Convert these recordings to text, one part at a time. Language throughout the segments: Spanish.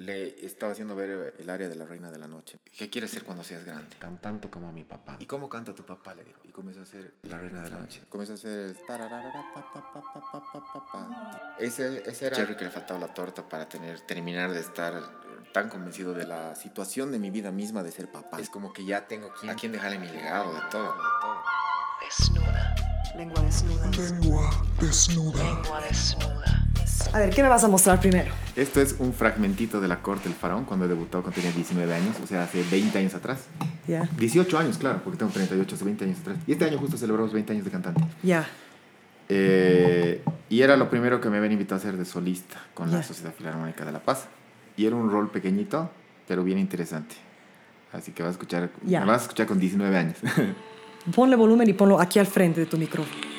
le estaba haciendo ver el área de la Reina de la Noche. ¿Qué quieres ser cuando seas grande? Tan tanto como mi papá. ¿Y cómo canta tu papá? Le digo. Y comienza a hacer la Reina de la Noche. Comienza a hacer el... Ese, ese era Jerry que le faltaba la torta para tener, terminar de estar tan convencido de la situación de mi vida misma de ser papá. Es como que ya tengo a quien dejarle mi legado, de todo, de todo. Desnuda. Lengua desnuda. Lengua desnuda. Lengua desnuda. A ver, ¿qué me vas a mostrar primero? Esto es un fragmentito de la corte del faraón cuando debutó cuando tenía 19 años, o sea, hace 20 años atrás. Ya. 18 años, claro, porque tengo 38, hace 20 años atrás. Y este año justo celebramos 20 años de cantante. Ya. Eh, y era lo primero que me habían invitado a hacer de solista con la Ya. Sociedad Filarmónica de La Paz. Y era un rol pequeñito, pero bien interesante. Así que vas a escuchar, me vas a escuchar con 19 años. Ponle volumen y ponlo aquí al frente de tu micrófono.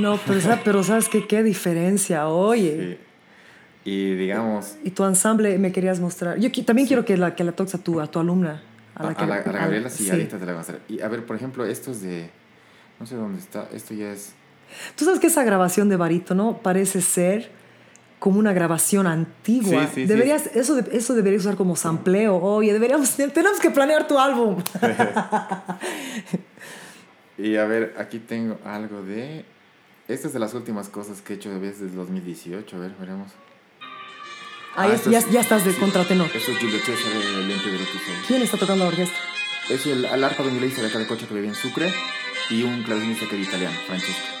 ¿No? Pero, pero ¿sabes qué? ¿Qué diferencia? Oye. Sí. Y digamos, Y tu ensamble me querías mostrar. Yo también quiero que la, que la toques a tu, a tu alumna. a, a que- la, a la Gabriela, sí, ahorita te la voy a mostrar. Y a ver, por ejemplo, esto es de, no sé dónde está, esto ya es... Tú sabes que esa grabación de barítono parece ser como una grabación antigua. Sí, sí, sí. deberías, Eso, eso deberías usar como sampleo. Oye, deberíamos, tenemos que planear tu álbum. Y a ver, aquí tengo algo de... Esta es de las últimas cosas que he hecho desde el 2018, a ver, veremos. Ah, es- esto ya, es- ya estás de sí. contratenor. Esto es Giulio Cesare, el lente de. ¿Quién está tocando la orquesta? Es el, el arpa de inglés de acá de Cocha que vivía en Sucre y un clavecinista que era italiano, Francesco.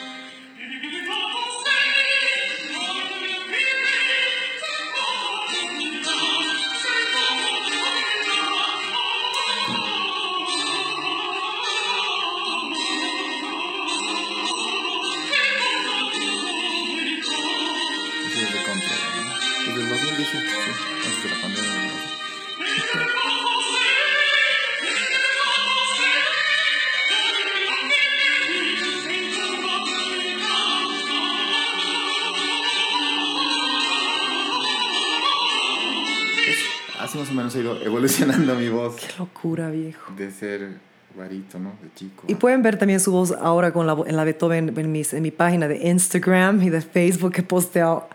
Evolucionando mi voz Qué locura, viejo. de ser varito, ¿no? De chico. Y pueden ver también su voz ahora con la, en la Beethoven en, mis, en mi página de Instagram y de Facebook que he posteado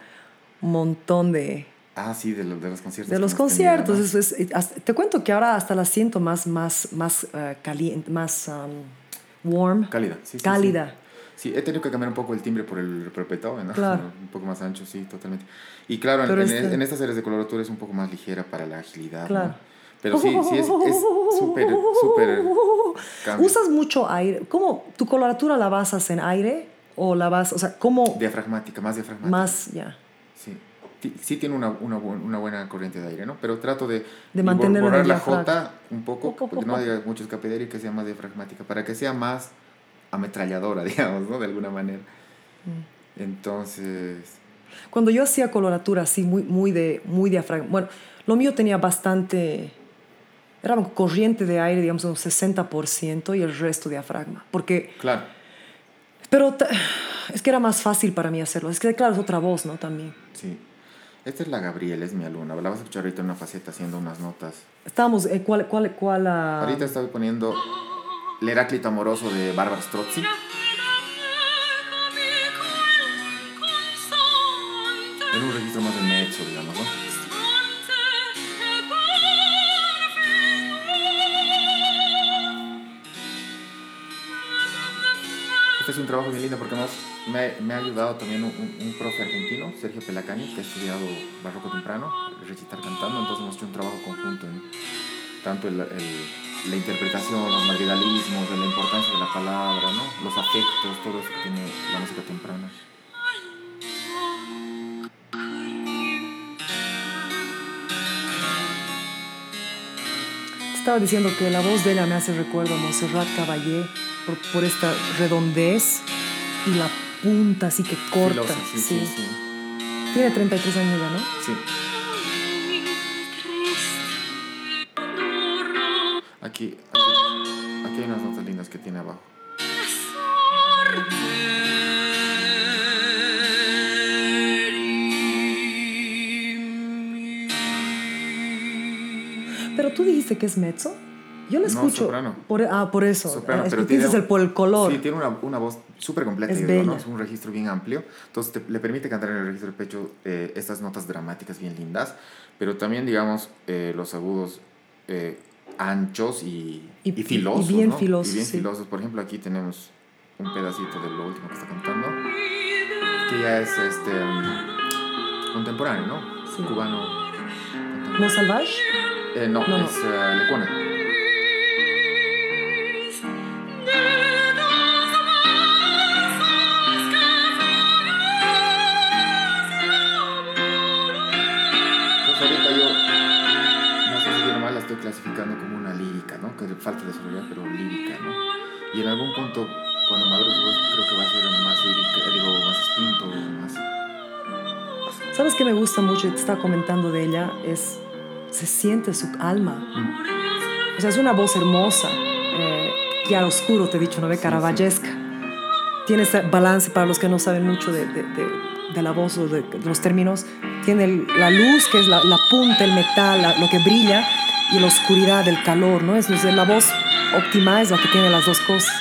un montón de, Ah, sí, de, lo- de los conciertos. de los conciertos. Eso es- te cuento que ahora hasta la siento más, más, más eh, caliente, más um, warm. Cálida, sí, sí, Cálida. Sí. Sí, he tenido que cambiar un poco el timbre por el Beethoven, ¿no? Claro. Un poco más ancho, sí, totalmente. Y claro, en, Pero en- este- en estas series de coloratura es un poco más ligera para la agilidad, ¿no? Pero sí, sí, es es súper. ¿Usas mucho aire? ¿Cómo tu coloratura la basas en aire o la vas, o sea, cómo Diafragmática, más diafragmática. más ya? Sí, sí tiene una, una, bu- una buena corriente de aire, ¿no? Pero trato de, De mantener borrar la. J un poco, porque no haya mucho escape de aire y que sea más diafragmática, para que sea más ametralladora, digamos, ¿no? De alguna manera. Mm. Entonces, Cuando yo hacía coloratura así, muy, muy, de, muy diafragma, bueno, lo mío tenía bastante, era una corriente de aire, digamos, un 60% y el resto diafragma. Porque, claro, pero es que era más fácil para mí hacerlo. Es que, claro, es otra voz, ¿no? También. sí. Esta es la Gabriela, es mi alumna. La vas a escuchar ahorita en una faceta haciendo unas notas. Estábamos, eh, ¿cuál, cuál, cuál? ah? Ahorita estoy poniendo el Heráclito amoroso de Bárbara Strozzi. En un registro más de mezzo, digamos, ¿no? Este es un trabajo bien lindo porque además me, me ha ayudado también un, un- un profe argentino, Sergio Pelacani, que ha estudiado barroco temprano, recitar cantando, entonces hemos un trabajo conjunto en tanto el, el- la interpretación, los madrigalismos, la importancia de la palabra, ¿no? los afectos, todo eso que tiene la música temprana. Estaba diciendo que la voz de ella me hace recuerdo a Montserrat Caballé por, esta redondez y la punta así que corta. Sí, sí. Sí, Tiene 33 años ya, ¿no? Sí. Aquí, aquí, aquí hay unas notas lindas que tiene abajo. Pero tú dijiste que es mezzo. Yo lo No, escucho. soprano. Por, ah, por eso. Soprano, Ah, es pero tiene- el, por el color. Sí, tiene una, una voz súper completa, Es digo, ¿no? es un registro bien amplio. Entonces te- le permite cantar en el registro del pecho eh, estas notas dramáticas bien lindas, pero también, digamos, eh, los agudos eh, anchos y, Y- y filosos. y bien ¿no? filosos, Y bien sí. filosos. Por ejemplo, aquí tenemos un pedacito de lo último que está cantando, que ya es este um, contemporáneo, ¿no? Sí. Cubano. ¿No salvage? Eh, no, No, no. es eh, ¿no? Que falta desarrollar, pero lírica, ¿no? Y en algún punto, cuando madure su voz, creo que va a ser más lírica, digo, más espinto, más... ¿Sabes qué me gusta mucho y te estaba comentando de ella? Es. Se siente su alma. O sea, es una voz hermosa. Eh, oscuro, te he dicho, ¿no ve? Sí, Caravallesca. Tiene ese balance para los que no saben mucho de, de- de- de la voz o de, de los términos. Tiene el- la luz, que es la, la punta, el metal, la- lo que brilla, y la oscuridad, el calor, ¿no? Es, es la voz óptima es la que tiene las dos cosas.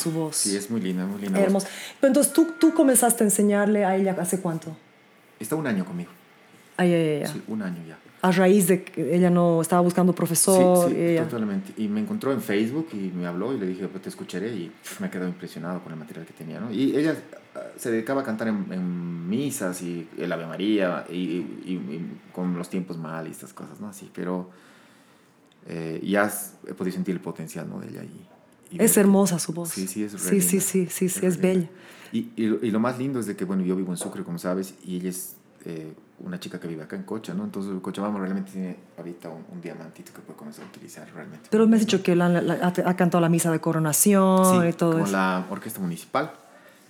Su voz. Sí, es muy linda, muy linda. Hermosa. Entonces, ¿tú, tú comenzaste a enseñarle a ella hace cuánto? Está un año conmigo. Ay, ay, ay. Sí, un año ya. A raíz de que ella no estaba buscando profesor. sí, sí, ella- totalmente. Y me encontró en Facebook y me habló y le dije, pues te escucharé y me quedó impresionado con el material que tenía, ¿no? Y ella ah, se dedicaba a cantar en, en misas y el Ave María y, y- y con los tiempos mal y estas cosas, ¿no? Así, pero eh, ya he podido sentir el potencial, ¿no? De ella y, y Es hermosa su voz. Sí, sí, es Sí, sí, sí, sí, es linda. bella. Y, y, lo- y lo más lindo es de que, bueno, yo vivo en Sucre, como sabes, y ella es eh, una chica que vive acá en Cocha, ¿no? Entonces, Cochabamba realmente tiene ahorita un, un diamantito que puede comenzar a utilizar realmente. Pero me has dicho que la- la- ha, ha cantado la misa de coronación Sí, y todo con eso. la orquesta municipal.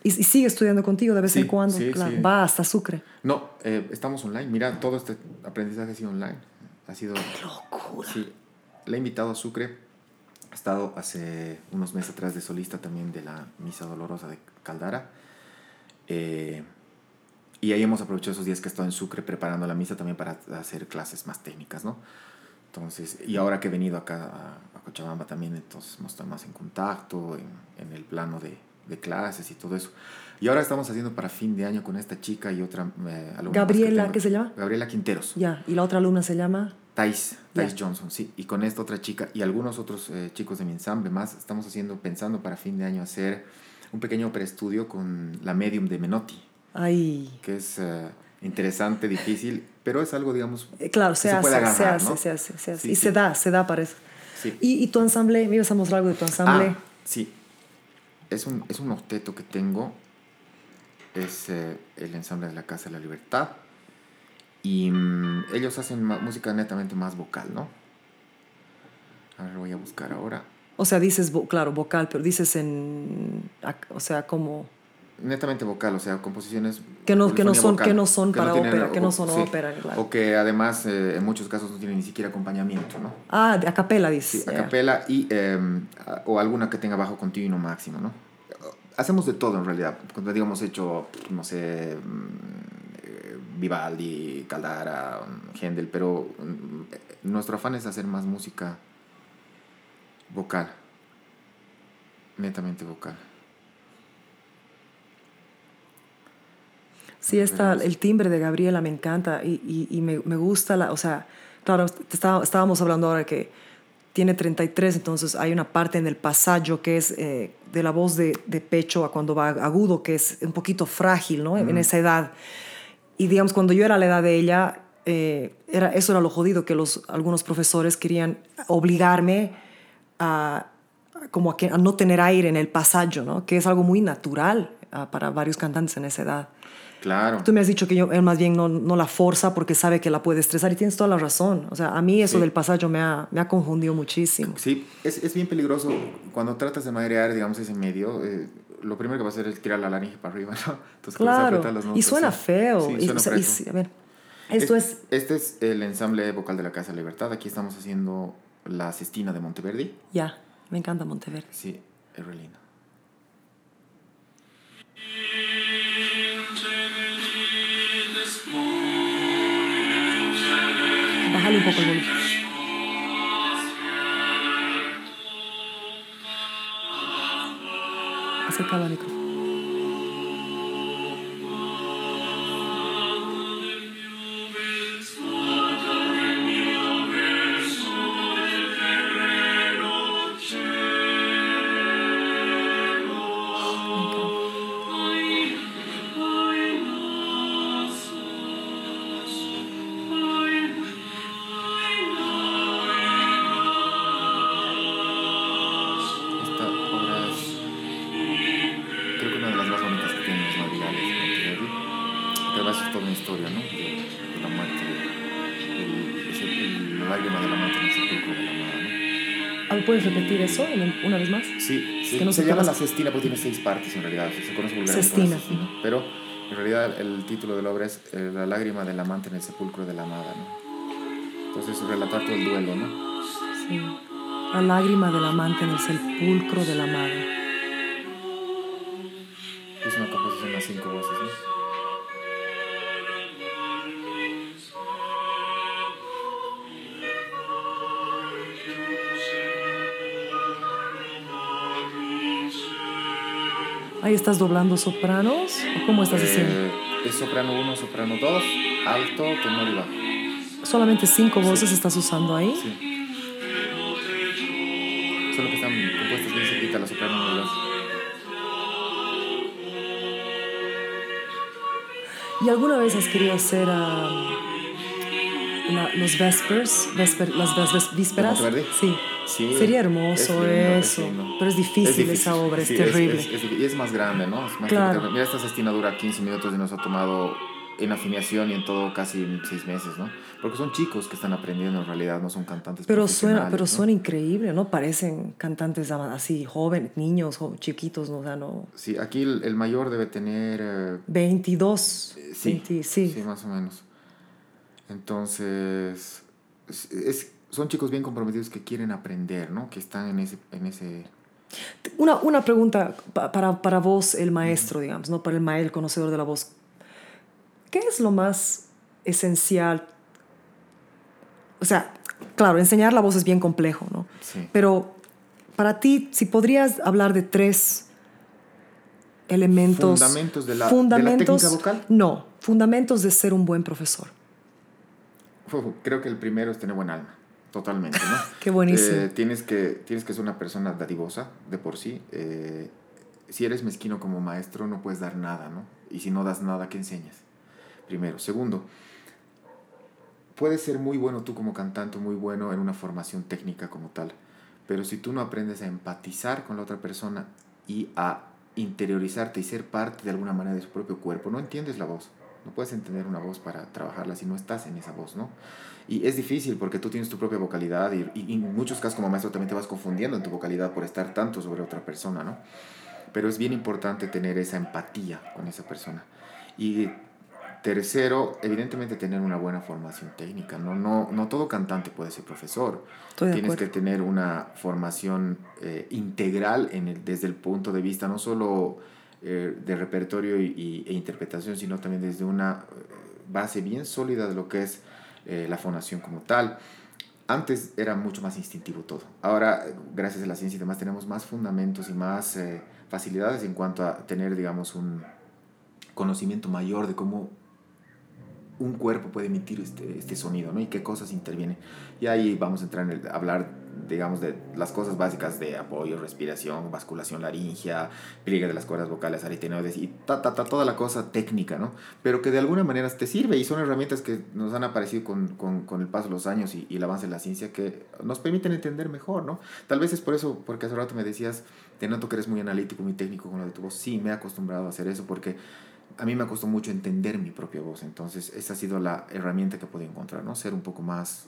Y, y sigue estudiando contigo de vez Sí, en cuando. sí, claro. Va hasta Sucre. No, eh, estamos online. Mira, todo este aprendizaje ha sido online. Ha sido... Locura. Sí, le he invitado a Sucre. Ha estado hace unos meses atrás de solista también de la Misa Dolorosa de Caldara. Eh, y ahí hemos aprovechado esos días que he estado en Sucre preparando la misa también para hacer clases más técnicas, ¿no? Entonces, y ahora que he venido acá a, a Cochabamba también, entonces hemos estado más en contacto, en, en el plano de, de clases y todo eso. Y ahora estamos haciendo para fin de año con esta chica y otra eh, alumna. que Gabriela, tengo. ¿qué se llama? Gabriela Quinteros. Ya. Y la otra alumna se llama. Thais. Thais Johnson, sí. Y con esta otra chica y algunos otros eh, chicos de mi ensamble más, estamos haciendo, pensando para fin de año hacer un pequeño preestudio con la medium de Menotti, Ay. que es eh, interesante, difícil, pero es algo, digamos, Eh, Claro, que se, hace, puede se agarrar, hace, ¿no? se hace, se hace. Sí, y sí. se da, se da, parece. Sí. ¿Y, y tu ensamble? ¿Me ibas a mostrar algo de tu ensamble? Ah, sí. Es un, es un octeto que tengo. Es eh, el ensamble de la Casa de la Libertad. Y mm, ellos hacen música netamente más vocal, ¿no? Ahora lo voy a buscar ahora. O sea, dices, claro, vocal, pero dices en. O sea, como. Netamente vocal, o sea, composiciones. Que no- que no son- vocal, que no son para tienen- ópera, que no o- son ópera, claro. O que además eh, en muchos casos no tienen ni siquiera acompañamiento, ¿no? Ah, de a capela dices. Sí, a ya. capela y, eh, a- o alguna que tenga bajo continuo máximo, ¿no? Hacemos de todo en realidad. Cuando digamos hecho, no sé, mm, Vivaldi, Caldara, mm, Händel, pero mm, nuestro afán es hacer más música vocal, netamente vocal. Sí, está, el timbre de Gabriela me encanta y, y, y me, me gusta la, o sea, claro, estábamos hablando ahora que tiene 33, entonces hay una parte en el pasaje que es eh, de la voz de, de pecho a cuando va agudo, que es un poquito frágil, ¿no? En esa edad. Y digamos, cuando yo era la edad de ella, eh, era, eso era lo jodido, que los, algunos profesores querían obligarme a, como a, que, a no tener aire en el pasaje, ¿no? Que es algo muy natural ah, para varios cantantes en esa edad. Claro. Tú me has dicho que yo, él más bien no, no la forza porque sabe que la puede estresar y tienes toda la razón. O sea, a mí eso Sí. del pasaje me ha, me ha confundido muchísimo. Sí, es, es bien peligroso cuando tratas de madrear, digamos, ese medio. eh, lo primero que va a hacer es tirar la laringe para arriba, ¿no? Entonces, Claro, las y notas, suena sí. feo. Sí, y, suena o sea, y a ver, esto es, Este es el ensamble vocal de la Casa Libertad. Aquí estamos haciendo la cestina de Monteverdi. ya, me encanta Monteverde. Sí, es re lindo. Bájale un poco el volumen. Acércalo al micrófono. Repetir eso una vez más? Sí, sí, que no se llama la cestina porque tiene seis partes en realidad. o sea, se conoce vulgarmente Cestina, cestina. Pero en realidad el título de la obra es eh, La lágrima del amante en el sepulcro de la amada, ¿no? Entonces relatar todo el duelo, ¿no? Sí. La lágrima del amante en el sepulcro de la amada. Estás doblando sopranos. ¿O cómo estás haciendo? Eh, es soprano 1, soprano 2, alto, tenor y bajo. Solamente cinco voces estás usando ahí. Sí. Solo que están compuestas bien cerquita la soprano 1 y 2. ¿Y alguna vez has querido hacer ah, la- los vespers, vesper- las ves- vísperas? ¿De Monteverde? Sí. Sí, Sería hermoso es lindo, es eso. lindo. Pero es difícil, esa obra, es sí, terrible. es- y es más grande, ¿no? Más Claro. Mira, esta cestina dura 15 minutos y nos ha tomado en afinación y en todo casi 6 meses, ¿no? Porque son chicos que están aprendiendo en realidad, no son cantantes pero suena, pero suena increíble, ¿no? Parecen cantantes así, jóvenes, niños, chiquitos, ¿no? O sea, no. Sí, aquí el, el mayor debe tener... eh, 22. sí, 20, sí. sí, más o menos. Entonces, es, es- son chicos bien comprometidos que quieren aprender, ¿no? Que están en ese... En ese Una, una pregunta pa- para, para vos, el maestro, digamos, ¿no? Para el maestro, el conocedor de la voz. ¿Qué es lo más esencial? O sea, claro, enseñar la voz es bien complejo, ¿no? sí. Pero para ti, si podrías hablar de tres elementos. Fundamentos de la- de la técnica vocal. No, fundamentos de ser un buen profesor. Uf, Creo que el primero es tener buen alma, totalmente, ¿no? Qué buenísimo. Eh, tienes, que, tienes que ser una persona dadivosa de por sí. Eh, si eres mezquino como maestro, no puedes dar nada, ¿no? Y si no das nada, ¿qué enseñas? Primero. Segundo, puedes ser muy bueno tú como cantante, muy bueno en una formación técnica como tal, pero si tú no aprendes a empatizar con la otra persona y a interiorizarte y ser parte de alguna manera de su propio cuerpo, no entiendes la voz. No puedes entender una voz para trabajarla si no estás en esa voz, ¿no? Y es difícil porque tú tienes tu propia vocalidad y, y en muchos casos como maestro también te vas confundiendo en tu vocalidad por estar tanto sobre otra persona, ¿no? Pero es bien importante tener esa empatía con esa persona. Y tercero, evidentemente tener una buena formación técnica, ¿no? No, no todo cantante puede ser profesor. Estoy Tienes que tener una formación eh, integral en el, desde el punto de vista no solo eh, de repertorio y, y- e interpretación, sino también desde una eh, base bien sólida de lo que es eh, la fonación como tal. Antes era mucho más instintivo todo. Ahora, gracias a la ciencia y demás, tenemos más fundamentos y más eh, facilidades en cuanto a tener, digamos, un conocimiento mayor de cómo un cuerpo puede emitir este, este sonido, ¿no? Y qué cosas intervienen. Y ahí vamos a entrar en el, hablar, digamos, de las cosas básicas de apoyo, respiración, basculación laringea, pliegue de las cuerdas vocales, aritenoides y ta, ta, ta, toda la cosa técnica, ¿no? Pero que de alguna manera te sirve y son herramientas que nos han aparecido con, con, con el paso de los años y, y el avance de la ciencia que nos permiten entender mejor, ¿no? Tal vez es por eso, porque hace rato me decías te noto que eres muy analítico, muy técnico con lo de tu voz. Sí, me he acostumbrado a hacer eso porque a mí me costó mucho entender mi propia voz. Entonces, esa ha sido la herramienta que he podido encontrar, ¿no? Ser un poco más...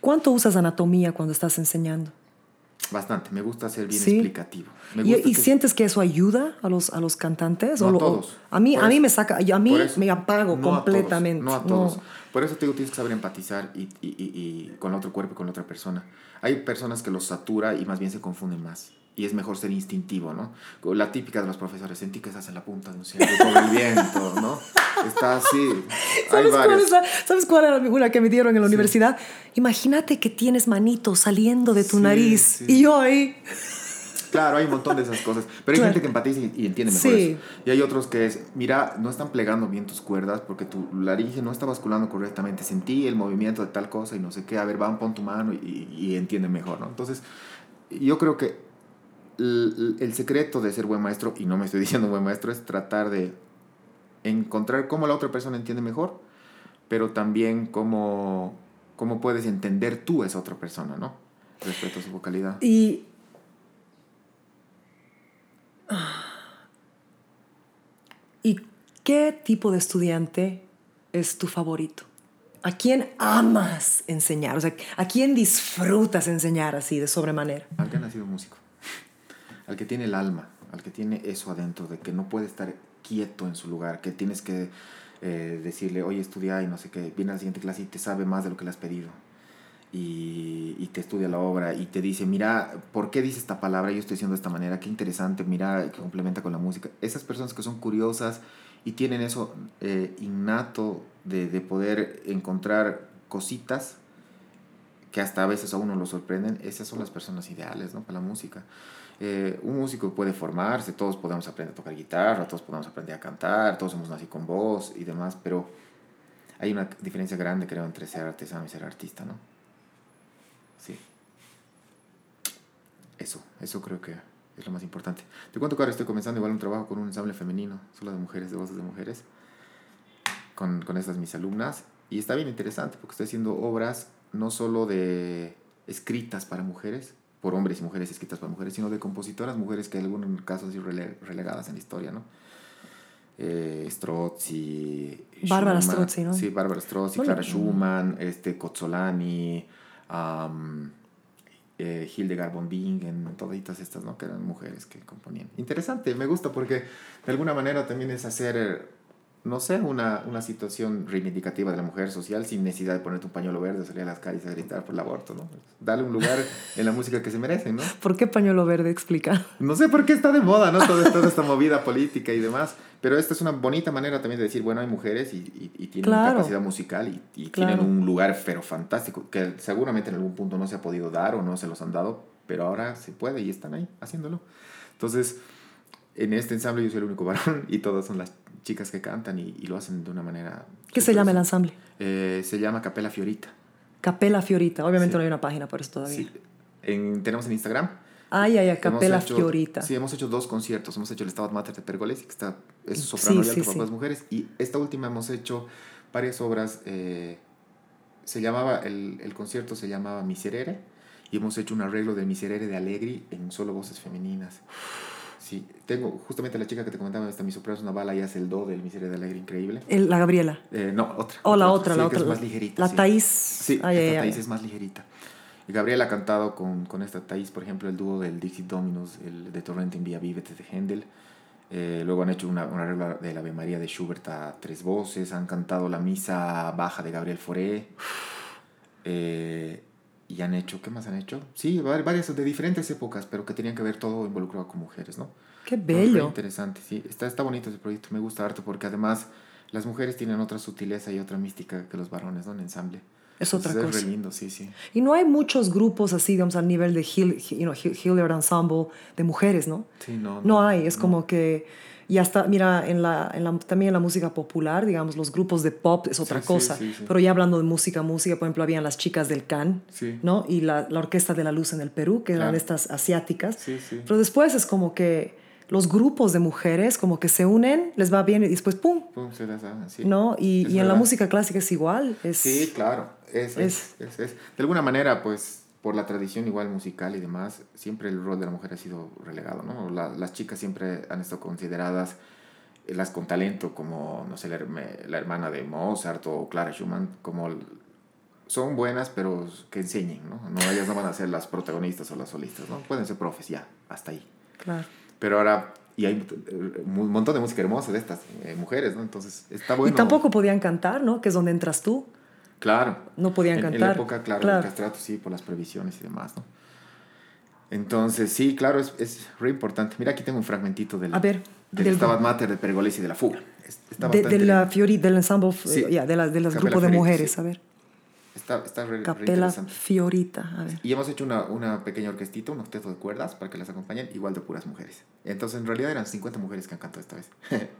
¿Cuánto usas anatomía cuando estás enseñando? Bastante, me gusta ser bien Sí. explicativo. Me ¿Y, gusta y que- sientes que eso ayuda a los, a los cantantes? No ¿O a todos. A mí, Por a mí me saca, a mí me apago no a completamente. no a todos. Por eso te digo, tienes que saber empatizar y, y- y- y con el otro cuerpo y con la otra persona. Hay personas que los satura y más bien se confunden más. Y es mejor ser instintivo, ¿no? La típica de los profesores, sentí que estás en la punta de un cielo el viento, ¿no? Está así. ¿Sabes cuál, es la- ¿Sabes cuál era una que me dieron en la universidad? Imagínate que tienes manitos saliendo de tu Sí, nariz sí. y yo ahí. Claro, hay un montón de esas cosas. Pero hay Claro. gente que empatiza y, y entiende mejor Sí. eso. Y hay otros que es, mira, no están plegando bien tus cuerdas porque tu laringe no está basculando correctamente. Sentí el movimiento de tal cosa y no sé qué. A ver, van, pon tu mano y, y entiende mejor, ¿no? Entonces, yo creo que el, el secreto de ser buen maestro, y no me estoy diciendo buen maestro, es tratar de encontrar cómo la otra persona entiende mejor, pero también cómo, cómo puedes entender tú a esa otra persona, ¿no? Respecto a su vocalidad. Y. ¿Y qué tipo de estudiante es tu favorito? ¿A quién amas enseñar? O sea, ¿a quién disfrutas enseñar así de sobremanera? Al que ha nacido músico. Al que tiene el alma, al que tiene eso adentro, de que no puede estar quieto en su lugar, que tienes que eh, decirle, oye, estudia y no sé qué, viene a la siguiente clase y te sabe más de lo que le has pedido. Y, y te estudia la obra y te dice, mira, ¿por qué dice esta palabra? Yo estoy diciendo de esta manera, qué interesante, mira, que complementa con la música. Esas personas que son curiosas y tienen eso eh, innato de, de poder encontrar cositas que hasta a veces a uno lo sorprenden, esas son las personas ideales ¿no? para la música. Eh, un músico puede formarse, todos podemos aprender a tocar guitarra, todos podemos aprender a cantar, todos somos nacidos con voz y demás, pero hay una diferencia grande, creo, entre ser artesano y ser artista, ¿no? Sí. Eso, eso creo que es lo más importante. Te cuento que ahora estoy comenzando igual un trabajo con un ensamble femenino, solo de mujeres, de voces de mujeres, con, con estas mis alumnas, y está bien interesante porque estoy haciendo obras no solo de escritas para mujeres, por hombres y mujeres escritas para mujeres, sino de compositoras mujeres que en algunos casos sí rele- relegadas en la historia, ¿no? Eh, Strozzi, Bárbara Strozzi, ¿no? Sí, Bárbara Strozzi, Bueno, Clara Schumann, este, Cozzolani, am, eh, Hildegard von Bingen, todas estas, ¿no? Que eran mujeres que componían. Interesante, me gusta porque de alguna manera también es hacer, no sé, una, una situación reivindicativa de la mujer social sin necesidad de ponerte un pañuelo verde, salir a las calles a gritar por el aborto, ¿no? Darle un lugar en la música que se merecen, ¿no? ¿Por qué pañuelo verde? Explica. No sé por qué está de moda, ¿no? Toda, toda esta movida política y demás. Pero esta es una bonita manera también de decir, bueno, hay mujeres y, y, y tienen Claro. capacidad musical y, y Claro. tienen un lugar pero fantástico que seguramente en algún punto no se ha podido dar o no se los han dado, pero ahora se puede y están ahí haciéndolo. Entonces, en este ensamble yo soy el único varón y todas son las chicas que cantan y, y lo hacen de una manera... ¿Qué se llama el ensamble? Eh, se llama Capela Fiorita. Capela Fiorita. Obviamente Sí. no hay una página por eso todavía. Sí. En- tenemos en Instagram Ay, ay, Capela hecho- Fiorita. Sí, hemos hecho dos conciertos. Hemos hecho el Stabat Mater de Pergolesi, que está, es soprano Sí, y alto para las mujeres. Y esta última hemos hecho varias obras. eh, se llamaba, el, el concierto se llamaba Miserere. Y hemos hecho un arreglo de Miserere de Allegri en solo voces femeninas. Sí, tengo justamente la chica que te comentaba, esta mi soprano es una bala y hace el do del Miserere de Allegri, increíble. El- la Gabriela. Eh, no, otra. O la otra, sí, la otra. es más ligerita. La sí. Thaís. Sí, Ay, esta ay, Thaís ay. es más ligerita. Y Gabriela ha cantado con, con esta Thaís, por ejemplo, el dúo del Dixit Dominus, el de Torrente en Vía de Händel. Eh, luego han hecho una, una regla de la Ave María de Schubert a tres voces. Han cantado la misa baja de Gabriel. Eh, y han hecho, ¿qué más han hecho? Sí, va- varias de diferentes épocas, pero que tenían que ver todo involucrado con mujeres, ¿no? Qué bello. interesante, sí. Está, está bonito ese proyecto, me gusta harto porque además las mujeres tienen otra sutileza y otra mística que los varones, ¿no? En ensamble. Es otra Entonces, cosa. Es re lindo, sí, sí. Y no hay muchos grupos así, digamos, al nivel de Hill, you know, Hilliard Ensemble de mujeres, ¿no? Sí, no. No hay, es no. como que ya está, mira, en la, en la- también en la música popular, digamos, los grupos de pop es otra Sí, cosa, sí, sí. pero ya hablando de música, música, por ejemplo, habían las chicas del CAN, Sí. ¿no? Y la, la Orquesta de la Luz en el Perú, que eran estas asiáticas, Sí, sí. pero después es como que los grupos de mujeres como que se unen, les va bien y después ¡pum! Pum, se las hagan, sí. ¿No? Y, y en la música clásica es igual. Es, Sí, claro. Es- es, es. De alguna manera, pues, por la tradición igual musical y demás, siempre el rol de la mujer ha sido relegado, ¿no? La- las chicas siempre han estado consideradas eh, las con talento, como, no sé, la, la hermana de Mozart o Clara Schumann, como el- son buenas, pero que enseñen, ¿no? No, ellas no van a ser las protagonistas o las solistas, ¿no? Pueden ser profes, ya, hasta ahí. Claro. Pero ahora, y hay eh, un montón de música hermosa de estas eh, mujeres, ¿no? Entonces, está bueno. Y tampoco podían cantar, ¿no? Que es donde entras tú. Claro. No podían En- En, la cantar. época, claro, Claro. del castrato, sí, por las previsiones y demás, ¿no? Entonces, sí, claro, es, es re importante. Mira, aquí tengo un fragmentito del, A ver, del, del- Stabat Mater de Pergolesi de la fuga. Es- Está De, de la. Fiori, del ensamble, eh, Sí. ya, de, la, de los Capella grupos de Fiorita, mujeres, sí. a ver. Está, está re, re Capela interesante. Fiorita, a ver. Y hemos hecho una, una pequeña orquestita, un octeto de cuerdas para que las acompañen, igual de puras mujeres. Entonces, en realidad eran 50 mujeres que han cantado esta vez.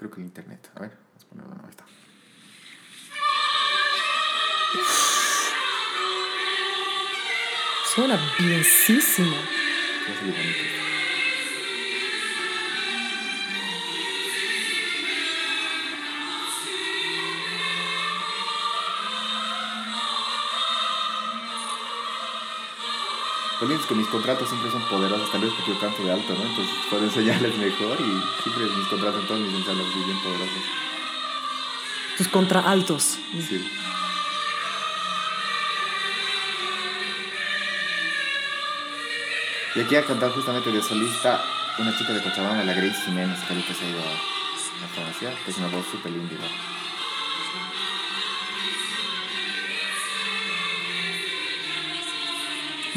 Creo que el internet. A ver, vamos a ponerlo. No, ahí está. Suena bienísimo. Lo que mis contratos siempre son poderosos, tal vez porque yo canto de alto, ¿no? Entonces puedo enseñarles mejor y siempre mis contratos en todos mis ensayos son bien poderosos. Tus contraaltos. Sí. Y aquí ha cantado justamente de solista una chica de Cochabamba, la Grace Jiménez, que ahorita se ha ido a Francia, que es una voz súper linda.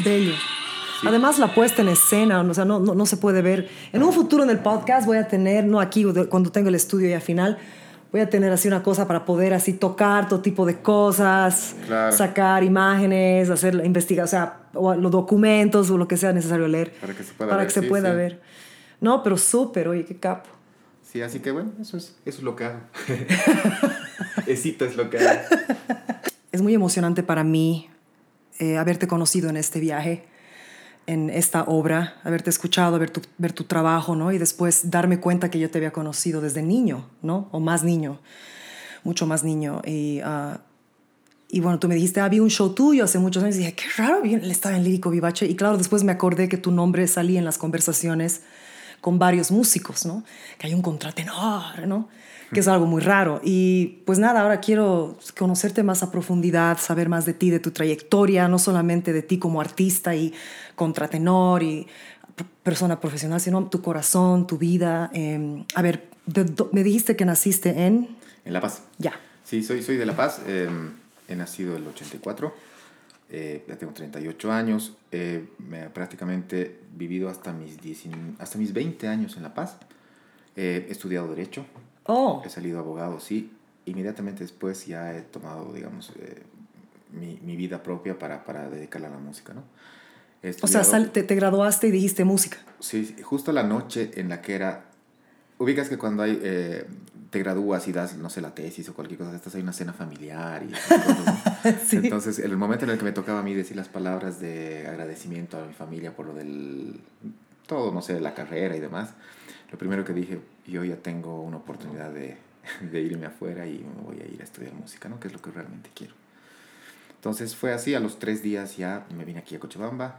igual. Además, la puesta en escena, o sea, no, no, no se puede ver. En un futuro en el podcast voy a tener, no aquí, cuando tengo el estudio ya final, voy a tener así una cosa para poder así tocar todo tipo de cosas, Claro. sacar imágenes, hacer la investigación, o sea, o los documentos o lo que sea necesario leer. Para que se pueda para ver, que se sí, pueda sí. ver. No, pero súper, oye, qué capo. Sí, así que bueno, eso es, eso es lo que hago. Esito es lo que hago. Es muy emocionante para mí eh, haberte conocido en este viaje, en esta obra, haberte escuchado, ver tu, ver tu trabajo, ¿no? Y después darme cuenta que yo te había conocido desde niño, ¿no? O más niño, mucho más niño. Y, ah, y bueno, tú me dijiste, había un show tuyo hace muchos años. Y dije, qué raro, él estaba en Lírico Vivace. Y claro, después me acordé que tu nombre salía en las conversaciones con varios músicos, ¿no? Que hay un contratenor, ¿no? Que es algo muy raro. Y pues nada, ahora quiero conocerte más a profundidad, saber más de ti, de tu trayectoria, no solamente de ti como artista y contratenor y persona profesional, sino tu corazón, tu vida. Eh, a ver, de do- me dijiste que naciste en... En La Paz. Ya. Sí, soy, soy de La Paz. eh, he nacido el 84. eh, ya tengo 38 años. eh, me he prácticamente vivido hasta mis, 19 hasta mis 20 años en La Paz. Eh, he estudiado Derecho. Oh, He salido abogado, sí. Inmediatamente después ya he tomado, digamos, eh, mi, mi vida propia para, para dedicarla a la música, ¿no? O sea, sal- te, te graduaste y dijiste música. Sí, justo la noche en la que era... Ubicas que cuando hay, eh, te gradúas y das, no sé, la tesis o cualquier cosa de estas, hay una cena familiar y. Sí. Entonces, en el momento en el que me tocaba a mí decir las palabras de agradecimiento a mi familia por lo del... Todo, no sé, la carrera y demás, lo primero que dije, yo ya tengo una oportunidad de, de irme afuera y me voy a ir a estudiar música, ¿no? Que es lo que realmente quiero. Entonces fue así, a los tres días ya me vine aquí a Cochabamba,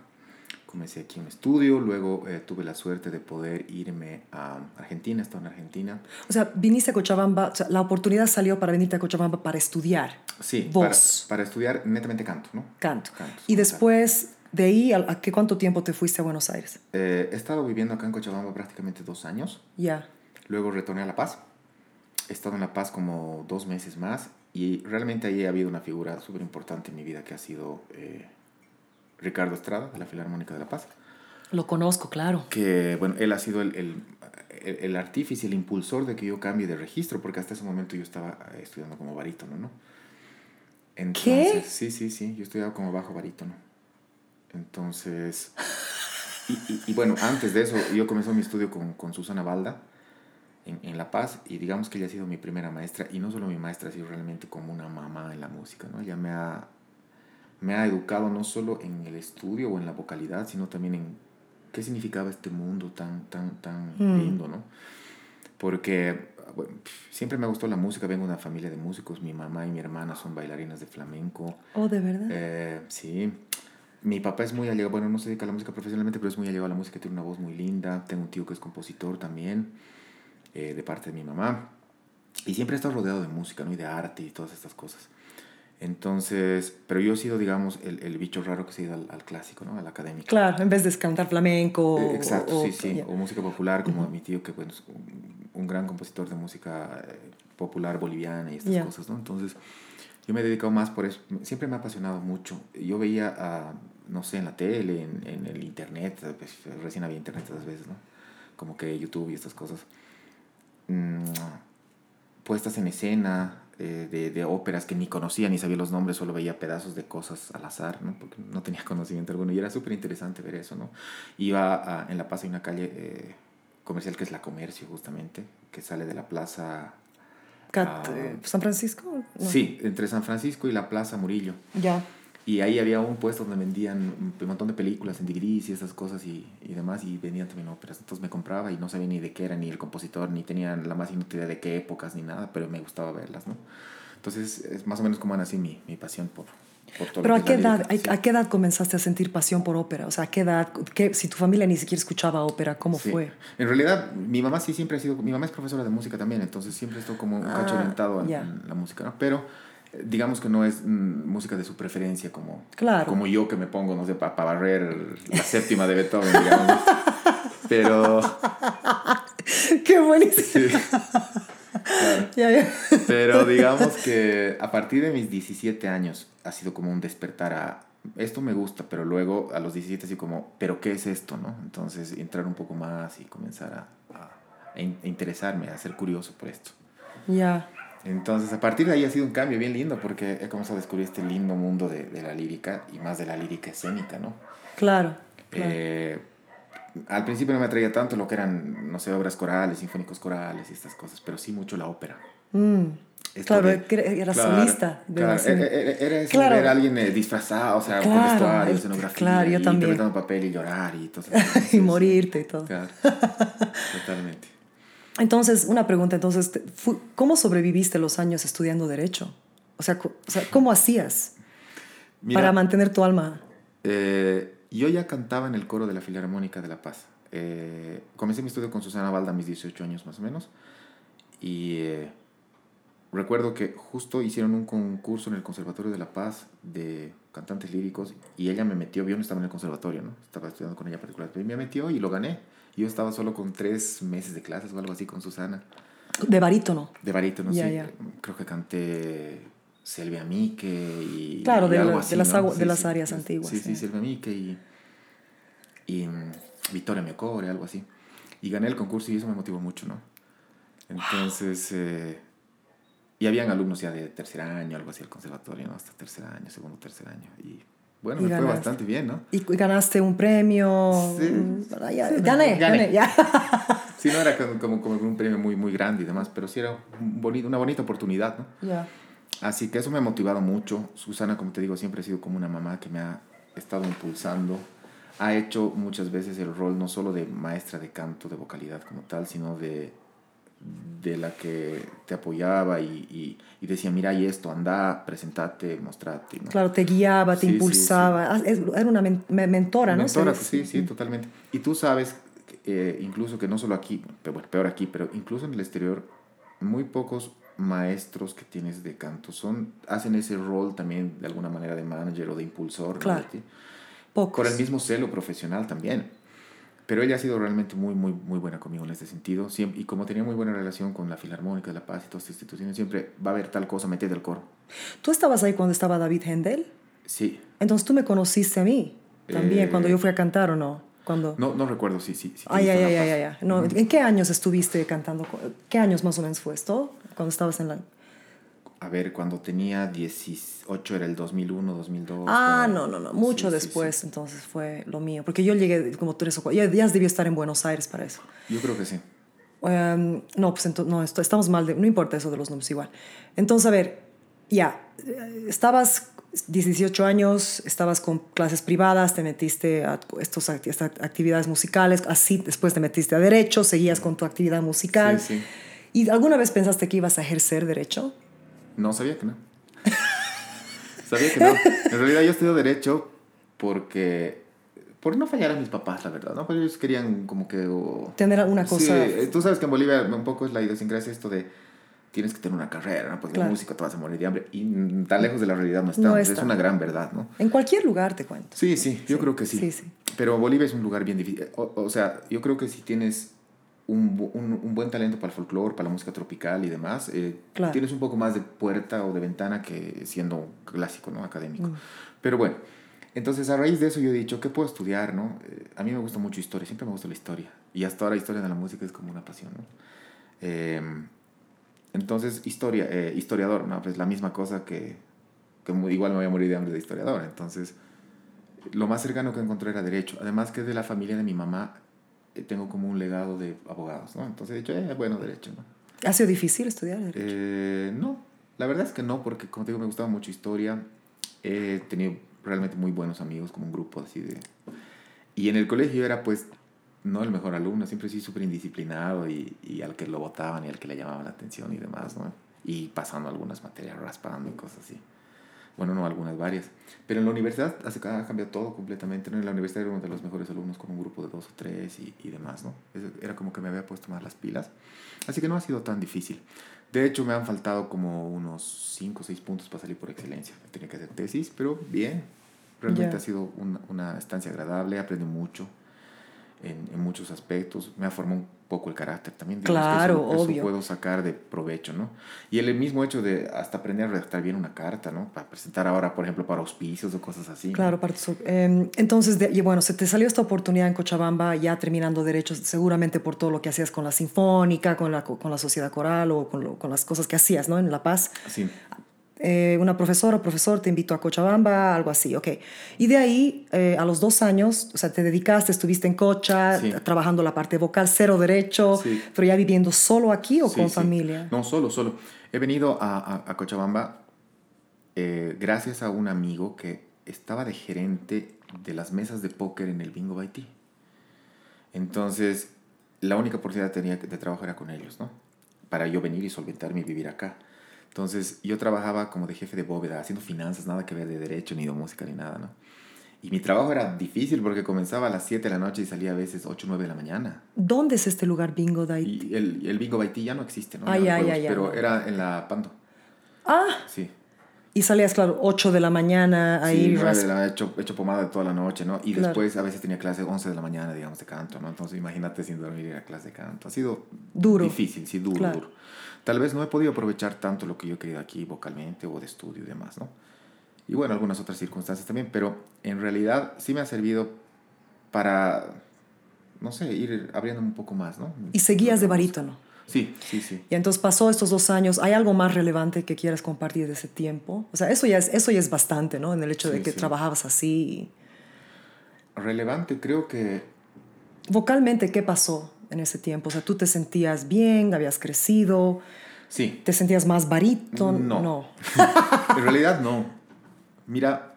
comencé aquí un estudio, luego eh, tuve la suerte de poder irme a Argentina, estaba en Argentina. O sea, viniste a Cochabamba, o sea, la oportunidad salió para venirte a Cochabamba para estudiar Sí, para, voz, para estudiar netamente canto, ¿no? canto. Canto, Y después de ahí, ¿a, qué cuánto tiempo te fuiste a Buenos Aires? Eh, he estado viviendo acá en Cochabamba prácticamente dos años, Ya. Luego retorné a La Paz, he estado en La Paz como dos meses más y realmente ahí ha habido una figura súper importante en mi vida que ha sido eh, Ricardo Estrada, de la Filarmónica de La Paz. Lo conozco, claro. que bueno, él ha sido el, el, el, el artífice, el impulsor de que yo cambie de registro, porque hasta ese momento yo estaba eh, estudiando como barítono, ¿no? Entonces, ¿Qué? Sí, sí, sí, yo estudiaba como bajo barítono. Entonces, y, y, y bueno, antes de eso, yo comencé mi estudio con, con Susana Balda en, en La Paz, y digamos que ella ha sido mi primera maestra, y no solo mi maestra, ha sido realmente como una mamá en la música, ¿no? Ella me ha, me ha educado no solo en el estudio o en la vocalidad, sino también en qué significaba este mundo tan, tan, tan Mm. lindo, ¿no? Porque bueno, siempre me gustó la música, vengo de una familia de músicos, mi mamá y mi hermana son bailarinas de flamenco. Oh, de verdad. Eh, sí. Mi papá es muy allegado, bueno, no se dedica a la música profesionalmente, pero es muy allegado a la música, tiene una voz muy linda. Tengo un tío que es compositor también, eh, de parte de mi mamá. Y siempre he estado rodeado de música, ¿no? Y de arte y todas estas cosas. Entonces, pero yo he sido, digamos, el, el bicho raro que se ha ido al, al clásico, ¿no? Al académico. Claro, en vez de cantar flamenco. Eh, Exacto, o- sí, sí. O música popular, como mi tío, que bueno, es un, un gran compositor de música eh, popular boliviana y estas cosas, ¿no? Entonces, yo me he dedicado más por eso. Siempre me ha apasionado mucho. Yo veía, a, no sé, en la tele, en, en el internet, pues, recién había internet esas veces, ¿no? Como que YouTube y estas cosas. Mm, puestas en escena eh, de, de óperas que ni conocía ni sabía los nombres, solo veía pedazos de cosas al azar, ¿no? porque no tenía conocimiento alguno y era súper interesante ver eso. ¿no? Iba a- en La Paz hay una calle eh, comercial que es La Comercio justamente, que sale de la plaza... Cat- eh, ¿San Francisco? No. Sí, entre San Francisco y la Plaza Murillo. Ya. Y ahí había un puesto donde vendían un montón de películas en DVDs y esas cosas y, y demás, y vendían también óperas. Entonces me compraba y no sabía ni de qué era, ni el compositor, ni tenía la más inútil idea de qué épocas, ni nada, pero me gustaba verlas, ¿no? Entonces es más o menos como nací mi, mi pasión por, Pero ¿a qué, edad, a, qué edad comenzaste a sentir pasión por ópera? O sea, ¿a qué edad? qué- si tu familia ni siquiera escuchaba ópera, ¿cómo Sí. fue? En realidad, mi mamá sí siempre ha sido, mi mamá es profesora de música también, entonces siempre estuvo como un cacho Ah, orientado ya. a la música, ¿no? Pero digamos que no es mm, música de su preferencia como, Claro. como yo que me pongo, no sé, para barrer la séptima de Beethoven, digamos. Pero, ¡Qué buenísimo! sí, claro. Ya, ya. Pero digamos que a partir de mis 17 años ha sido como un despertar a esto me gusta, pero luego a los 17 así como, ¿pero qué es esto? ¿no? Entonces entrar un poco más y comenzar a, a interesarme, a ser curioso por esto. Ya. Entonces a partir de ahí ha sido un cambio bien lindo porque he comenzado a descubrir este lindo mundo de, de la lírica y más de la lírica escénica, ¿no? Claro. claro. Eh, al principio no me atraía tanto lo que eran, no sé, obras corales, sinfónicos corales y estas cosas, pero sí mucho la ópera. Mm. Claro, de- era claro, solista de claro, era, eso Claro. ver a alguien eh, disfrazado, o sea, con vestuario, escenografía, claro, yo y también. interpretando papel y llorar y todo y morirte y todo. Claro, totalmente. Entonces, una pregunta, entonces, ¿cómo sobreviviste los años estudiando Derecho? O sea, ¿cómo hacías Mira, para mantener tu alma? eh, yo ya cantaba en el coro de la Filarmónica de La Paz. Eh, comencé mi estudio con Susana Balda a mis 18 años más o menos. Y eh, recuerdo que justo hicieron un concurso en el Conservatorio de La Paz de cantantes líricos y ella me metió, yo no estaba en el conservatorio, ¿no? Estaba estudiando con ella particular, pero me metió y lo gané. Yo estaba solo con tres meses de clases o algo así con Susana. De barítono. De barítono, Ya, sí. Creo que canté Selvia Mique y. Claro, y de algo la- así, de las de Sí, las sí. áreas antiguas, Sí, sí. sí, Selvia Mique y. Y mm, Victoria Mecore, algo así. Y gané el concurso y eso me motivó mucho, ¿no? Entonces. eh, y habían alumnos ya de tercer año, algo así, al conservatorio, ¿no? Hasta tercer año, segundo, tercer año. Y bueno, me fue ganaste. bastante bien, ¿no? Y ganaste un premio. Sí. Mm, ya, Sí, gané, gané. gané, ya. Sí, no era como, como, como un premio muy, muy grande y demás, pero sí era un bonito, una bonita oportunidad, ¿no? Ya. Así que eso me ha motivado mucho. Susana, como te digo, siempre ha sido como una mamá que me ha estado impulsando. Ha hecho muchas veces el rol no solo de maestra de canto, de vocalidad como tal, sino de, de la que te apoyaba y, y, y decía, mira, y esto, anda, presentate, mostrate. ¿no? Claro, te guiaba, te Sí, sí, impulsaba. Ah, Era una men- me- mentora, ¿no? Mentora, sí, sí, totalmente. Y tú sabes, eh, incluso que no solo aquí, pero bueno, peor aquí, pero incluso en el exterior, muy pocos maestros que tienes de canto son hacen ese rol también de alguna manera de manager o de impulsor ¿no? Claro. ti. Pocos. con el mismo celo profesional también pero ella ha sido realmente muy muy muy buena conmigo en este sentido siempre, y como tenía muy buena relación con la Filarmónica de La Paz y todas estas instituciones siempre va a haber tal cosa metete al coro ¿Tú estabas ahí cuando estaba David Hendel? sí Entonces tú me conociste a mí también Eh, cuando yo fui a cantar o no? Cuando... no no recuerdo si sí, sí, Ay, ay, ay, ay, ay. No, ¿En qué años estuviste cantando? ¿Qué años más o menos fue esto? Cuando estabas en la... A ver, cuando tenía 18 era el 2001, 2002. Ah, no, no, no. Mucho Sí, sí, después, sí. entonces fue lo mío. Porque yo llegué como tres o cuatro... Ya, ya debió estar en Buenos Aires para eso. Yo creo que sí. Em, no, pues entonces, no, esto- estamos mal. De, no importa eso de los nombres igual. Entonces, a ver, ya, eh, estabas 18 años, estabas con clases privadas, te metiste a estos, estas actividades musicales, así después te metiste a derecho, seguías con tu actividad musical. Sí, sí. ¿Y alguna vez pensaste que ibas a ejercer derecho? No, sabía que no. sabía que no. En realidad yo estudio Derecho porque... Por no fallar a mis papás, la verdad, ¿no? Porque ellos querían como que... Tener alguna Sí, cosa... eh, tú sabes que en Bolivia un poco es la idiosincrasia esto de tienes que tener una carrera, ¿no? Porque Claro. la música te vas a morir de hambre. Y mm, tan lejos de la realidad no está. No es una gran verdad, ¿no? En cualquier lugar te cuento. Sí, sí, yo Sí, creo que sí. sí, sí. Pero Bolivia es un lugar bien difícil. O, o sea, yo creo que si tienes un, un, un buen talento para el folclore, para la música tropical y demás, eh, Claro. tienes un poco más de puerta o de ventana que siendo clásico, ¿no? Académico. Mm. Pero bueno, entonces a raíz de eso yo he dicho, ¿qué puedo estudiar, no? Eh, a mí me gusta mucho historia, siempre me gusta la historia. Y hasta ahora historia de la música es como una pasión, ¿no? Eh, entonces, historia, eh, historiador, ¿no? Pues la misma cosa que, que mu- igual me voy a morir de hambre de historiador. Entonces, lo más cercano que encontré era derecho. Además que de la familia de mi mamá tengo como un legado de abogados, ¿no? Entonces he dicho, eh, bueno, derecho, ¿no? ¿Ha sido difícil estudiar derecho? Eh, no, la verdad es que no, porque como te digo, me gustaba mucho historia. He tenido realmente muy buenos amigos, como un grupo así de... Y en el colegio era pues no el mejor alumno, siempre sí súper indisciplinado y, y al que lo votaban y al que le llamaban la atención y demás, ¿no? Y pasando algunas materias, raspando y cosas así. Bueno, no algunas, varias. Pero en la universidad ha cambiado todo completamente, ¿no? En la universidad era uno de los mejores alumnos con un grupo de dos o tres y, y demás, ¿no? Era como que me había puesto más las pilas. Así que no ha sido tan difícil. De hecho, me han faltado como unos 5 o 6 puntos para salir por excelencia. Tenía que hacer tesis, pero bien. Realmente Ya. ha sido una, una estancia agradable, aprendí mucho en, en muchos aspectos. Me ha formado un poco el carácter también. Claro, eso, eso obvio. puedo sacar de provecho, ¿no? Y el mismo hecho de hasta aprender a redactar bien una carta, ¿no? Para presentar ahora, por ejemplo, para auspicios o cosas así. ¿no? Claro, para tus- eh, entonces, de- y bueno, se te salió esta oportunidad en Cochabamba, ya terminando derechos, seguramente por todo lo que hacías con la sinfónica, con la, co- con la sociedad coral o con, lo- con las cosas que hacías, ¿no? En La Paz. Sí. Eh, una profesora o profesor te invitó a Cochabamba, algo así, ok. Y de ahí, eh, a los dos años, o sea, te dedicaste, estuviste en Cocha, Sí. trabajando la parte vocal, cero derecho, Sí. pero ya viviendo solo aquí o Sí, con familia. No, solo, solo. He venido a, a- a Cochabamba eh, gracias a un amigo que estaba de gerente de las mesas de póker en el Bingo Tea. Entonces, la única oportunidad que tenía de trabajo era con ellos, ¿no? Para yo venir y solventarme y vivir acá. Entonces, yo trabajaba como de jefe de bóveda, haciendo finanzas, nada que ver de derecho, ni de música, ni nada, ¿no? Y mi trabajo era difícil porque comenzaba a las 7 de la noche y salía a veces 8 o 9 de la mañana. ¿Dónde es este lugar bingo? Y el, el bingo Baití ya no existe, ¿no? Ah, Ya ya, ya. Pero era en la Pando. Ah, Sí. y salías, claro, 8 de la mañana ahí. sí, de la- he hecho, he hecho pomada toda la noche, ¿no? Y Claro. después a veces tenía clase 11 de la mañana, digamos, de canto, ¿no? Entonces imagínate sin dormir ir a clase de canto. Ha sido Duro. difícil, sí, duro, Claro. duro. Tal vez no he podido aprovechar tanto lo que yo quería aquí vocalmente o de estudio y demás, ¿no? Y bueno, algunas otras circunstancias también, pero en realidad sí me ha servido para, no sé, ir abriendo un poco más, ¿no? Y seguías de barítono. Sí, sí, sí. Y entonces pasó estos dos años. ¿Hay algo más relevante que quieras compartir de ese tiempo? O sea, eso ya es, eso ya es bastante, ¿no? En el hecho de que sí. trabajabas así. Relevante, creo que Vocalmente, ¿qué pasó en ese tiempo? O sea, ¿tú te sentías bien? ¿Habías crecido? sí. ¿Te sentías más barítono? No. En realidad no. Mira,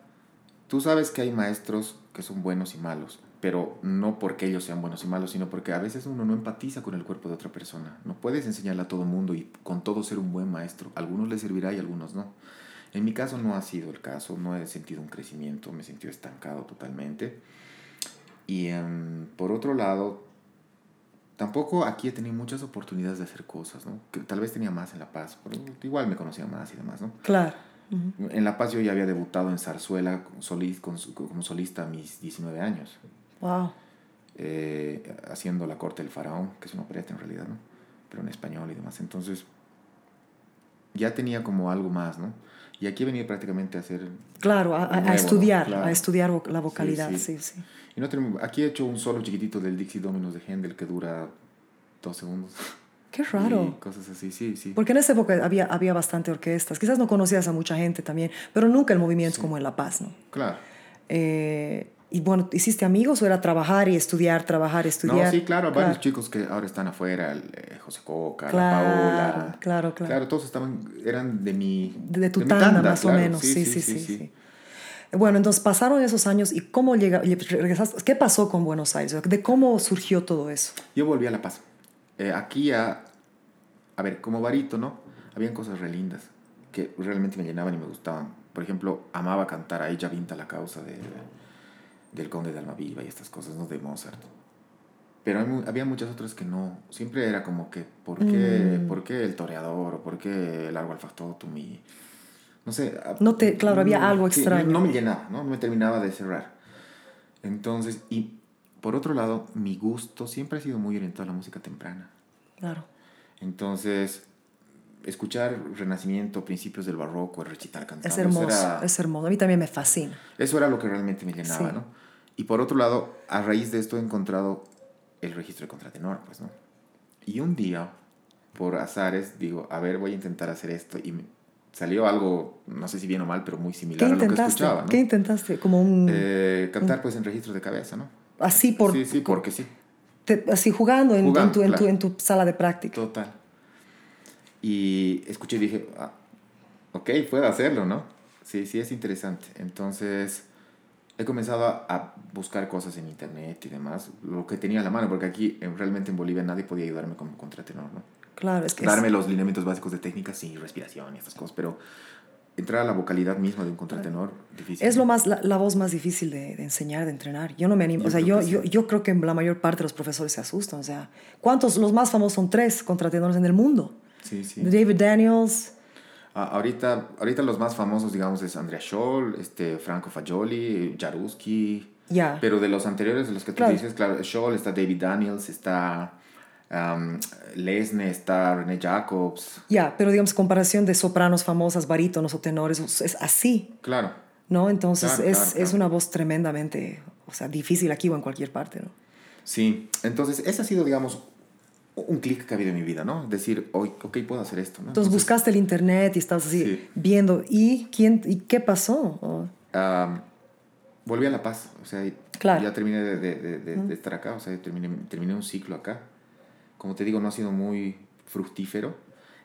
tú sabes que hay maestros que son buenos y malos, pero no porque ellos sean buenos y malos, sino porque a veces uno no empatiza con el cuerpo de otra persona. No puedes enseñarle a todo mundo y con todo ser un buen maestro. A algunos les servirá y a algunos no. En mi caso no ha sido el caso, no he sentido un crecimiento, me he sentido estancado totalmente. Y em, por otro lado, tampoco aquí he tenido muchas oportunidades de hacer cosas, ¿no? Que tal vez tenía más en La Paz, pero igual me conocía más y demás, ¿no? Claro. Ujú. En La Paz yo ya había debutado en zarzuela como solista a mis 19 años, Wow. eh, haciendo La Corte del Faraón, que es una opereta en realidad, ¿no? Pero en español y demás. Entonces, ya tenía como algo más, ¿no? Y aquí he venido prácticamente a hacer... Claro, a, a- a Nuevo, ¿no? estudiar, Claro. a estudiar la vocalidad, sí. sí, sí. Y no tenemos- aquí he hecho un solo chiquitito del Dixie Dominos de Händel que dura dos segundos. Qué raro. Y cosas así, sí, sí. Porque en esa época había, había bastante orquestas. Quizás no conocías a mucha gente también, pero nunca el movimiento como en La Paz, ¿no? Claro. Eh, Y bueno, ¿hiciste amigos o era trabajar y estudiar, trabajar, estudiar? No, sí, claro, Claro. varios chicos que ahora están afuera, el, eh, José Coca, la Claro, Paola. claro, claro. todos estaban, eran de mi... De, de tu mi tanda, más o claro. menos. Sí sí sí, sí, Bueno, entonces pasaron esos años y cómo llega, regresaste. ¿Qué pasó con Buenos Aires? ¿De cómo surgió todo eso? Yo volví a La Paz. Eh, aquí a... A ver, como barítono, habían cosas re lindas que realmente me llenaban y me gustaban. Por ejemplo, amaba cantar a Ella Vinta la causa de, del Conde de Almaviva y estas cosas, ¿no? De Mozart. Pero hay había muchas otras que no. Siempre era como que, ¿por qué, Mm. ¿por qué el toreador? ¿O por qué el Largo al Factotum? Y, no sé. No te- claro, había algo sí, extraño. no me llenaba, ¿no? No me terminaba de cerrar. Entonces, y por otro lado, mi gusto siempre ha sido muy orientado a la música temprana. Claro. Entonces, escuchar Renacimiento, principios del Barroco, el recital cantando. Es hermoso, era- es hermoso. A mí también me fascina. eso era lo que realmente me llenaba, Sí. ¿no? Y por otro lado, a raíz de esto he encontrado el registro de contratenor, pues, ¿no? Y un día, por azares, digo, a ver, voy a intentar hacer esto. Y me salió algo, no sé si bien o mal, pero muy ¿Qué similar a lo que escuchaba, ¿no? ¿Qué intentaste? Como un... Eh, cantar, pues, en registro de cabeza, ¿no? así por... sí, sí, porque sí. te- así jugando, en, en Jugando, tu, en, tu, claro. en tu sala de práctica. Total. Y escuché y dije, ah, ok, puedo hacerlo, ¿no? Sí, sí, es interesante. Entonces, he comenzado a, a buscar cosas en internet y demás, lo que tenía a la mano, porque aquí en- realmente en Bolivia nadie podía ayudarme como contratenor, ¿no? Claro, es que es- Darme los lineamientos básicos de técnica, sí, respiración y estas cosas, pero entrar a la vocalidad misma de un contratenor, difícil. Es lo más, la, la voz más difícil de, de enseñar, de entrenar. Yo no me animo. Yo o sea, yo, yo, yo creo que la mayor parte de los profesores se asustan. O sea, ¿cuántos? Los más famosos son tres contratenores en el mundo. Sí, sí. David Daniels. Ah, ahorita, ahorita los más famosos, digamos, es Andrea Scholl, este, Franco Fagioli, Jaruski. Ya. Pero de los anteriores, de los que tú Claro. dices, claro, Scholl, está David Daniels, está um, Lesne, está René Jacobs. Ya, pero digamos, comparación de sopranos famosas, barítonos o tenores, es es así, Claro, ¿no? Entonces Claro, es, claro, es claro. una voz tremendamente, o sea, difícil aquí o en cualquier parte, ¿no? sí. Entonces, ese ha sido, digamos, un clic que ha habido en mi vida, ¿no? Decir, hoy, ok, puedo hacer esto, ¿no? Entonces, buscaste el internet y estabas así Sí. viendo, ¿y quién y qué pasó? O- Am, volví a La Paz, o sea, ya terminé de, de- de- de- de estar acá, o sea, terminé, terminé un ciclo acá. Como te digo, no ha sido muy fructífero.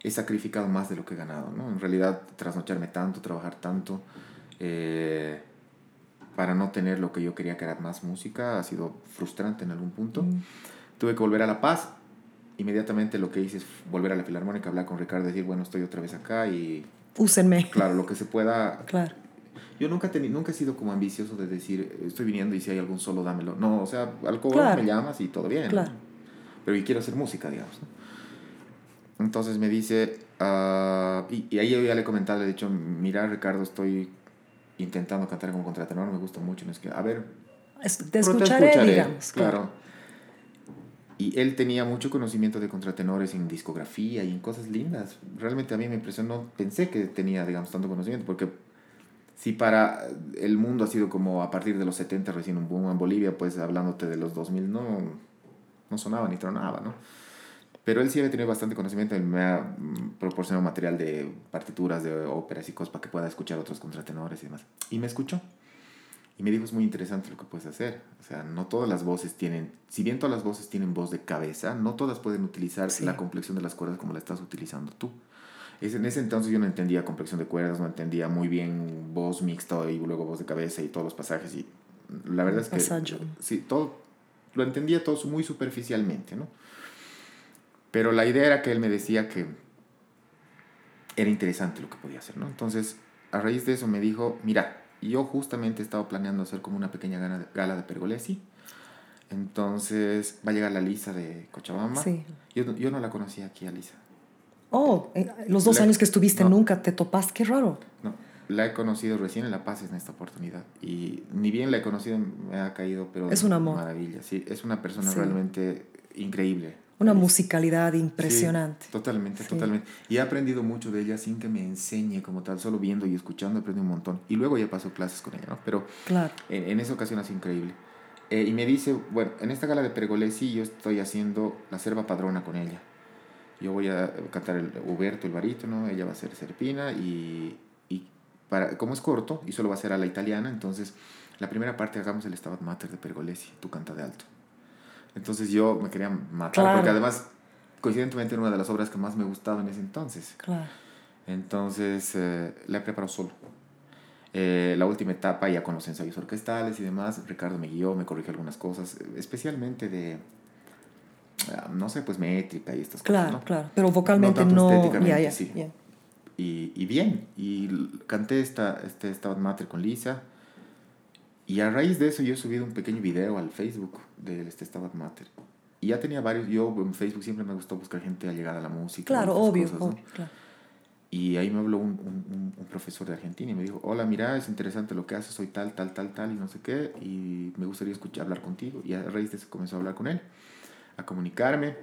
He sacrificado más de lo que he ganado, ¿no? En realidad, trasnocharme tanto, trabajar tanto, eh, para no tener lo que yo quería que era más música, ha sido frustrante en algún punto. Tuve que volver a La Paz. Inmediatamente lo que hice es volver a la Filarmónica, hablar con Ricardo, decir, bueno, estoy otra vez acá y, Úsenme. claro, lo que se pueda, Claro. yo nunca, he teni- nunca he sido como ambicioso de decir, estoy viniendo y si hay algún solo, dámelo. No, o sea, al cobro Claro. me llamas y todo bien. Claro. Pero y quiero hacer música, digamos. ¿no? Entonces me dice, ah, y, y ahí yo ya le he comentado, le he dicho, mira Ricardo, estoy intentando cantar como contratenor, me gusta mucho. No es que, a ver, Es- te escucharé, digamos. Claro. Y él tenía mucho conocimiento de contratenores en discografía y en cosas lindas. Realmente a mí me impresionó, pensé que tenía, digamos, tanto conocimiento, porque si para el mundo ha sido como a partir de los 70 recién un boom en Bolivia, pues hablándote de los 2000 no, no sonaba ni tronaba, ¿no? Pero él sí había tenido bastante conocimiento, él me ha mm, proporcionado material de partituras, de óperas y cosas para que pueda escuchar otros contratenores y demás. Y me escuchó. Y me dijo, es muy interesante lo que puedes hacer. O sea, no todas las voces tienen, si bien todas las voces tienen voz de cabeza, no todas pueden utilizar Sí. la complexión de las cuerdas como la estás utilizando tú. Es, en ese entonces yo no entendía complexión de cuerdas, no entendía muy bien voz mixta y luego voz de cabeza y todos los pasajes. Y la verdad es que... Sí, todo, lo entendía todo muy superficialmente, ¿no? Pero la idea era que él me decía que era interesante lo que podía hacer, ¿no? Entonces, a raíz de eso me dijo, mira, yo justamente estaba planeando hacer como una pequeña gala de, Pergolesi. Entonces, va a llegar la Lisa de Cochabamba. Sí. Yo, no- yo no la conocía aquí a Lisa. Oh, eh, los dos años que estuviste no. nunca te topaste, qué raro. No, la he conocido recién en La Paz en esta oportunidad. Y ni bien la he conocido, me ha caído, pero... Es un amor. Maravilla, sí. Es una persona Sí. realmente increíble. Una musicalidad impresionante. Sí, totalmente, Sí. totalmente. Y he aprendido mucho de ella sin que me enseñe como tal, solo viendo y escuchando aprendí un montón. Y luego ya paso clases con ella, ¿no? Pero Claro. en, en esa ocasión sido increíble. Eh, y me dice, bueno, en esta gala de Pergolesi yo estoy haciendo la serva padrona con ella. Yo voy a cantar el Huberto, el barítono, ella va a ser Serpina y para, como es corto y solo va a ser a la italiana, entonces la primera parte hagamos el Stabat Mater de Pergolesi, tú canta de alto. Entonces yo me quería matar, Claro. porque además, coincidentemente, era una de las obras que más me gustaba en ese entonces. Claro. Entonces eh, la he preparado solo. Eh, la última etapa, ya con los ensayos orquestales y demás, Ricardo me guió, me corrigió algunas cosas, especialmente de, ah, no sé, pues métrica y estas Claro, cosas. ¿no? claro. Pero vocalmente tanto no. estéticamente, ya, ya, sí. ya. Y, y bien, y canté esta, este Stabat Mater con Lisa. Y a raíz de eso yo he subido un pequeño video al Facebook de este Stabat Mater. Y ya tenía varios, yo en Facebook siempre me gustó buscar gente allegada a la música. Claro, obvio, cosas, ¿no? obvio, claro. Y ahí me habló un, un- un- un profesor de Argentina y me dijo, hola, mira, es interesante lo que haces, soy tal, tal, tal, tal y no sé qué, y me gustaría escuchar, hablar contigo. Y a raíz de eso comenzó a hablar con él, a comunicarme.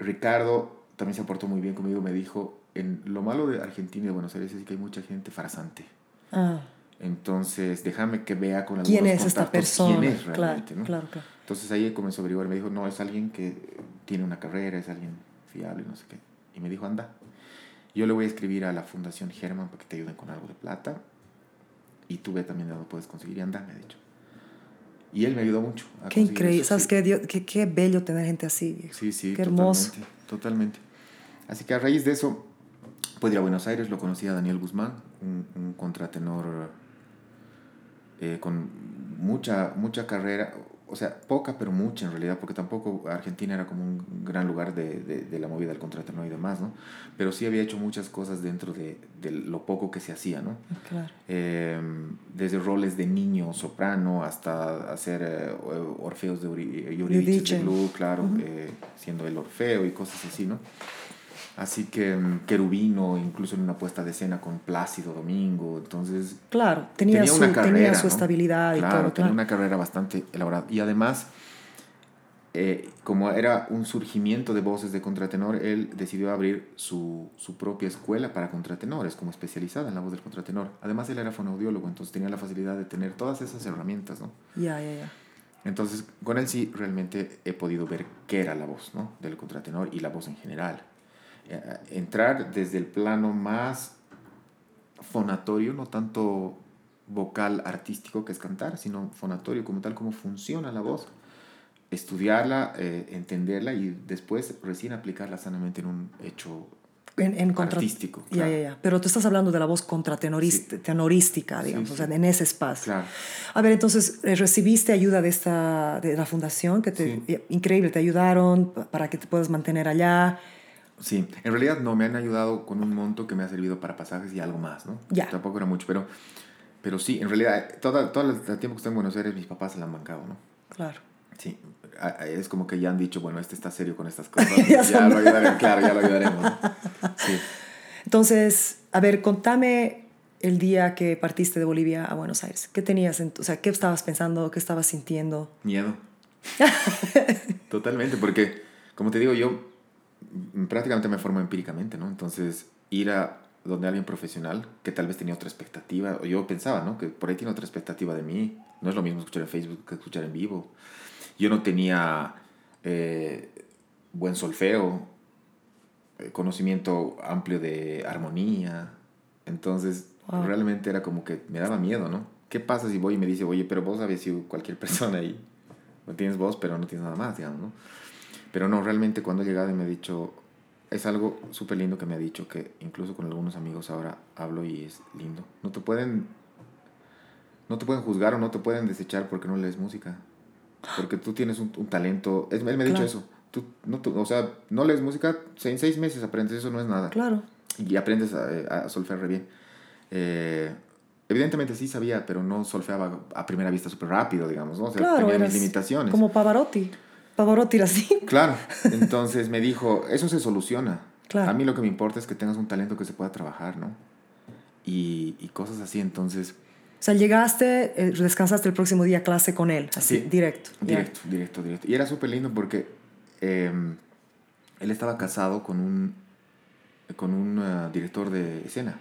Ricardo también se aportó muy bien conmigo, me dijo, en lo malo de Argentina y de Buenos Aires es que hay mucha gente farsante. Ah, Entonces, déjame que vea con algunos ¿Quién es esta persona? quién es claro, realmente, ¿no? claro, claro. Entonces ahí comenzó a averiguar, me dijo, no, es alguien que tiene una carrera, es alguien fiable, no sé qué. Y me dijo, anda, yo le voy a escribir a la Fundación German para que te ayuden con algo de plata. Y tú ve también de dónde puedes conseguir. Y anda, me ha dicho. Y él me ayudó mucho. a Qué increíble. eso, ¿Sabes sí. qué, Dios- qué? Qué bello tener gente así. viejo. Sí, sí, Qué hermoso. Totalmente, totalmente. Así que a raíz de eso, pude ir a Buenos Aires, lo conocí a Daniel Guzmán, un, un contratenor eh, con mucha, mucha carrera, o sea, poca pero mucha en realidad, porque tampoco Argentina era como un gran lugar de, de, de la movida del contratenor y demás, ¿no? Pero sí había hecho muchas cosas dentro de, de lo poco que se hacía, ¿no? Claro. Eh, desde roles de niño soprano hasta hacer eh, Orfeos de Uri- Eurídice Eurídice. de Gluck, claro, eh, siendo el Orfeo y cosas así, ¿no? Así que mm, Querubino, incluso en una puesta de escena con Plácido Domingo, entonces Claro, tenía, su, tenía su ¿no? estabilidad y Claro, todo. tenía Claro. una carrera bastante elaborada. Y además, eh, como era un surgimiento de voces de contratenor, él decidió abrir su, su propia escuela para contratenores, como especializada en la voz del contratenor. Además, él era fonoaudiólogo, entonces tenía la facilidad de tener todas esas herramientas, ¿no? Ya, ya, ya. Entonces, con él sí realmente he podido ver qué era la voz, ¿no? Del contratenor y la voz en general. Eh, entrar desde el plano más fonatorio, no tanto vocal artístico que es cantar, sino fonatorio como tal, cómo funciona la voz. Estudiarla, eh, entenderla y después recién aplicarla sanamente en un hecho En, en contra- artístico. Ya, claro. ya, ya. Pero tú estás hablando de la voz contratenorística, digamos, Sí, o sea, sí. en ese espacio. Claro. A ver, entonces, eh, ¿recibiste ayuda de esta, de la fundación? Que te, Sí. Increíble, te ayudaron pa- para que te puedas mantener allá. Sí, en realidad no, me han ayudado con un monto que me ha servido para pasajes y algo más, ¿no? Ya. Tampoco era mucho, pero, pero sí, en realidad, toda, todo el tiempo que estoy en Buenos Aires, mis papás se la han bancado, ¿no? Claro. Sí, es como que ya han dicho, bueno, este está serio con estas cosas, Ya lo ayudaremos, claro, ya lo ayudaremos. ¿no? Sí. Entonces, a ver, contame el día que partiste de Bolivia a Buenos Aires. ¿Qué tenías? En, tu- o sea, ¿qué estabas pensando? ¿Qué estabas sintiendo? Miedo. Totalmente, porque, como te digo, yo prácticamente me formo empíricamente, ¿no? Entonces, ir a donde alguien profesional, que tal vez tenía otra expectativa, o yo pensaba, ¿no? Que por ahí tiene otra expectativa de mí. No es lo mismo escuchar en Facebook que escuchar en vivo. Yo no tenía eh, buen solfeo, eh, conocimiento amplio de armonía. Entonces, Wow. realmente era como que me daba miedo, ¿no? ¿Qué pasa si voy y me dice, oye, pero vos habías sido cualquier persona ahí? No tienes voz, pero no tienes nada más, digamos, ¿no? Pero no, realmente cuando he llegado y me ha dicho, es algo súper lindo que me ha dicho, que incluso con algunos amigos ahora hablo y es lindo. No te pueden, no te pueden juzgar o no te pueden desechar porque no lees música. Porque tú tienes un, un talento, él me ha dicho eso. Tú, no, tú- o sea, no lees música, en seis meses aprendes, eso no es nada Claro. y aprendes a, a solfear re bien. Eh, evidentemente sí sabía, pero no solfeaba a primera vista súper rápido, digamos, ¿no? O sea, claro, tenía mis limitaciones. Como Pavarotti. Pavarotti era así. Claro, entonces me dijo, eso se soluciona. Claro. A mí lo que me importa es que tengas un talento que se pueda trabajar, ¿no? Y, y cosas así, entonces, O sea, llegaste, eh, descansaste el próximo día clase con él, así, Sí. directo. directo, directo, directo. Y era súper lindo porque eh, él estaba casado con un, con un eh, director de escena.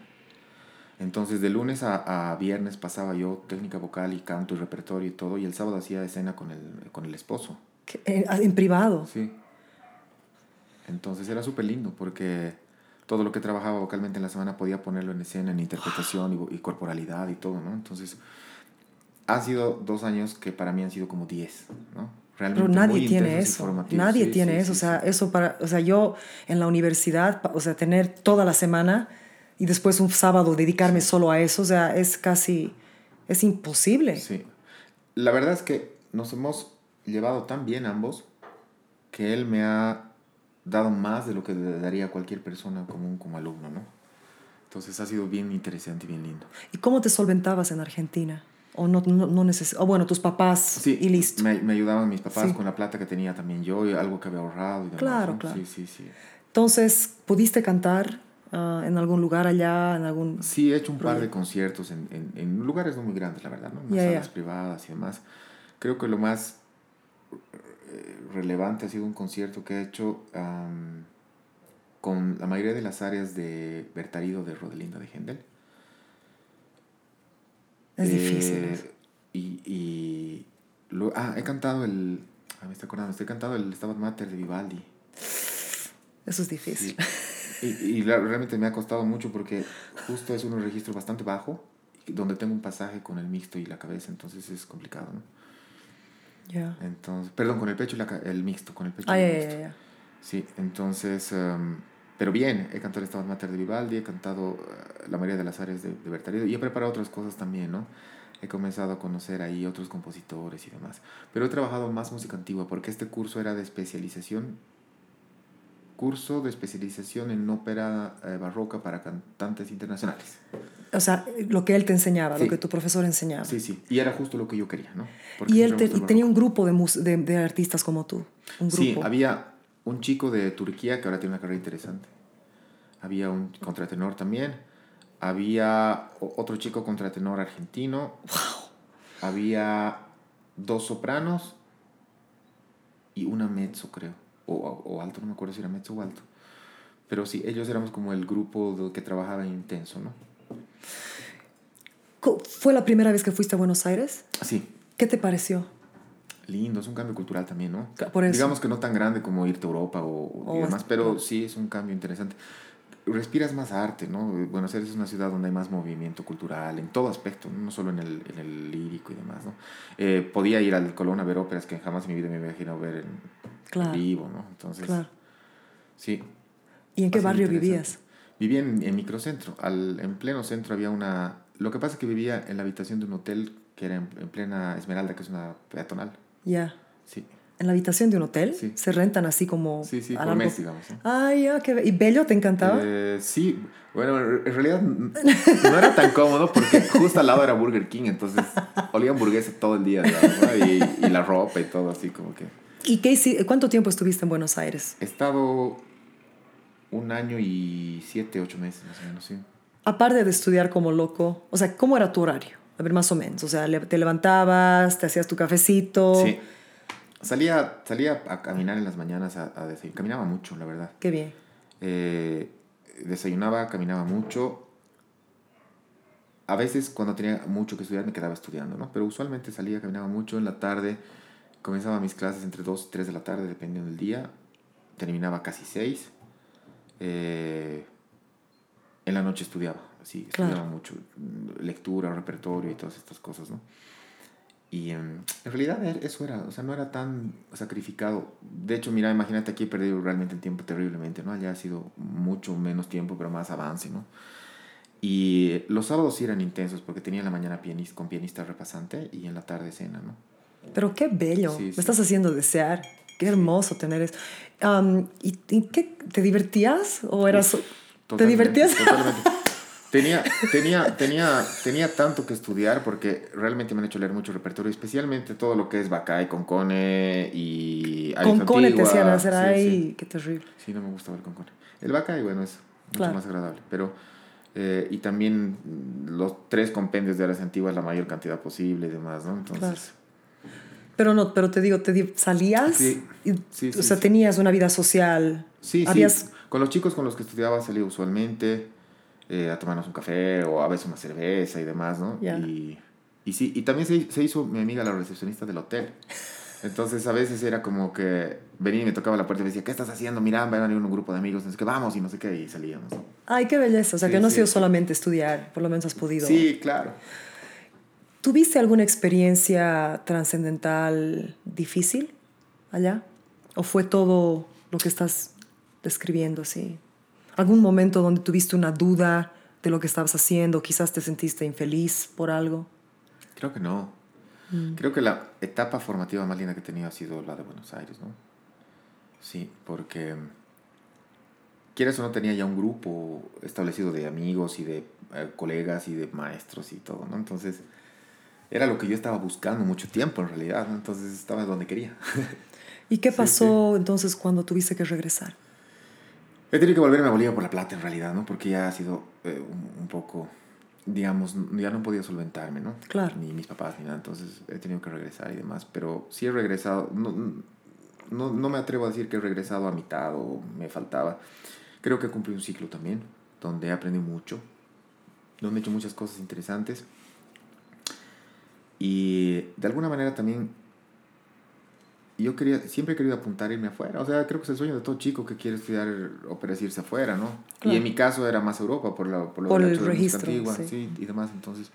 Entonces, de lunes a, a viernes pasaba yo técnica vocal y canto y repertorio y todo, y el sábado hacía escena con el, con el esposo. Eh, en privado. Sí. Entonces era súper lindo porque todo lo que trabajaba vocalmente en la semana podía ponerlo en escena, en interpretación y vo- y, corporalidad y todo, ¿no? Entonces, han sido dos años que para mí han sido como diez, ¿no? Realmente Pero nadie muy tiene y eso. Nadie Sí, tiene sí, eso. sí, o sea, eso para, o sea, yo en la universidad, o sea, tener toda la semana y después un sábado dedicarme solo a eso, o sea, es casi, es imposible. Sí. La verdad es que nos hemos llevado tan bien ambos que él me ha dado más de lo que le daría cualquier persona común como alumno, ¿no? Entonces ha sido bien interesante y bien lindo. ¿Y cómo te solventabas en Argentina? O no, no, no neces- o bueno, tus papás Sí, y listo. Me, me ayudaban mis papás Sí. con la plata que tenía también yo y algo que había ahorrado y demás. Claro, ¿no? claro. Sí, sí, sí. Entonces, ¿pudiste cantar ah, en algún lugar allá, en algún... Sí, he hecho un par de conciertos en, en, en lugares no muy grandes, la verdad, ¿no? En ya. salas privadas y demás. Creo que lo más relevante ha sido un concierto que he hecho am, con la mayoría de las áreas de Bertarido de Rodelinda de Händel. Es Eh, difícil. Y, y lo- ah, he cantado el... Ah, me estoy acordando, estoy cantado el Stabat Mater de Vivaldi. Eso es difícil. Y, y la- realmente me ha costado mucho porque justo es un registro bastante bajo, donde tengo un pasaje con el mixto y la cabeza, entonces es complicado, ¿no? Ya. Entonces, perdón, con el pecho y la, el mixto, con el pecho Ah, y el mixto. Sí, entonces, em, pero bien, he cantado el Stabat Mater de Vivaldi, he cantado eh, la mayoría de las áreas de, de Bertarido y he preparado otras cosas también, ¿no? He comenzado a conocer ahí otros compositores y demás. Pero he trabajado más música antigua porque este curso era de especialización, curso de especialización en ópera eh, barroca para cantantes internacionales. O sea, lo que él te enseñaba, Sí. lo que tu profesor enseñaba. Sí, sí, y era justo lo que yo quería, ¿no? Porque Y él te- y tenía un grupo de, mus- de, de artistas como tú. Un grupo. Sí, había un chico de Turquía que ahora tiene una carrera interesante. Había un contratenor también. Había otro chico contratenor argentino. Había dos sopranos y una mezzo, creo. O, o- alto, no me acuerdo si era mezzo o alto. Pero sí, ellos éramos como el grupo que trabajaba intenso, ¿no? ¿Fue la primera vez que fuiste a Buenos Aires? Sí, ¿Qué te pareció? lindo, es un cambio cultural también, ¿no? Por eso. Digamos que no tan grande como irte a Europa o, O y demás, pero sí es un cambio interesante. Respiras más arte, ¿no? Buenos Aires es una ciudad donde hay más movimiento cultural, en todo aspecto, no solo en el, en el lírico y demás, ¿no? Eh, podía ir al Colón a ver óperas que jamás en mi vida me había imaginado ver en, Claro. en vivo, ¿no? Entonces, Claro. sí. ¿Y en qué barrio vivías? Vivía en, en microcentro. Al, en pleno centro había una... Lo que pasa es que vivía en la habitación de un hotel que era en, en plena Esmeralda, que es una peatonal. Ya. Sí, ¿En la habitación de un hotel? Sí. Se rentan así como... sí, sí, a por mes, digamos. ¿no? Ay, ya, qué... ¿Y Bello te encantaba? Eh, sí, bueno, en realidad no era tan cómodo porque justo al lado era Burger King, entonces olía hamburguesa todo el día, y, y la ropa y todo así como que... ¿Y qué cuánto tiempo estuviste en Buenos Aires? He estado un año y siete, ocho meses más o menos, sí. Aparte de estudiar como loco, o sea, ¿cómo era tu horario? A ver, más o menos. O sea, te levantabas, te hacías tu cafecito. Sí. Salía, salía a caminar en las mañanas a, a desayunar. Caminaba mucho, la verdad. Qué bien. Eh, desayunaba, caminaba mucho. A veces cuando tenía mucho que estudiar me quedaba estudiando, ¿no? Pero usualmente salía, caminaba mucho en la tarde. Comenzaba mis clases entre 2 y 3 de la tarde, dependiendo del día. Terminaba casi 6. Eh, en la noche estudiaba, sí, Claro. estudiaba mucho. Lectura, repertorio y todas estas cosas, ¿no? Y em, en realidad er- eso era, o sea, no era tan sacrificado. De hecho, mira, imagínate aquí he perdido realmente el tiempo terriblemente, ¿no? Allá ha sido mucho menos tiempo, pero más avance, ¿no? Y los sábados sí eran intensos porque tenía en la mañana pianista, con pianista repasante y en la tarde cena, ¿no? Pero qué bello. Sí, Me sí. estás haciendo desear. Qué hermoso tener eso. Am, ¿Y, y qué? ¿Te divertías? ¿O eras.? ¿Te Totalmente, divertías? Totalmente. Tenía, tenía, tenía, tenía tanto que estudiar porque realmente me han hecho leer mucho repertorio, especialmente todo lo que es Bacay, Concone y Arias Con Cone te hacían hacer. Sí, Ay, sí. qué terrible. Sí, no me gustaba el Concone. El Bacay, bueno, es mucho Claro. más agradable, pero... eh, y también los tres compendios de Arias Antiguas, la mayor cantidad posible y demás, ¿no? Entonces... Pero no, pero te digo, te salías. Sí, y- sí, o sea, tenías una vida social. Sí, Habías- sí. Con los chicos con los que estudiaba salía usualmente eh, a tomarnos un café o a veces una cerveza y demás, ¿no? Ya. Y, y sí, y también se, se hizo mi amiga la recepcionista del hotel. Entonces a veces era como que venía y me tocaba la puerta y me decía, ¿qué estás haciendo? Mira, va a venir un grupo de amigos, no sé qué, vamos y no sé qué, y salíamos. Ay, qué belleza. O sea, Sí, que no ha sí, sido sí. solamente estudiar, por lo menos has podido. Sí, claro. ¿Tuviste alguna experiencia trascendental difícil allá? ¿O fue todo lo que estás describiendo así? ¿Algún momento donde tuviste una duda de lo que estabas haciendo? Quizás te sentiste infeliz por algo. Creo que no. Creo que la etapa formativa más linda que he tenido ha sido la de Buenos Aires, ¿no? Sí, porque mm, quieras o no tenía ya un grupo establecido de amigos y de eh, colegas y de maestros y todo, ¿no? Entonces era lo que yo estaba buscando mucho tiempo en realidad, ¿no? Entonces estaba donde quería. ¿Y qué Sí, pasó entonces cuando tuviste que regresar? He tenido que volverme a Bolivia por la plata en realidad, ¿no? Porque ya ha sido eh, un, un poco, digamos, ya no he podido solventarme, ¿no? Claro. Ni mis papás ni nada, entonces he tenido que regresar y demás. Pero sí he regresado, no, no, no me atrevo a decir que he regresado a mitad o me faltaba. Creo que cumplí un ciclo también, donde he aprendido mucho, donde he hecho muchas cosas interesantes. Y de alguna manera también yo quería, siempre he querido apuntar a irme afuera. O sea, creo que es el sueño de todo chico que quiere estudiar ópera es irse afuera, ¿no? Claro. Y en mi caso era más Europa, por, la, por, lo Por el de registro, antigua, sí. sí, y demás. Entonces,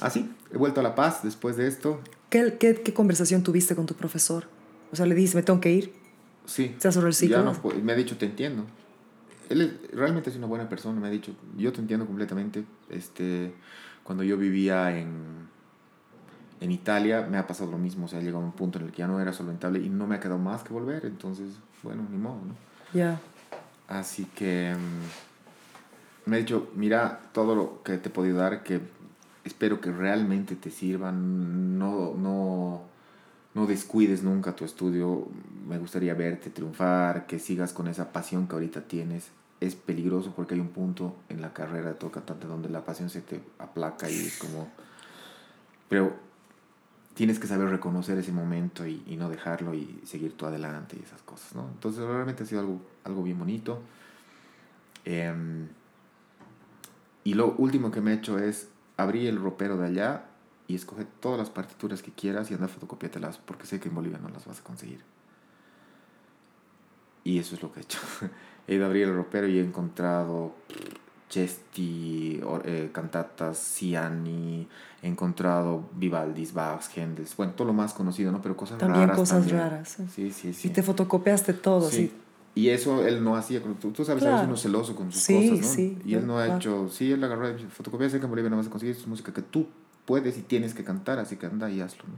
así, he vuelto a La Paz después de esto. ¿Qué, qué, qué conversación tuviste con tu profesor? O sea, le dijiste, me tengo que ir. Sí. ¿Estás sobre el ciclo? Ya no me ha dicho, te entiendo. Él es- realmente es una buena persona, me ha dicho, yo te entiendo completamente. Este, cuando yo vivía en, en Italia, me ha pasado lo mismo. O sea, ha llegado un punto en el que ya no era solventable y no me ha quedado más que volver. Entonces, bueno, ni modo, ¿no? Ya. Así que mm, me ha dicho, mira todo lo que te he podido dar, que espero que realmente te sirva, no, no, no descuides nunca tu estudio, me gustaría verte triunfar, que sigas con esa pasión que ahorita tienes. Es peligroso porque hay un punto en la carrera de todo cantante donde la pasión se te aplaca y es como... Pero tienes que saber reconocer ese momento y, no dejarlo y seguir tú adelante y esas cosas, ¿no? Entonces realmente ha sido algo, algo bien bonito. Em, y lo último que me he hecho es abrir el ropero de allá y escoger todas las partituras que quieras y andar fotocopiátelas porque sé que en Bolivia no las vas a conseguir. Y eso es lo que he hecho. he ido a abrir el ropero y he encontrado Chesti, eh, cantatas, Ciani, he encontrado Vivaldis, Bachs, Händel, bueno, todo lo más conocido, ¿no? Pero cosas También raras. cosas también. raras, sí. Sí, sí, sí. Y te fotocopiaste todo, Sí. sí. Y eso él no hacía. Tú, tú sabes, a Claro. veces uno es celoso con sus Sí, cosas, ¿no? sí, y él no ha hecho. Sí, él agarró y fotocopia, sé que en Bolivia no vas a conseguir es música que tú puedes y tienes que cantar, así que anda y hazlo, ¿no?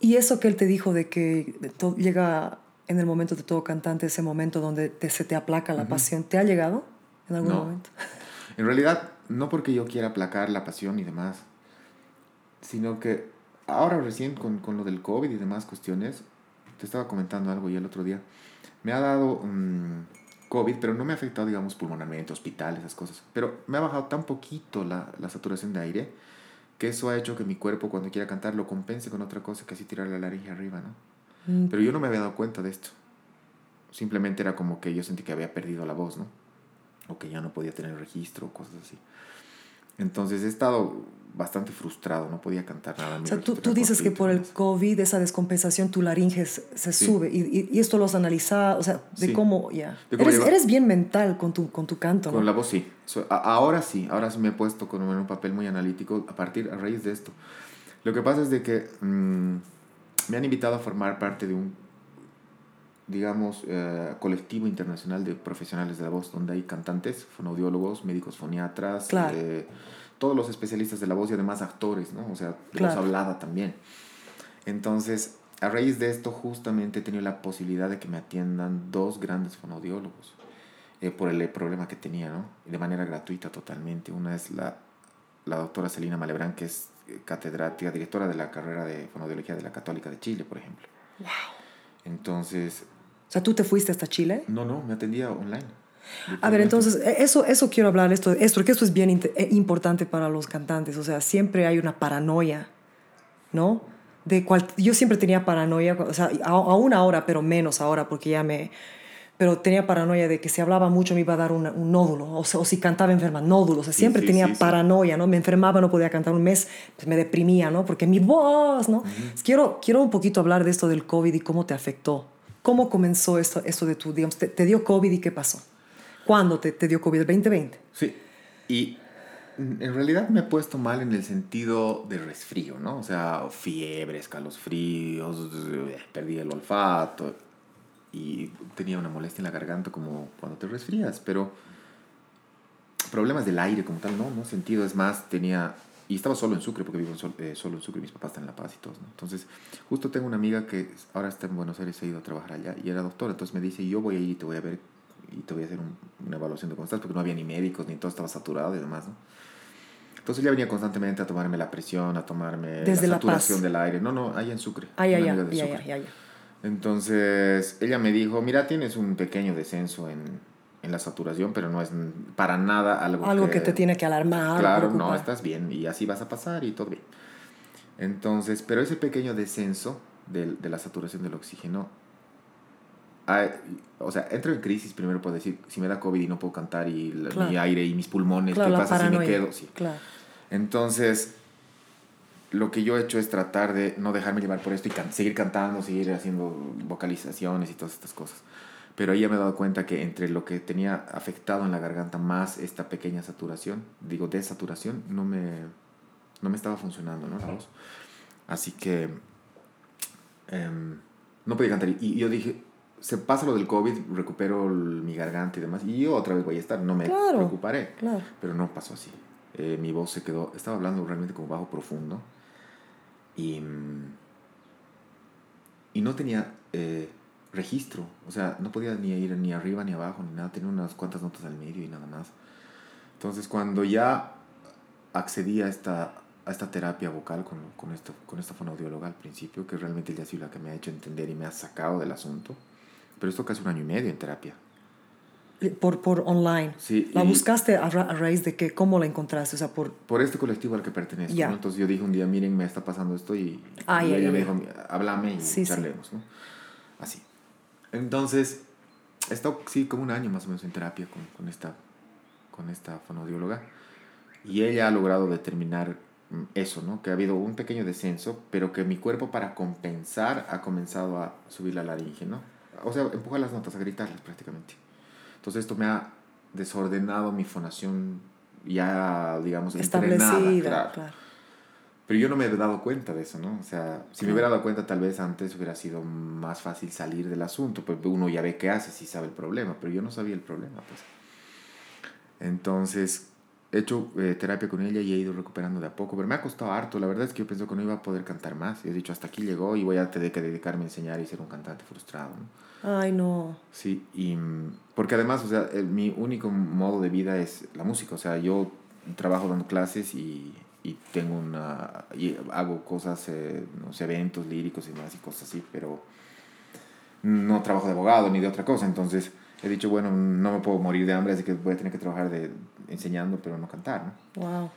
Y eso que él te dijo de que llega en el momento de todo cantante, ese momento donde te- se te aplaca la pasión, ¿te ha llegado en algún No. momento? En realidad, no porque yo quiera aplacar la pasión y demás, sino que ahora recién con, con lo del COVID y demás cuestiones, te estaba comentando algo y el otro día, me ha dado mm, COVID, pero no me ha afectado, digamos, pulmonalmente, hospital, esas cosas, pero me ha bajado tan poquito la, la saturación de aire que eso ha hecho que mi cuerpo cuando quiera cantar lo compense con otra cosa que así tirar la laringe arriba, ¿no? Mm, Pero yo no me había dado cuenta de esto. Simplemente era como que yo sentí que había perdido la voz, ¿no? O que ya no podía tener registro cosas así. Entonces he estado bastante frustrado, no podía cantar nada. O sea, tú, tú dices que por el. COVID, esa descompensación, tu laringe se, Sí. sube. Y, y- y esto lo has analizado, o sea, de Sí. cómo, ya. Cómo Eres, eres bien mental con tu, con tu canto, Con ¿no? la voz sí. So- a- ahora sí, ahora sí me he puesto con un papel muy analítico a partir, a raíz de esto. Lo que pasa es de que mm, me han invitado a formar parte de un, digamos, eh, colectivo internacional de profesionales de la voz, donde hay cantantes, fonoaudiólogos, médicos foniatras, Claro. eh, todos los especialistas de la voz y además actores, ¿no? O sea, de Claro. voz hablada también. Entonces, a raíz de esto, justamente he tenido la posibilidad de que me atiendan dos grandes fonoaudiólogos eh, por el problema que tenía, ¿no? De manera gratuita totalmente. Una es la, la doctora Celina Malebrán, que es eh, catedrática, directora de la carrera de fonoaudiología de la Católica de Chile, por ejemplo. Entonces, O sea, tú te fuiste hasta Chile. no, no, me atendía online. A ver, entonces, e- eso, eso quiero hablar, esto, esto, porque esto es bien eh, importante para los cantantes. O sea, siempre hay una paranoia, ¿no? De cual, yo siempre tenía paranoia, o sea, aún ahora, pero menos ahora, porque ya me, pero tenía paranoia de que si hablaba mucho me iba a dar una- un nódulo, o, sea, o si cantaba enferma, nódulos, o sea, siempre sí, tenía sí, paranoia, ¿no? Me enfermaba, no podía cantar un mes, pues me deprimía, ¿no? Porque mi voz, ¿no? quiero, quiero un poquito hablar de esto del COVID y cómo te afectó. ¿Cómo comenzó esto, esto de tu, digamos, te, dio COVID y qué pasó? ¿Cuándo te, te dio COVID? ¿El 2020? Sí, y en realidad me he puesto mal en el sentido de resfrío, ¿no? O sea, fiebre, escalofríos, perdí el olfato y tenía una molestia en la garganta como cuando te resfrías, pero problemas del aire como tal, no, no sentido, es más, tenía, y estaba solo en Sucre, porque vivo en sol- eh, solo en Sucre, mis papás están en La Paz y todos, ¿no? Entonces, justo tengo una amiga que ahora está en Buenos Aires, ha ido a trabajar allá, y era doctora, entonces me dice, yo voy a ir y te voy a ver, y te voy a hacer un- una evaluación de cómo estás, porque no había ni médicos, ni todo estaba saturado y demás, ¿no? Entonces ella venía constantemente a tomarme la presión, a tomarme Desde la saturación del aire. No, no, allá en Sucre. ay, ay, ay. Entonces, ella me dijo, mira, tienes un pequeño descenso en, en la saturación, pero no es para nada algo, Algo que te tiene que alarmar. Claro, no, estás bien y así vas a pasar y todo bien. Entonces, pero ese pequeño descenso de, de la saturación del oxígeno, ay, o sea, entro en crisis primero por decir, si me da COVID y no puedo cantar y la- Claro. mi aire y mis pulmones, Claro, ¿qué pasa si me paranoia. quedo? Sí. Claro. Entonces, lo que yo he hecho es tratar de no dejarme llevar por esto y can- seguir cantando, seguir haciendo vocalizaciones y todas estas cosas. Pero ahí ya me he dado cuenta que entre lo que tenía afectado en la garganta más esta pequeña saturación, digo desaturación, no me, no me estaba funcionando, ¿no? La voz. Así que em, no podía cantar. Y yo dije, se pasa lo del COVID, recupero el- mi garganta y demás, y yo otra vez voy a estar, no me Claro. preocuparé. Claro. Pero no pasó así. Eh, mi voz se quedó, estaba hablando realmente como bajo profundo. Y, y no tenía eh, registro. O sea, no podía ni ir ni arriba ni abajo ni nada. Tenía unas cuantas notas al medio y nada más. Entonces, cuando ya accedí a esta, a esta terapia vocal con, con, esto, con esta fonoaudióloga al principio, que realmente ella ha sido la que me ha hecho entender y me ha sacado del asunto. Pero esto casi un año y medio en terapia. Por, por online. Sí, ¿La buscaste a, ra- a raíz de qué? ¿Cómo la encontraste? O sea, por... por este colectivo al que pertenezco. Ya. ¿no? Entonces yo dije un día, miren, me está pasando esto y, Ay, y ay, ella ay, me dijo, háblame y Sí, sí. charlemos, ¿no? Así. Entonces, he estado, sí, como un año más o menos en terapia con, con esta, con esta fonoaudióloga y ella ha logrado determinar mm, eso, ¿no? Que ha habido un pequeño descenso, pero que mi cuerpo para compensar ha comenzado a subir la laringe, ¿no? O sea, empujar las notas, a gritarlas prácticamente. Entonces esto me ha desordenado mi fonación ya, digamos, entrenada, Establecida. claro. claro. Pero yo no me he dado cuenta de eso, ¿no? O sea, si me Claro. hubiera dado cuenta, tal vez antes hubiera sido más fácil salir del asunto, pues uno ya ve qué hace si sabe el problema, pero yo no sabía el problema, pues. Entonces, he hecho eh, terapia con ella y he ido recuperando de a poco, pero me ha costado harto. La verdad es que yo pensé que no iba a poder cantar más. Y he dicho, hasta aquí llegó y voy a tener que dedicarme a enseñar y ser un cantante frustrado, ¿no? Ay, no. Sí, y porque además, o sea, el- mi único modo de vida es la música. O sea, yo trabajo dando clases y, y tengo una. y hago cosas, eh, no sé, eventos líricos y demás y cosas así, pero no trabajo de abogado ni de otra cosa. Entonces he dicho, bueno, no me puedo morir de hambre, así que voy a tener que trabajar de, enseñando, pero no cantar, ¿no? Wow.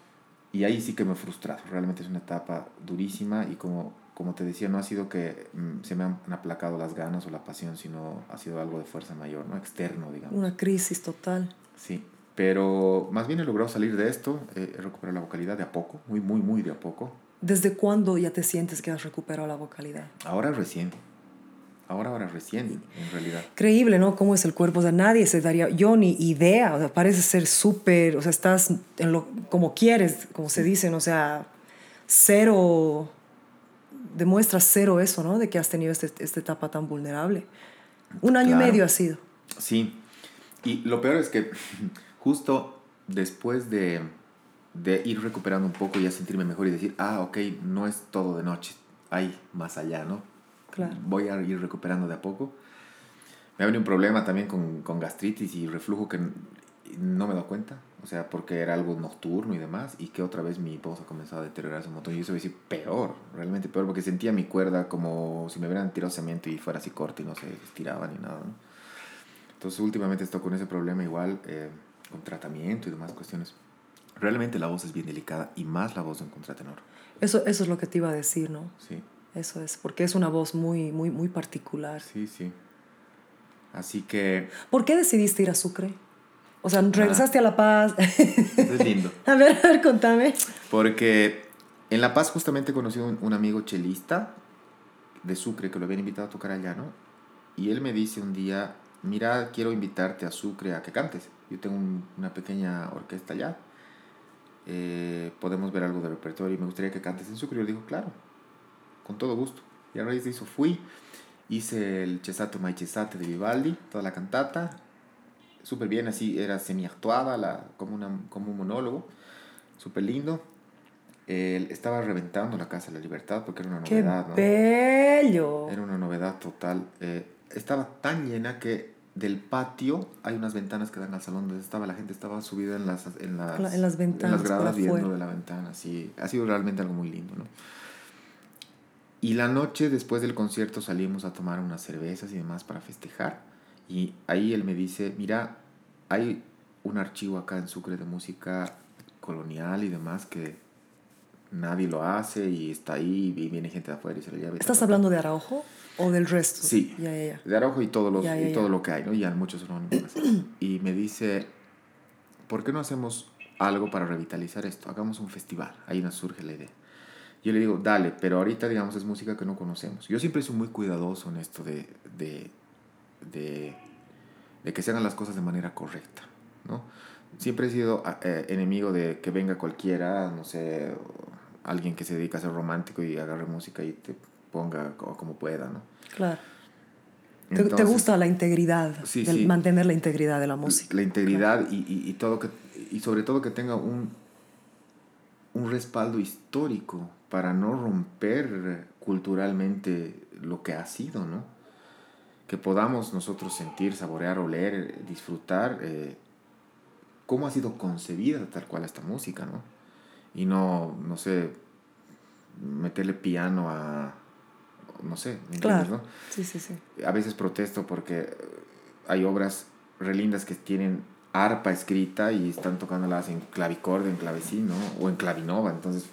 Y ahí sí que me he frustrado. Realmente es una etapa durísima y como, como te decía, no ha sido que mm, se me han aplacado las ganas o la pasión, sino ha sido algo de fuerza mayor, ¿no? Externo, digamos. Una crisis total. Sí. Pero más bien he logrado salir de esto, eh, he recuperado la vocalidad de a poco, muy, muy, muy de a poco. ¿Desde cuándo ya te sientes que has recuperado la vocalidad? Ahora recién. Ahora, ahora recién, en realidad. Increíble, ¿no? Cómo es el cuerpo. O sea, nadie se daría, yo ni idea. O sea, parece ser súper, o sea, estás en lo, como quieres, como se dicen, o sea, cero, demuestras cero eso, ¿no? De que has tenido este- esta etapa tan vulnerable. Un año Claro. y medio ha sido. Sí. Y lo peor es que justo después de, de ir recuperando un poco y ya sentirme mejor y decir, ah, ok, no es todo de noche, hay más allá, ¿no? Claro. Voy a ir recuperando de a poco. Me ha venido un problema también con, con gastritis y reflujo que no me he dado cuenta. O sea, porque era algo nocturno y demás. Y que otra vez mi voz ha comenzado a deteriorarse un montón. Y eso es decir, peor, realmente peor. Porque sentía mi cuerda como si me hubieran tirado cemento y fuera así corta y no se estiraba ni nada. ¿no? Entonces últimamente estoy con ese problema igual, eh, con tratamiento y demás cuestiones. Realmente la voz es bien delicada y más la voz de un contratenor. Eso, eso es lo que te iba a decir, ¿no? Sí, Eso es, porque es una voz muy, muy, muy particular. sí, sí. Así que ¿Por qué decidiste ir a Sucre? O sea, regresaste a La Paz. eso es lindo. a ver, a ver, contame. Porque en La Paz justamente conocí un, un amigo chelista de Sucre que lo habían invitado a tocar allá, ¿no? Y él me dice un día, mira, quiero invitarte a Sucre a que cantes. Yo tengo un- una pequeña orquesta allá. Eh, podemos ver algo de repertorio y me gustaría que cantes en Sucre. Yo le digo, claro, con todo gusto. Y a raíz de eso fui, hice el Cesato Mai Cesate de Vivaldi, toda la cantata. Súper bien, así era semi-actuada, la, como, una, como un monólogo. Súper lindo. Él estaba reventando la Casa de la Libertad porque era una ¡Qué novedad, ¿no? bello! Era una novedad total. Eh, estaba tan llena que del patio hay unas ventanas que dan al salón donde estaba. La gente estaba subida en las en las, en las ventanas, por gradas viendo de la ventana sí. Ha sido realmente algo muy lindo no y la noche después del concierto salimos a tomar unas cervezas y demás para festejar. Y ahí él me dice mira hay un archivo acá en Sucre de música colonial y demás que nadie lo hace y está ahí y viene gente de afuera y se lo lleva y ¿Estás ta, ta, ta". hablando de Araujo o del resto? Sí. Ya, ya, ya. de Araujo y, todos los, y todo lo que hay, ¿no? Ya muchos son más. Y me dice, ¿por qué no hacemos algo para revitalizar esto? Hagamos un festival. Ahí nos surge la idea. Yo le digo, dale, pero ahorita, digamos, es música que no conocemos. Yo siempre soy muy cuidadoso en esto de, de, de, de que se hagan las cosas de manera correcta, ¿no? Siempre he sido eh, enemigo de que venga cualquiera, no sé, alguien que se dedica a ser romántico y agarre música y te ponga co- como pueda, ¿no? Claro. ¿Te, gusta la integridad? Sí, del- sí. Mantener la integridad de la música. la integridad y, y, y todo que y sobre todo que tenga un un respaldo histórico para no romper culturalmente lo que ha sido, ¿no? Que podamos nosotros sentir, saborear, oler, disfrutar eh, cómo ha sido concebida tal cual esta música, ¿no? Y no, no sé, meterle piano a, no sé, ¿me entiendes, no? Sí, sí, sí. a veces protesto porque hay obras relindas que tienen arpa escrita y están tocándolas en clavicorde, en clavecín, ¿no? O en clavinova, entonces...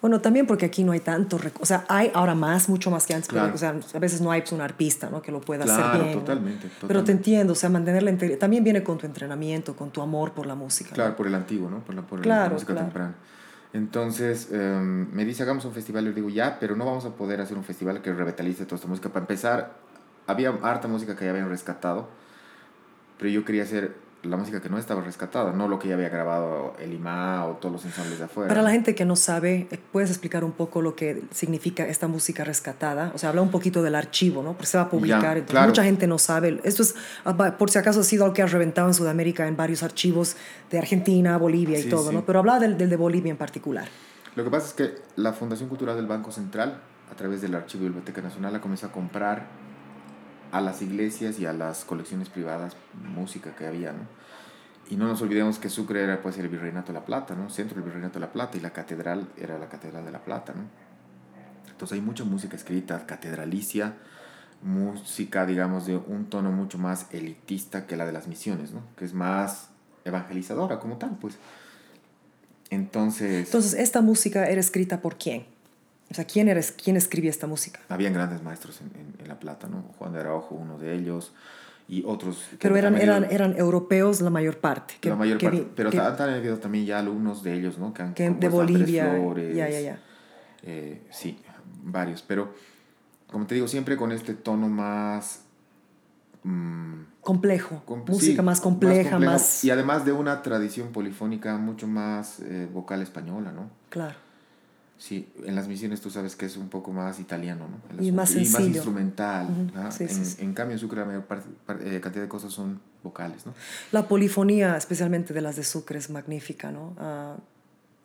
Bueno, también porque aquí no hay tanto, o sea, hay ahora más, mucho más que antes, pero, o sea, a veces no hay pues, un arpista, ¿no? Que lo pueda hacer bien. totalmente, Pero te entiendo, o sea, mantener la integridad, también viene con tu entrenamiento, con tu amor por la música. ¿no? Claro, por el antiguo, ¿no? Por la, por la música temprana. Entonces, em, me dice, hagamos un festival. Yo le digo, ya, pero no vamos a poder hacer un festival que revitalice toda esta música. Para empezar, había harta música que ya habían rescatado, pero yo quería hacer la música que no estaba rescatada, no lo que ya había grabado el IMA o todos los ensambles de afuera. Para la gente que no sabe, eh, ¿puedes explicar un poco lo que significa esta música rescatada? O sea, habla un poquito del archivo, ¿no? Porque se va a publicar, Ya, entonces claro. mucha gente no sabe. Esto es, ah, por si acaso, ha sido algo que ha reventado en Sudamérica en varios archivos de Argentina, Bolivia y Sí, todo, sí. ¿no? Pero habla del, del de Bolivia en particular. Lo que pasa es que la Fundación Cultural del Banco Central, a través del Archivo Biblioteca Nacional, ha comenzado a comprar a las iglesias y a las colecciones privadas música que había, ¿no? Y no nos olvidemos que Sucre era pues el Virreinato de la Plata, ¿no? Centro del Virreinato de la Plata y la catedral era la Catedral de la Plata, ¿no? Entonces hay mucha música escrita, catedralicia, música, digamos, de un tono mucho más elitista que la de las misiones, ¿no? Que es más evangelizadora como tal, pues. Entonces... Entonces, ¿esta música era escrita por quién? O sea, ¿quién, eres, quién escribía esta música? Habían grandes maestros en, en- en La Plata, ¿no? Juan de Araujo, uno de ellos, y otros. que Pero eran, eran, eran europeos la mayor parte. que- la mayor que parte. pero han habido también ya alumnos de ellos, ¿no? Que han que de Bolivia. Flores, Ya, ya, ya. eh, sí, varios. Pero, como te digo, siempre con este tono más. mm, Complejo. com- música sí, más compleja, más... Y además de una tradición polifónica mucho más eh, vocal española, ¿no? Claro. Sí, en las misiones tú sabes que es un poco más italiano, ¿no? El Y más Y más instrumental. Ujú, ¿ah? sí, en, sí, en cambio, en Sucre la mayor parte, par- eh, cantidad de cosas son vocales, ¿no? La polifonía, especialmente de las de Sucre, es magnífica, ¿no? Ah,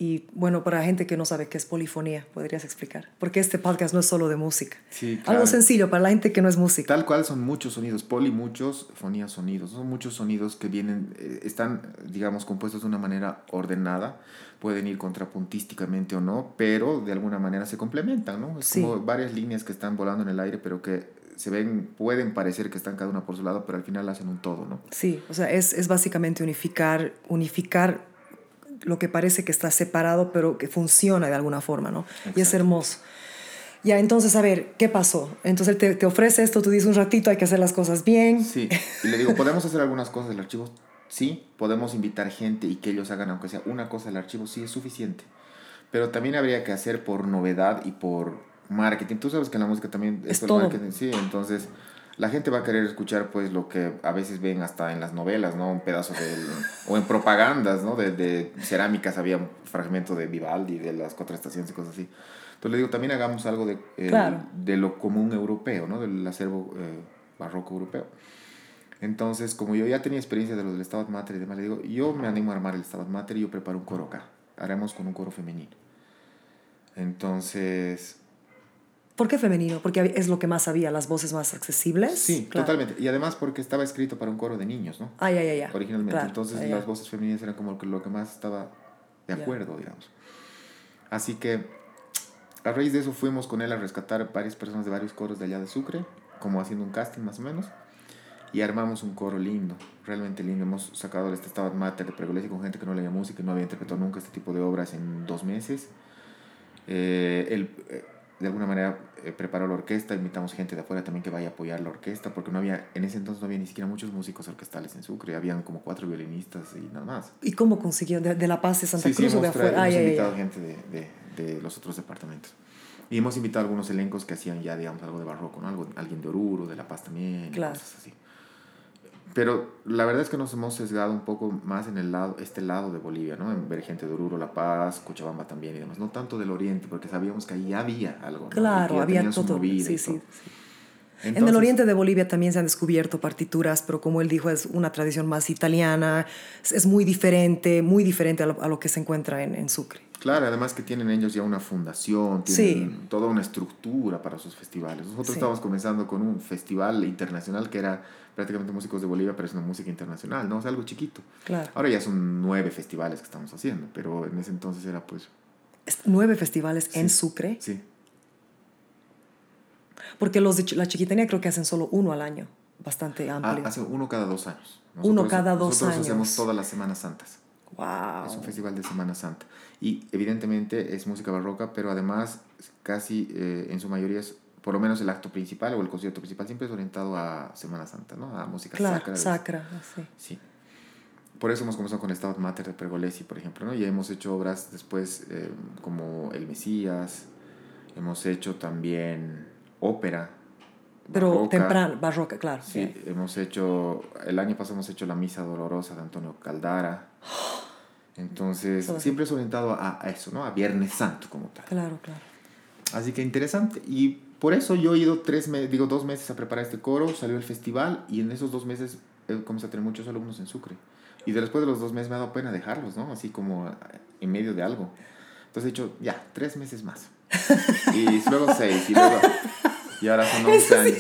y bueno, para gente que no sabe qué es polifonía, podrías explicar. Porque este podcast no es solo de música. Sí, Algo claro. sencillo para la gente que no es música. Tal cual son muchos sonidos, poli muchos, fonía sonidos. Son muchos sonidos que vienen, eh, están, digamos, compuestos de una manera ordenada. Pueden ir contrapuntísticamente o no, pero de alguna manera se complementan, ¿no? Es Sí. como varias líneas que están volando en el aire, pero que se ven, pueden parecer que están cada una por su lado, pero al final hacen un todo, ¿no? Sí, o sea, es, es básicamente unificar, unificar lo que parece que está separado, pero que funciona de alguna forma, ¿no? Y es hermoso. Ya, entonces, a ver, ¿qué pasó? Entonces él te, te ofrece esto, tú dices un ratito, hay que hacer las cosas bien. Sí, y le digo, ¿podemos hacer algunas cosas del archivo? Sí, podemos invitar gente y que ellos hagan, aunque sea una cosa del archivo, sí es suficiente. Pero también habría que hacer por novedad y por marketing. Tú sabes que en la música también Es el todo. marketing, sí, entonces la gente va a querer escuchar pues lo que a veces ven hasta en las novelas, ¿no? Un pedazo de... o en propagandas, ¿no? De, de cerámicas había un fragmento de Vivaldi, de las cuatro estaciones y cosas así. Entonces le digo, también hagamos algo de, eh, Claro. de lo común europeo, ¿no? Del acervo eh, barroco europeo. Entonces, como yo ya tenía experiencia de lo del Stabat Mater y demás, le digo, yo me animo a armar el Stabat Mater y yo preparo un coro acá. Haremos con un coro femenino. Entonces, ¿Por qué femenino? Porque es lo que más había, las voces más accesibles. sí, Claro. totalmente. Y además porque estaba escrito para un coro de niños, ¿no? Ah, ya, ya, ya. Originalmente. Claro, Entonces ya. las voces femeninas eran como que lo que más estaba de Ya. acuerdo, digamos. Así que a raíz de eso fuimos con él a rescatar varias personas de varios coros de allá de Sucre, como haciendo un casting más o menos. Y armamos un coro lindo, realmente lindo. Hemos sacado este Stabat Mater de Pergolesi con gente que no leía música y no había interpretado nunca este tipo de obras en dos meses. Eh, él, eh, de alguna manera, eh, preparó la orquesta. Invitamos gente de afuera también que vaya a apoyar la orquesta, porque no había, en ese entonces no había ni siquiera muchos músicos orquestales en Sucre. Habían como cuatro violinistas y nada más. ¿Y cómo consiguió? ¿De, de La Paz de Santa Sí, sí, Cruz o de hemos, afuera? Ah, hemos ya, ya, invitado ya. gente de, de, de los otros departamentos. Y hemos invitado algunos elencos que hacían ya, digamos, algo de barroco, ¿no? Algo, alguien de Oruro, de La Paz también, Claro. cosas así. Pero la verdad es que nos hemos sesgado un poco más en el lado, este lado de Bolivia, ¿no? En ver gente de Oruro, La Paz, Cochabamba también y demás. No tanto del oriente, porque sabíamos que ahí había algo. ¿no? Claro, había todo. Sí, sí, en el oriente de Bolivia también se han descubierto partituras, pero como él dijo, es una tradición más italiana, es, es muy diferente, muy diferente a lo, a lo que se encuentra en, en Sucre. Claro, además que tienen ellos ya una fundación, tienen toda una estructura para sus festivales. Nosotros Sí. estábamos comenzando con un festival internacional que era prácticamente músicos de Bolivia, pero es una música internacional, ¿no? O sea, algo chiquito. Claro. Ahora ya son nueve festivales que estamos haciendo, pero en ese entonces era pues... Es- Nueve festivales en. Sucre, Sí, porque los de la Chiquitanía creo que hacen solo uno al año, bastante Ah, amplio. hace uno cada dos años. Uno cada dos nosotros años. hacemos todas las Semanas Santas. wow. Es un festival de Semana Santa. Y evidentemente es música barroca, pero además casi eh, en su mayoría es, por lo menos el acto principal o el concierto principal siempre es orientado a Semana Santa, ¿no? A música Claro, sacra. sacra, sí. Sí. Por eso hemos comenzado con el Stabat Mater de Pergolesi, por ejemplo, ¿no? Y hemos hecho obras después eh, como El Mesías, hemos hecho también ópera. Pero barroca. temprano, barroca, claro. Sí, hemos hecho, el año pasado hemos hecho La Misa Dolorosa de Antonio Caldara. Entonces, siempre es orientado a, a eso, ¿no? A Viernes Santo como tal. Claro, claro. Así que interesante. Y por eso yo he ido tres me- digo, dos meses a preparar este coro, salió el festival y en esos dos meses comenzado a tener muchos alumnos en Sucre. Y después de los dos meses me ha dado pena dejarlos, ¿no? Así como en medio de algo. Entonces he dicho, ya, tres meses más. y luego seis, y luego... Y ahora son 11 años.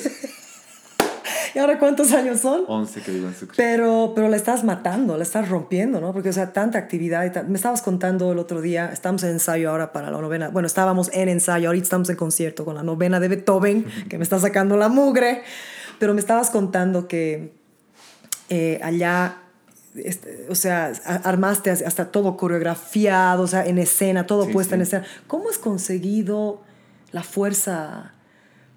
¿Y ahora cuántos años son? 11 que vivo en Sucre. Pero, pero la estás matando, la estás rompiendo, ¿no? Porque, o sea, tanta actividad. y Me estabas contando el otro día, estamos en ensayo ahora para la novena. Bueno, estábamos en ensayo, ahorita estamos en concierto con la novena de Beethoven, que me está sacando la mugre. Pero me estabas contando que eh, allá, este, o sea, armaste hasta todo coreografiado, o sea, en escena, todo Sí, puesto en escena. ¿Cómo has conseguido la fuerza?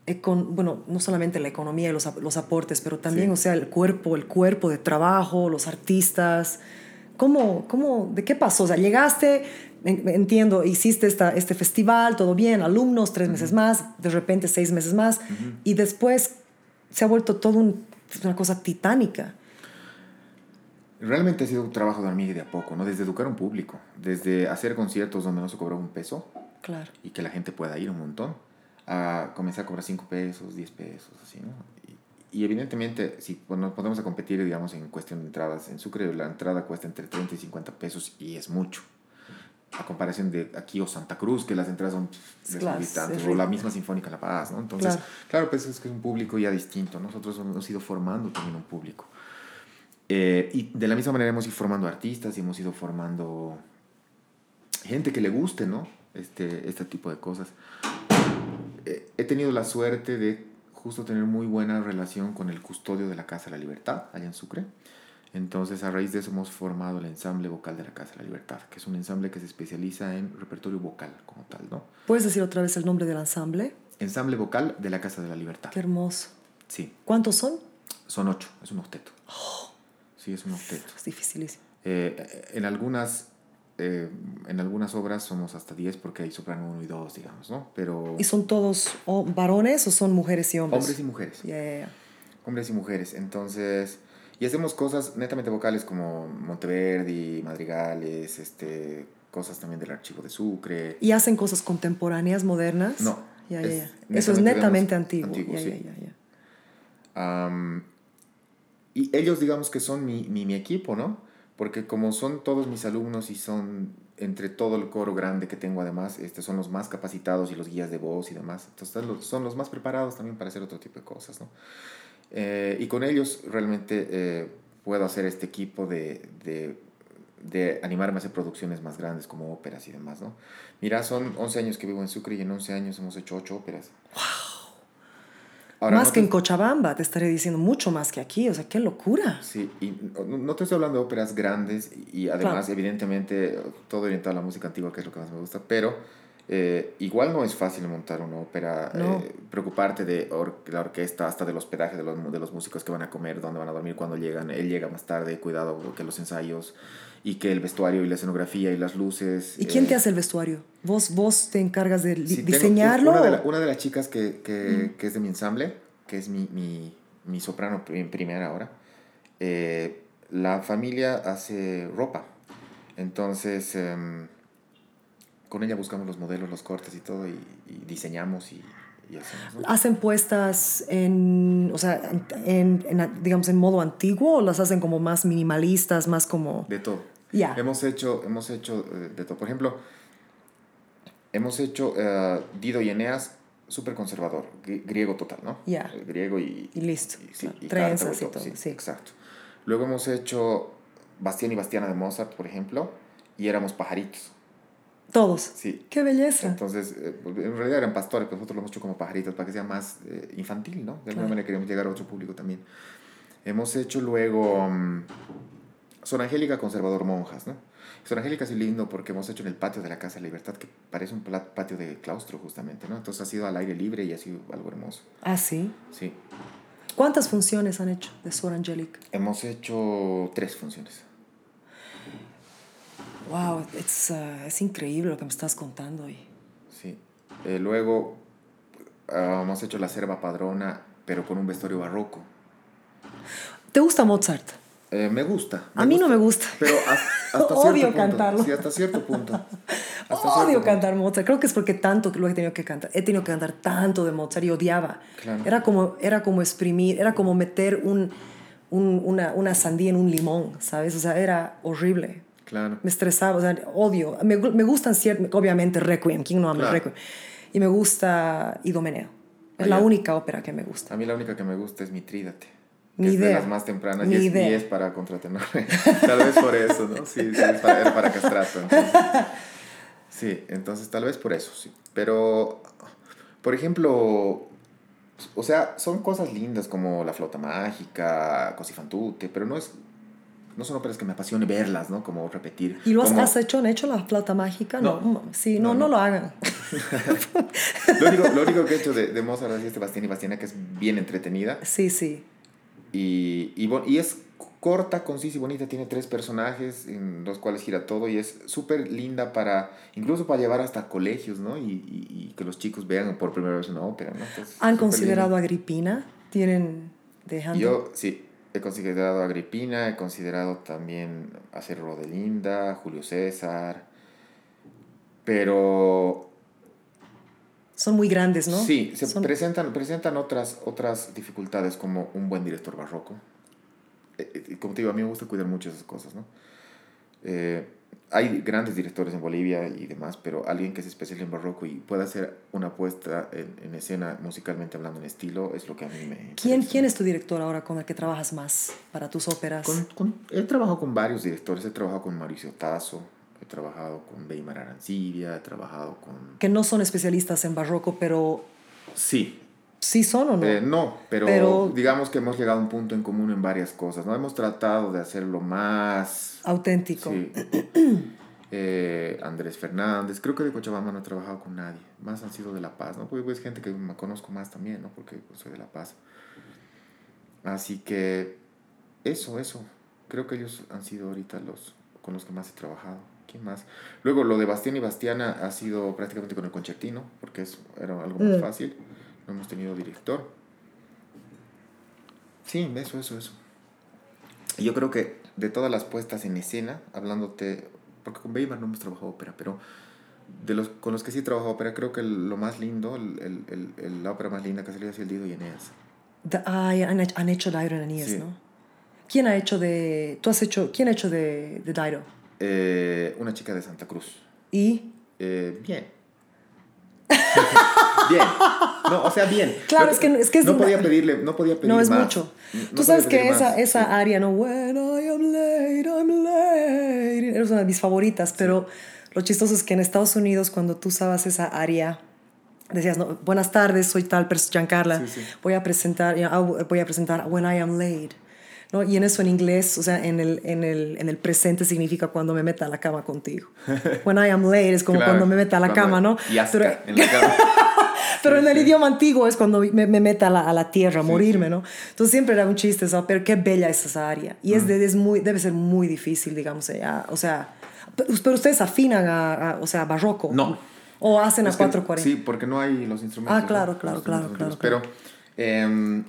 Econ- bueno, no solamente la economía y los, los aportes, pero también, Sí. o sea, el cuerpo, el cuerpo de trabajo, los artistas. ¿Cómo, cómo, de qué pasó? O sea, llegaste, en- entiendo, hiciste esta, este festival, todo bien, alumnos, tres meses más, de repente seis meses más, y después se ha vuelto todo un- una cosa titánica. Realmente ha sido un trabajo de hormiga de a poco, ¿no? Desde educar a un público, desde hacer conciertos donde no se cobra un peso Claro. y que la gente pueda ir un montón, a comenzar a cobrar 5 pesos, 10 pesos, así, ¿no? Y, y evidentemente, si nos podemos a competir, digamos, en cuestión de entradas, en Sucre la entrada cuesta entre 30 y 50 pesos y es mucho. A comparación de aquí o Santa Cruz, que las entradas son desorbitantes, es o la misma Sinfónica La Paz, ¿no? Entonces, Claro. claro, pues es que es un público ya distinto. Nosotros hemos ido formando también un público. Eh, y de la misma manera hemos ido formando artistas y hemos ido formando gente que le guste, ¿no? Este, este tipo de cosas. Eh, he tenido la suerte de justo tener muy buena relación con el custodio de la Casa de la Libertad, allá en Sucre. Entonces, a raíz de eso hemos formado el ensamble vocal de la Casa de la Libertad, que es un ensamble que se especializa en repertorio vocal como tal, ¿no? ¿Puedes decir otra vez el nombre del ensamble? Ensamble vocal de la Casa de la Libertad. Qué hermoso. Sí, ¿Cuántos son? son ocho, es un octeto. Sí, es un octeto. Es dificilísimo. Eh, en, algunas, eh, en algunas obras somos hasta 10 porque hay soprano 1 y 2, digamos, ¿no? Pero ¿Y son todos varones o son mujeres y hombres? hombres y mujeres. Ya, ya, ya. Hombres y mujeres. Entonces, y hacemos cosas netamente vocales como Monteverdi, madrigales, este, cosas también del archivo de Sucre. ¿Y hacen cosas contemporáneas, modernas? No, es. Eso es netamente, antiguo. antiguo, sí. Am, y ellos, digamos que son mi, mi, mi equipo, ¿no? Porque como son todos mis alumnos y son entre todo el coro grande que tengo además, este, son los más capacitados y los guías de voz y demás. Entonces son los, más preparados también para hacer otro tipo de cosas, ¿no? Eh, y con ellos realmente eh, puedo hacer este equipo de, de, de animarme a hacer producciones más grandes como óperas y demás, ¿no? Mira, son 11 años que vivo en Sucre y en 11 años hemos hecho 8 óperas. ¡Wow! Más que en Cochabamba, te estaré diciendo, mucho más que aquí. O sea, qué locura. Sí, y no, no te estoy hablando de óperas grandes y además, Claro. evidentemente, todo orientado a la música antigua, que es lo que más me gusta, pero eh, igual no es fácil montar una ópera, No. eh, preocuparte de or- la orquesta, hasta del hospedaje de los, de los músicos que van a comer, dónde van a dormir, cuando llegan, él llega más tarde, cuidado que los ensayos y que el vestuario y la escenografía y las luces. ¿Y quién eh, te hace el vestuario? ¿Vos, vos te encargas de diseñarlo? Una de, la- una de las chicas que, que, que es de mi ensamble, que es mi, mi, mi soprano en primera ahora, eh, la familia hace ropa. Entonces, em, con ella buscamos los modelos, los cortes y todo, y, y diseñamos y, y hacemos. ¿no? ¿Hacen puestas en, o sea, en, en, digamos, en modo antiguo o las hacen como más minimalistas, más como... De todo. Ya. Hemos hecho, hemos hecho eh, de todo. Por ejemplo, hemos hecho eh, Dido y Eneas, súper conservador, gri- griego total, ¿no? Ya. Eh, Griego y... Y listo, y- sí, y Trenzas y todo, sí. Exacto. Luego hemos hecho Bastián y Bastiana de Mozart, por ejemplo, y éramos pajaritos. Todos. Sí. ¡Qué belleza! Entonces, eh, en realidad eran pastores, pero nosotros lo hemos hecho como pajaritos para que sea más eh, infantil, ¿no? De alguna Claro. manera queremos llegar a otro público también. Hemos hecho luego mm, Son Angélica Conservador Monjas, ¿no? Son Angélica es lindo porque hemos hecho en el patio de la Casa de Libertad, que parece un patio de claustro justamente, ¿no? Entonces ha sido al aire libre y ha sido algo hermoso. Ah, sí. Sí. ¿Cuántas funciones han hecho de Sor Angelique? Hemos hecho tres funciones. Wow, es, uh, es increíble lo que me estás contando. Y... Sí. Eh, luego ah, hemos hecho la Serva Padrona, pero con un vestuario barroco. ¿Te gusta Mozart? Eh, me gusta. A mí no me gusta. Pero hasta, hasta Odio cierto punto. cantarlo. Sí, hasta cierto punto. Hasta cierto Odio punto. cantar Mozart. Creo que es porque tanto que lo he tenido que cantar. He tenido que cantar tanto de Mozart y odiaba. Claro. Era, como, era como exprimir, era como meter un, un- una, una sandía en un limón, ¿sabes? O sea, era horrible. Claro. Me estresaba, o sea, odio. Me, me gustan ciertos, obviamente Requiem, ¿quién no ama Claro. Requiem? Y me gusta Idomeneo. Es la única ópera que me gusta. A mí la única que me gusta es Mitrídate. Ni es de idea. las más tempranas Ni y es, idea. y es para contratenor. tal vez por eso, ¿no? Sí, sí, es para, era para castrato. Entonces. Sí, entonces tal vez por eso, sí. Pero, por ejemplo, o sea, son cosas lindas como La Flauta Mágica, Cosifantute, pero no es... No son óperas que me apasione verlas, ¿no? Como repetir. ¿Y lo has, Como- has hecho? ¿Han hecho la flauta mágica? No. No. Sí, no, No, no, lo hagan. Lo único, lo único que he hecho de, de Mozart es Bastián y Bastiana, que es bien entretenida. Sí, sí. Y, y, bon- y es corta, concisa y bonita. Tiene tres personajes en los cuales gira todo. Y es súper linda para, incluso para llevar hasta colegios, ¿no? Y, y- y que los chicos vean por primera vez una ópera, ¿no? Entonces, ¿Han considerado linda. Agripina? ¿Tienen dejando? Yo, sí, he considerado Agripina, he considerado también hacer Rodelinda, Julio César. Pero Son muy grandes, ¿no? Sí, se Son- presentan, presentan otras, otras dificultades como un buen director barroco. Eh, eh, como te digo, a mí me gusta cuidar mucho esas cosas, ¿no? Eh, hay grandes directores en Bolivia y demás, pero alguien que se especializa en barroco y pueda hacer una puesta en, en escena musicalmente hablando en estilo es lo que a mí me... ¿Quién, interesa. ¿Quién es tu director ahora con el que trabajas más para tus óperas? Con- con- he trabajado con varios directores, he trabajado con Mauricio Tazo, he trabajado con Weimar Arancibia, he trabajado con... Que no son especialistas en barroco, pero Sí, sí son o no. Eh, no, pero, Pero- digamos que hemos llegado a un punto en común en varias cosas, ¿no? Hemos tratado de hacerlo más... Auténtico. Sí. eh, Andrés Fernández. Creo que de Cochabamba no he trabajado con nadie. Más han sido de La Paz, ¿no? Porque es gente que me conozco más también, ¿no? Porque pues, soy de La Paz. Así que eso, eso. Creo que ellos han sido ahorita los con los que más he trabajado. ¿Quién más? Luego lo de Bastián y Bastiana ha sido prácticamente con el concertino, porque es, era algo más Mm. fácil. No hemos tenido director. Sí, eso, eso, eso. Y yo creo que de todas las puestas en escena, hablándote, porque con Weimar no hemos trabajado ópera, pero de los con los que sí he trabajado ópera, creo que lo más lindo, el, el, el- la ópera más linda que ha salido es el Dido y Eneas. Ay, han, hecho- han hecho Dairo en Aníes, Sí. ¿no? ¿Quién ha hecho de... Tú has hecho... ¿Quién ha hecho de, de Dairo? Eh, una chica de Santa Cruz. Y... Eh, bien. bien. No, o sea, bien. Claro, No- es que- es que es no una- podía pedirle, no podía pedir No es más. mucho. No Tú podía sabes que esa, más, esa sí. área, ¿no? When I am late, I'm late. Es una de mis favoritas, pero lo chistoso es que en Estados Unidos, cuando tú usabas esa área, decías, no, buenas tardes, soy tal Giancarla, Sí, sí. voy a presentar, ah, voy a presentar When I am late. ¿No? Y en eso en inglés, o sea, en el, en, el, en el presente significa cuando me meta a la cama contigo. When I am late es como Claro, cuando me meta a la cama, ¿no? Y asca Pero- en la cama. pero Sí, en el sí. idioma antiguo es cuando me, me meta a la, a la tierra, a Sí, morirme. ¿no? Entonces siempre era un chiste eso, pero qué bella es esa área. Y Mm. es, de- es muy, debe ser muy difícil, digamos, ya, o sea, pe- pero ustedes afinan a, a- o sea, barroco. No. O hacen Es a que- 440. Sí, porque no hay los instrumentos. Ah, claro, ¿no? claro, claro, claro, antiguos. Pero em,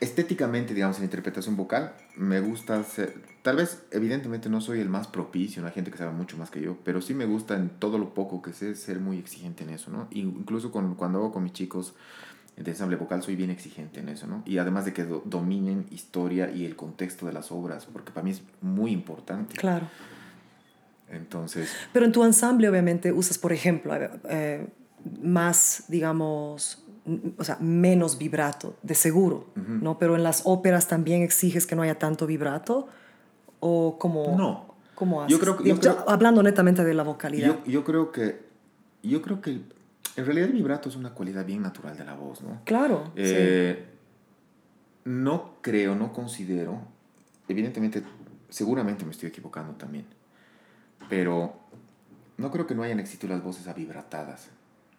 estéticamente, digamos, en interpretación vocal, me gusta hacer. Tal vez, evidentemente, no soy el más propicio, no hay gente que sabe mucho más que yo, pero sí me gusta en todo lo poco que sé ser muy exigente en eso, ¿no? Incluso con, cuando hago con mis chicos de ensamble vocal, soy bien exigente en eso, ¿no? Y además de que do- dominen historia y el contexto de las obras, porque para mí es muy importante. Claro. Entonces. Pero en tu ensamble, obviamente, usas, por ejemplo, eh, más, digamos, o sea, menos vibrato, de seguro, ¿no? Pero en las óperas también exiges que no haya tanto vibrato, o como... No. ¿Cómo Yo haces? creo que- yo creo- hablando netamente de la vocalidad. Yo, yo creo que. Yo creo que. en realidad, el vibrato es una cualidad bien natural de la voz, ¿no? claro. sí. Eh, No creo, no considero. Evidentemente, seguramente me estoy equivocando también. Pero no creo que no hayan existido las voces avibratadas.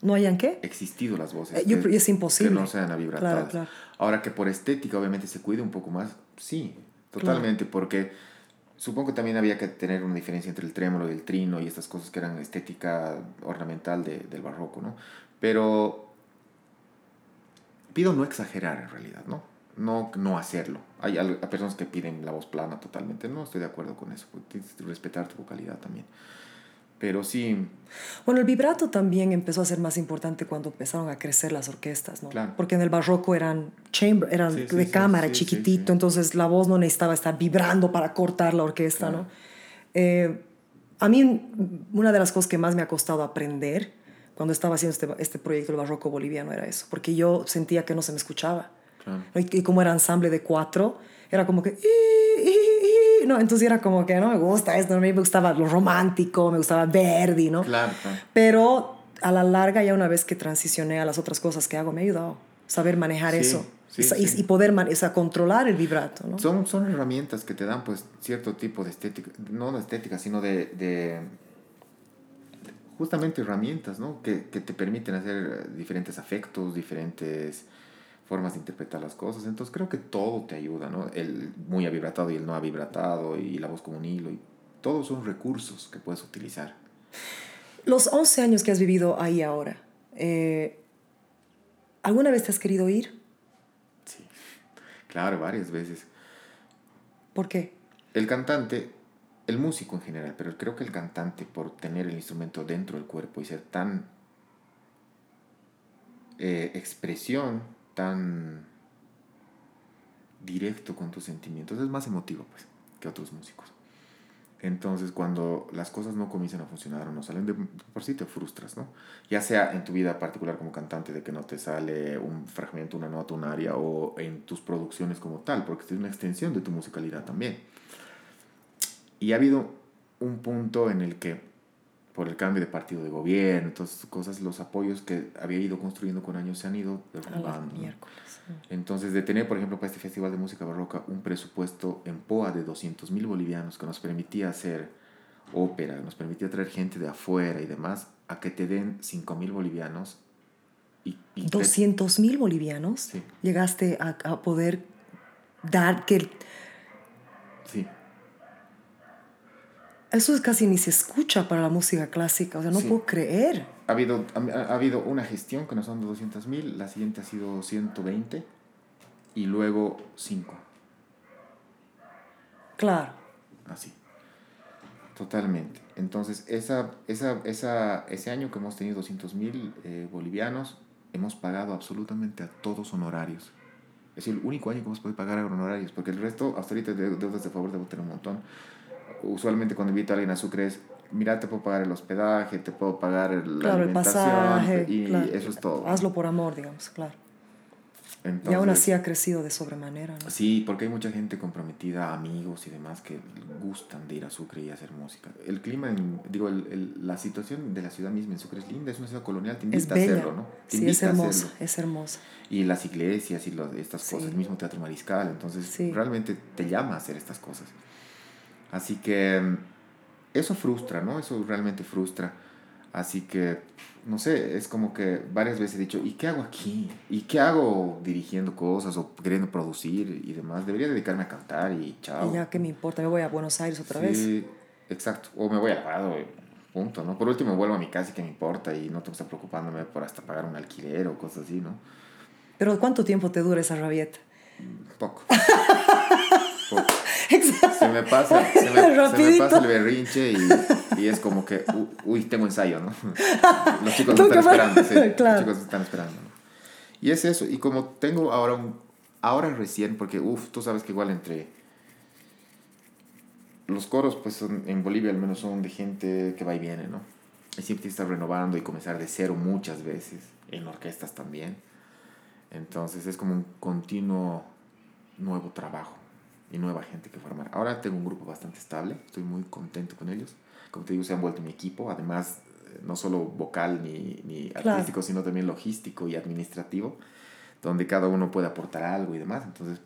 ¿No hayan qué? Existido las voces. Eh, yo que- es imposible. Que no sean avibratadas. Claro, claro. Ahora que por estética, obviamente, se cuide un poco más. Sí, totalmente. Porque supongo que también había que tener una diferencia entre el trémolo y el trino y estas cosas que eran estética ornamental de- del barroco, ¿no? Pero pido no exagerar en realidad, ¿no? No, no hacerlo. Hay, hay personas que piden la voz plana totalmente. No estoy de acuerdo con eso. porque Tienes que respetar tu vocalidad también. Pero sí, Bueno, el vibrato también empezó a ser más importante cuando empezaron a crecer las orquestas, ¿no? Claro. Porque en el barroco eran chamber, eran Sí, sí, de sí, cámara, chiquitito, entonces la voz no necesitaba estar vibrando para cortar la orquesta, Claro. ¿no? Eh, a mí un- una de las cosas que más me ha costado aprender cuando estaba haciendo este, este proyecto del barroco boliviano era eso, porque yo sentía que no se me escuchaba. claro. Y, y como era ensamble de cuatro, era como que... "Ii, ii, ii", No, entonces era como que no me gusta esto, a mí me gustaba lo romántico, me gustaba Verdi, ¿no? Claro, claro. Pero a la larga, ya una vez que transicioné a las otras cosas que hago, me ha ayudado saber manejar Sí, eso sí, y, sí. y poder man- o sea, controlar el vibrato, ¿no? Son, son herramientas que te dan pues cierto tipo de estética, no de estética, sino de, de justamente herramientas, ¿no? Que, que te permiten hacer diferentes afectos, diferentes formas de interpretar las cosas. Entonces creo que todo te ayuda, ¿no? El muy avibratado y el no avibratado y la voz como un hilo y todos son recursos que puedes utilizar. Los 11 años que has vivido ahí ahora, eh, ¿alguna vez te has querido ir? Sí, claro, varias veces. ¿Por qué? El cantante, el músico en general, pero creo que el cantante, por tener el instrumento dentro del cuerpo y ser tan eh, expresión, tan directo con tus sentimientos, es más emotivo pues, que otros músicos. Entonces, cuando las cosas no comienzan a funcionar o no salen, de por sí te frustras, ¿no? Ya sea en tu vida particular como cantante, de que no te sale un fragmento, una nota, un área, o en tus producciones como tal, porque es una extensión de tu musicalidad también. Y ha habido un punto en el que, por el cambio de partido de gobierno, todas esas cosas, los apoyos que había ido construyendo con años se han ido derrumbando. ¿no? miércoles. Entonces, de tener, por ejemplo, para este Festival de Música Barroca un presupuesto en POA de 200 mil bolivianos que nos permitía hacer ópera, nos permitía traer gente de afuera y demás, a que te den 5 mil bolivianos. Y, y que- 200 mil bolivianos Sí. llegaste a, a poder dar que Sí, eso es casi ni se escucha para la música clásica, o sea, no Sí. puedo creer. ha habido, ha, ha habido una gestión que nos han dado 200 mil, la siguiente ha sido 120 y luego 5. Claro. Así. Totalmente. Entonces, esa, esa, esa, ese año que hemos tenido 200 mil eh, bolivianos, hemos pagado absolutamente a todos honorarios. Es el único año que hemos podido pagar honorarios, porque el resto, hasta ahorita, de deudas de favor debo tener un montón. Usualmente cuando invito a alguien a Sucre es, mira, te puedo pagar el hospedaje, te puedo pagar el- la Claro, el alimentación, pasaje. y claro. eso es todo. Hazlo por amor, digamos, claro. y aún Entonces- así ha crecido de sobremanera, ¿no? Sí, porque hay mucha gente comprometida, amigos y demás que gustan de ir a Sucre y hacer música. El clima, en- digo, el- el- la situación de la ciudad misma en Sucre es linda, es una ciudad colonial, te Es invita a hacerlo, ¿no? Te Sí, es hermosa, es hermosa. Y las iglesias y los- estas Sí. cosas, el mismo teatro mariscal, entonces Sí. realmente te llama a hacer estas cosas. Así que mm, eso frustra, ¿no? Eso realmente frustra. Así que, no sé, es como que varias veces he dicho, ¿y qué hago aquí? ¿Y qué hago dirigiendo cosas o queriendo producir y demás? Debería dedicarme a cantar y chao. Y ya, ¿qué me importa? Me voy a Buenos Aires otra vez. Sí, exacto. O me voy al lado, punto, ¿no? Por último vuelvo a mi casa y que me importa y no tengo que estar preocupándome por hasta pagar un alquiler o cosas así, ¿no? Pero ¿cuánto tiempo te dura esa rabieta? Poco. Exacto. Se me pasa, se me, se me Rapidito. pasa el berrinche y, y es como que, uy, tengo ensayo, ¿no? Los chicos Tengo están esperando, sí. Claro. Los chicos están esperando. ¿no? Y es eso. Y como tengo ahora un, ahora recién, porque, uff, tú sabes que igual entre los coros, pues son- en Bolivia al menos son de gente que va y viene, ¿no? Y siempre estar renovando y comenzar de cero muchas veces, en orquestas también. Entonces es como un continuo nuevo trabajo y nueva gente que formar. Ahora tengo un grupo bastante estable, estoy muy contento con ellos. Como te digo, se han vuelto mi equipo, además eh, no solo vocal ni, ni Claro. artístico, sino también logístico y administrativo, donde cada uno puede aportar algo y demás. Entonces,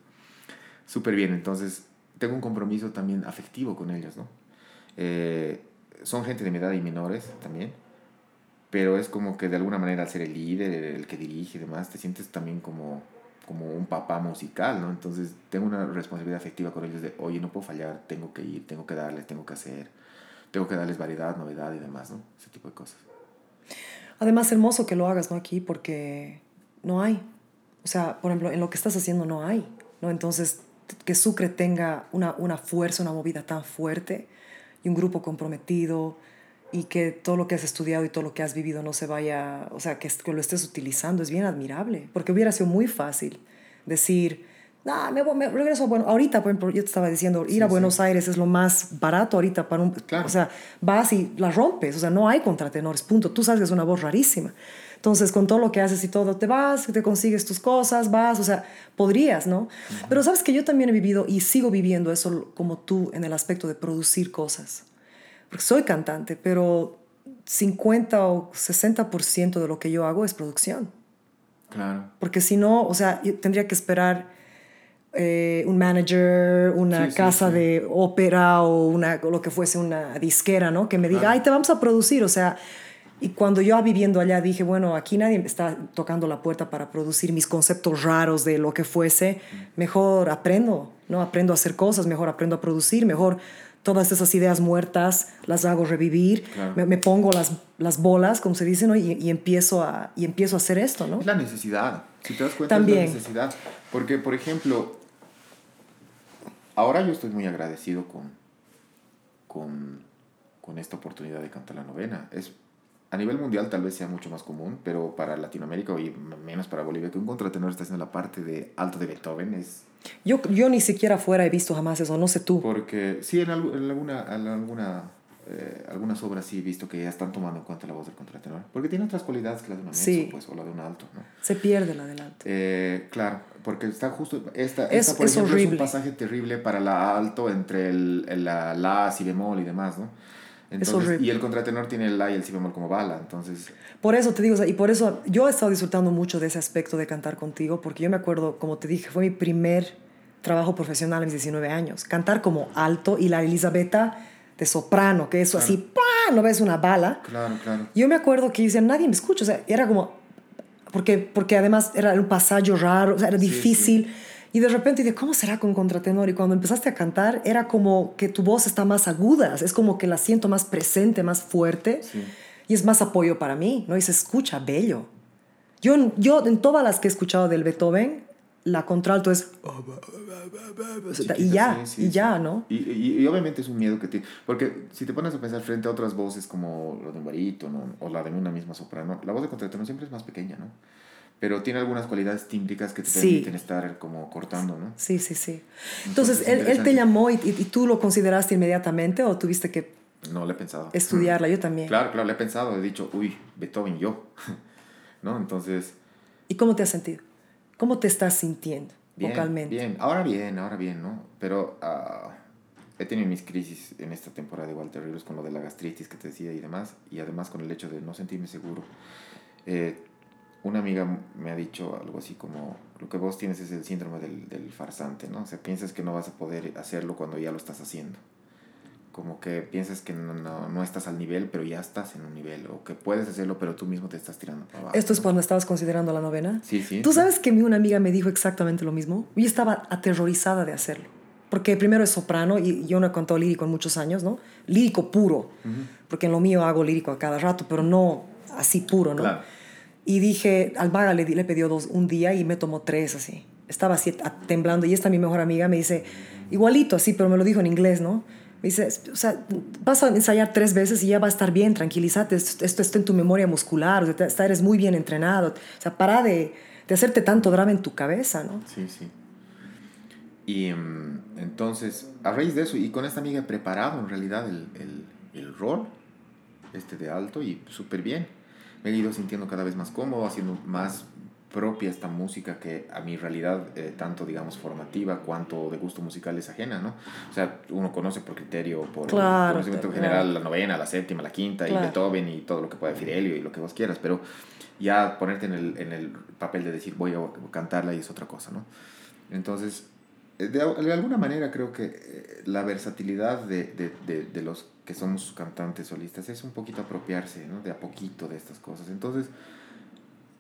súper bien. Entonces, tengo un compromiso también afectivo con ellos, ¿no? Eh, son gente de mi edad y menores también, pero es como que de alguna manera al ser el líder, el que dirige y demás, te sientes también como, como un papá musical, ¿no? Entonces tengo una responsabilidad afectiva con ellos de, oye, no puedo fallar, tengo que ir, tengo que darles, tengo que hacer, tengo que darles variedad, novedad y demás, ¿no? Ese tipo de cosas. Además, hermoso que lo hagas, ¿no? Aquí, porque no hay. O sea, por ejemplo, en lo que estás haciendo no hay, ¿no? Entonces, que Sucre tenga una, una fuerza, una movida tan fuerte y un grupo comprometido y que todo lo que has estudiado y todo lo que has vivido no se vaya, o sea, que, que lo estés utilizando es bien admirable, porque hubiera sido muy fácil decir, nah, me, me regreso bueno, ahorita, por ejemplo, yo te estaba diciendo, ir Sí, a sí. Buenos Aires es lo más barato ahorita para un, Claro. o sea, vas y la rompes, o sea, no hay contratenores, punto. Tú sabes que es una voz rarísima. Entonces, con todo lo que haces y todo, te vas, te consigues tus cosas, vas, o sea, podrías, ¿no? Pero sabes que yo también he vivido y sigo viviendo eso como tú en el aspecto de producir cosas. Porque soy cantante, pero 50 o 60% de lo que yo hago es producción. Claro. Porque si no, o sea, yo tendría que esperar eh, un manager, una Sí, sí, casa sí. de ópera o, una, o lo que fuese una disquera, ¿no? Que me diga, Claro. ay, te vamos a producir. O sea, y cuando yo viviendo allá dije, bueno, aquí nadie me está tocando la puerta para producir mis conceptos raros de lo que fuese. Mejor aprendo, ¿no? Aprendo a hacer cosas, mejor aprendo a producir, mejor todas esas ideas muertas las hago revivir, Claro. me, me pongo las, las bolas, como se dice, ¿no? Y, y empiezo a, y empiezo a hacer esto, ¿no? Es la necesidad. Si te das cuenta, También. es la necesidad. Porque, por ejemplo, ahora yo estoy muy agradecido con, con, con esta oportunidad de cantar la novena. Es, a nivel mundial tal vez sea mucho más común, pero para Latinoamérica y menos para Bolivia, que un contratenor está haciendo la parte de alto de Beethoven es Yo, yo ni siquiera fuera he visto jamás eso, no sé tú. porque sí, en, en alguna, en alguna, eh, algunas obras sí he visto que ya están tomando en cuenta la voz del contratenor, porque tiene otras cualidades que la de un mezzo, Sí. pues, o la de un alto, ¿no? Se pierde el adelanto. Eh, claro, porque está justo. Esta, Es- esta por es ejemplo, es horrible. un pasaje terrible para la alto entre el, el- la, la, si bemol y demás, ¿no? Entonces, horrible. Y el contratenor tiene el la y el si bemol como bala, entonces. Por eso te digo, o sea, y por eso yo he estado disfrutando mucho de ese aspecto de cantar contigo, porque yo me acuerdo, como te dije, fue mi primer trabajo profesional a mis 19 años. Cantar como alto y la Elisabetta de soprano, que eso así, ¡pah! no ves una bala. Claro, claro. Yo me acuerdo que decía, nadie me escucha, o sea, era como, porque, porque además era un pasaje raro, o sea, era Sí, difícil. Y de repente dije, ¿cómo será con contratenor? Y cuando empezaste a cantar, era como que tu voz está más aguda, es como que la siento más presente, más fuerte. Sí. Y es más apoyo para mí, ¿no? Y se escucha bello. Yo, yo en todas las que he escuchado del Beethoven, la contralto es... y ya, Sí, sí, y ya. ¿no? Y, y- y obviamente es un miedo que tiene. Porque si te pones a pensar frente a otras voces como la de un barítono o la de una misma soprano, la voz de contratenor siempre es más pequeña, ¿no? Pero tiene algunas cualidades tímbricas que te Sí. permiten estar como cortando, ¿no? Sí, sí, sí. Entonces, Entonces, es él, él te llamó y, y- tú lo consideraste inmediatamente o tuviste que No, le he pensado. estudiarla, yo también. Claro, claro, le he pensado. He dicho, uy, Beethoven, yo. ¿No? Entonces, ¿Y cómo te has sentido? ¿Cómo te estás sintiendo bien, vocalmente? bien. Ahora bien, ahora bien, ¿no? Pero ah, he tenido mis crisis en esta temporada igual terribles con lo de la gastritis que te decía y demás. Y además con el hecho de no sentirme seguro. Eh, una amiga me ha dicho algo así como, lo que vos tienes es el síndrome del, del farsante, ¿no? O sea, piensas que no vas a poder hacerlo cuando ya lo estás haciendo. Como que piensas que no, no, no estás al nivel, pero ya estás en un nivel. O que puedes hacerlo, pero tú mismo te estás tirando para abajo. ¿Esto es ¿no? cuando estabas considerando la novena? Sí, sí. Tú sí. sabes que mi una amiga me dijo exactamente lo mismo. Yo estaba aterrorizada de hacerlo. Porque primero es soprano y yo no he cantado lírico en muchos años, ¿no? Lírico puro. Porque en lo mío hago lírico a cada rato, pero no así puro, ¿no? Claro. Y dije, al vaga le, le pidió dos un día y me tomó tres así. Estaba así temblando y esta mi mejor amiga me dice, igualito así, pero me lo dijo en inglés, ¿no? Me dice, o sea, vas a ensayar tres veces y ya va a estar bien, tranquilízate, esto, esto está en tu memoria muscular, o sea, eres muy bien entrenado. O sea, para de, de hacerte tanto drama en tu cabeza, ¿no? Sí, sí. Y mm, entonces, a raíz de eso, y con esta amiga he preparado en realidad el, el, el rol este de alto y súper bien. Me he ido sintiendo cada vez más cómodo, haciendo más propia esta música que a mi realidad, eh, tanto digamos formativa cuanto de gusto musical es ajena, ¿no? O sea, uno conoce por criterio, por Claro, conocimiento claro. general la novena, la séptima, la quinta, Claro. y Beethoven y todo lo que pueda Fidelio y lo que vos quieras, pero ya ponerte en el, en el papel de decir voy a cantarla y es otra cosa, ¿no? Entonces, eh, de, de alguna manera creo que eh, la versatilidad de, de, de, de los que somos cantantes solistas es un poquito apropiarse, ¿no? De a poquito de estas cosas. Entonces,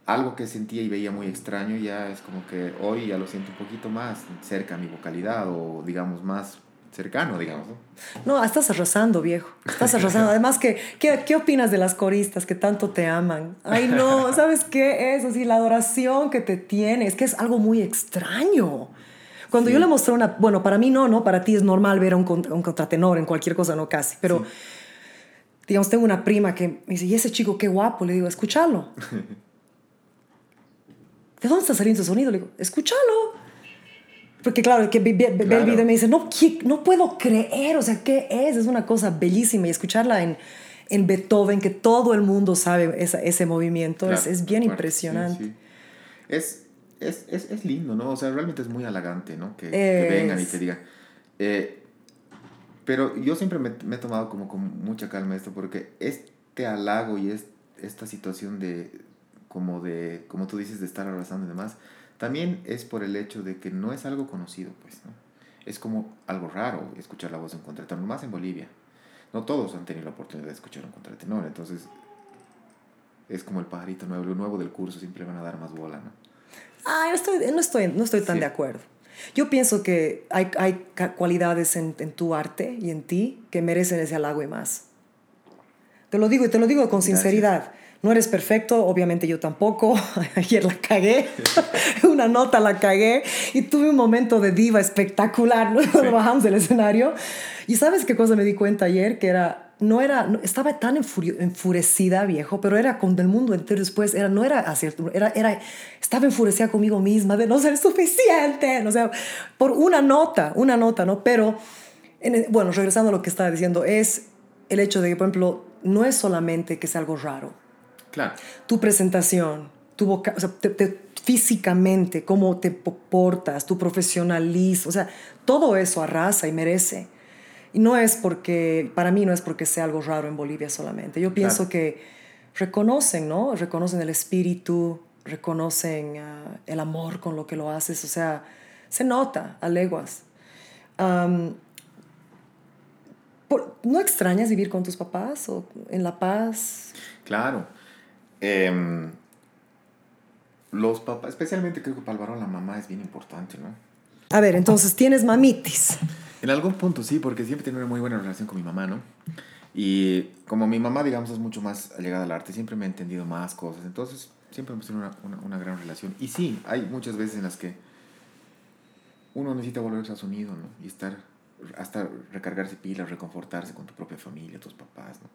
algo que sentía y veía muy extraño ya es como que hoy ya lo siento un poquito más cerca a mi vocalidad o digamos más cercano, digamos, ¿no? No, estás arrasando, viejo. Estás arrasando. Además, que, ¿qué, ¿qué opinas de las coristas que tanto te aman? Ay, no, ¿sabes qué es? Así, la adoración que te tiene. Que es algo muy extraño. Cuando Sí. yo le mostré una... Bueno, para mí no, ¿no? Para ti es normal ver a un, un contratenor en cualquier cosa, no casi. Pero, Sí. digamos, tengo una prima que me dice, ¿y ese chico qué guapo? Le digo, escúchalo. ¿De dónde está saliendo ese sonido? Le digo, escúchalo. Porque claro, que ve, ve- ve el Claro. video y me dice, no, ¿qué- no puedo creer, o sea, ¿qué es? Es una cosa bellísima y escucharla en, en Beethoven, que todo el mundo sabe esa- ese movimiento, es, Claro, es bien de acuerdo. impresionante. Sí, sí. Es, es, es, es lindo, ¿no? O sea, realmente es muy halagante, ¿no? Que, que vengan y te digan. Eh, pero yo siempre me, me he tomado como con mucha calma esto porque este halago y es, esta situación de, como de, como tú dices, de estar arrasando y demás, también es por el hecho de que no es algo conocido, pues, ¿no? Es como algo raro escuchar la voz de un contratenor, más en Bolivia. No todos han tenido la oportunidad de escuchar un contratenor, entonces es como el pajarito nuevo, lo nuevo del curso, siempre van a dar más bola, ¿no? Ay, no estoy, no estoy, no estoy tan Sí. de acuerdo. Yo pienso que hay, hay cualidades en, en tu arte y en ti que merecen ese halago y más. Te lo digo y te lo digo con Gracias. sinceridad. No eres perfecto, obviamente yo tampoco. Ayer la cagué, una nota la cagué y tuve un momento de diva espectacular. ¿no? Cuando bajamos del escenario. Y sabes qué cosa me di cuenta ayer que era no era no- estaba tan enfurecida viejo, pero era con el mundo entero después era no era así, era era estaba enfurecida conmigo misma de no ser suficiente, no sé, por una nota, una nota, ¿no? Pero en el- bueno, regresando a lo que estaba diciendo es el hecho de que por ejemplo no es solamente que sea algo raro Claro. tu presentación, tu voca- o sea, te- te- físicamente, cómo te po- portas, tu profesionalismo, o sea, todo eso arrasa y merece. Y no es porque, para mí no es porque sea algo raro en Bolivia solamente. Yo pienso Claro. que reconocen, ¿no? Reconocen el espíritu, reconocen ah, el amor con lo que lo haces, o sea, se nota a leguas. Am, Por- ¿No extrañas vivir con tus papás o en La Paz? Claro. Em, los papás, especialmente creo que para el varón la mamá es bien importante, ¿no? A ver, entonces tienes mamitis. En algún punto sí, porque siempre tenido una muy buena relación con mi mamá, ¿no? Y como mi mamá, digamos, es mucho más allegada al arte, siempre me ha entendido más cosas. Entonces, siempre hemos tenido una, una, una gran relación. Y sí, hay muchas veces en las que uno necesita volverse a su nido, ¿no? Y estar, hasta recargarse pilas, reconfortarse con tu propia familia, tus papás, ¿no?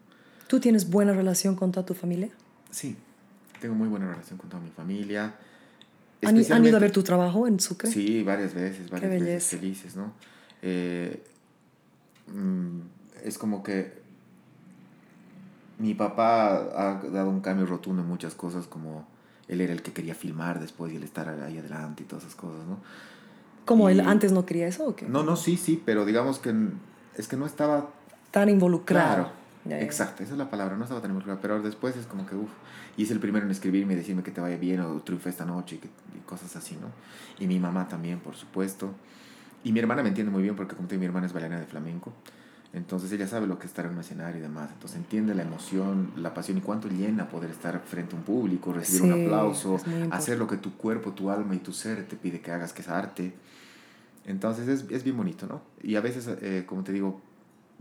¿Tú tienes buena relación con toda tu familia? Sí, tengo muy buena relación con toda mi familia. ¿Han, han ido a ver tu trabajo en Sucre? Sí, varias veces, varias veces belleza. felices, ¿no? Eh, mm, es como que mi papá ha dado un cambio rotundo en muchas cosas, como él era el que quería filmar después y el estar ahí adelante y todas esas cosas, ¿no? ¿Cómo él antes no quería eso o qué? No, no, sí, sí, pero digamos que es que no estaba Tan involucrado. Claro, Ya, ya. exacto, esa es la palabra, no estaba tan involucrado, pero después es como que, uff, y es el primero en escribirme y decirme que te vaya bien o triunfa esta noche y, que- y cosas así, ¿no? Y mi mamá también, por supuesto. Y mi hermana me entiende muy bien porque como te digo, mi hermana es bailarina de flamenco, entonces ella sabe lo que es estar en un escenario y demás, entonces entiende la emoción, la pasión y cuánto llena poder estar frente a un público, recibir un aplauso, hacer lo que tu cuerpo, tu alma y tu ser te pide que hagas, que es arte. Entonces es, es bien bonito, ¿no? Y a veces, eh, como te digo,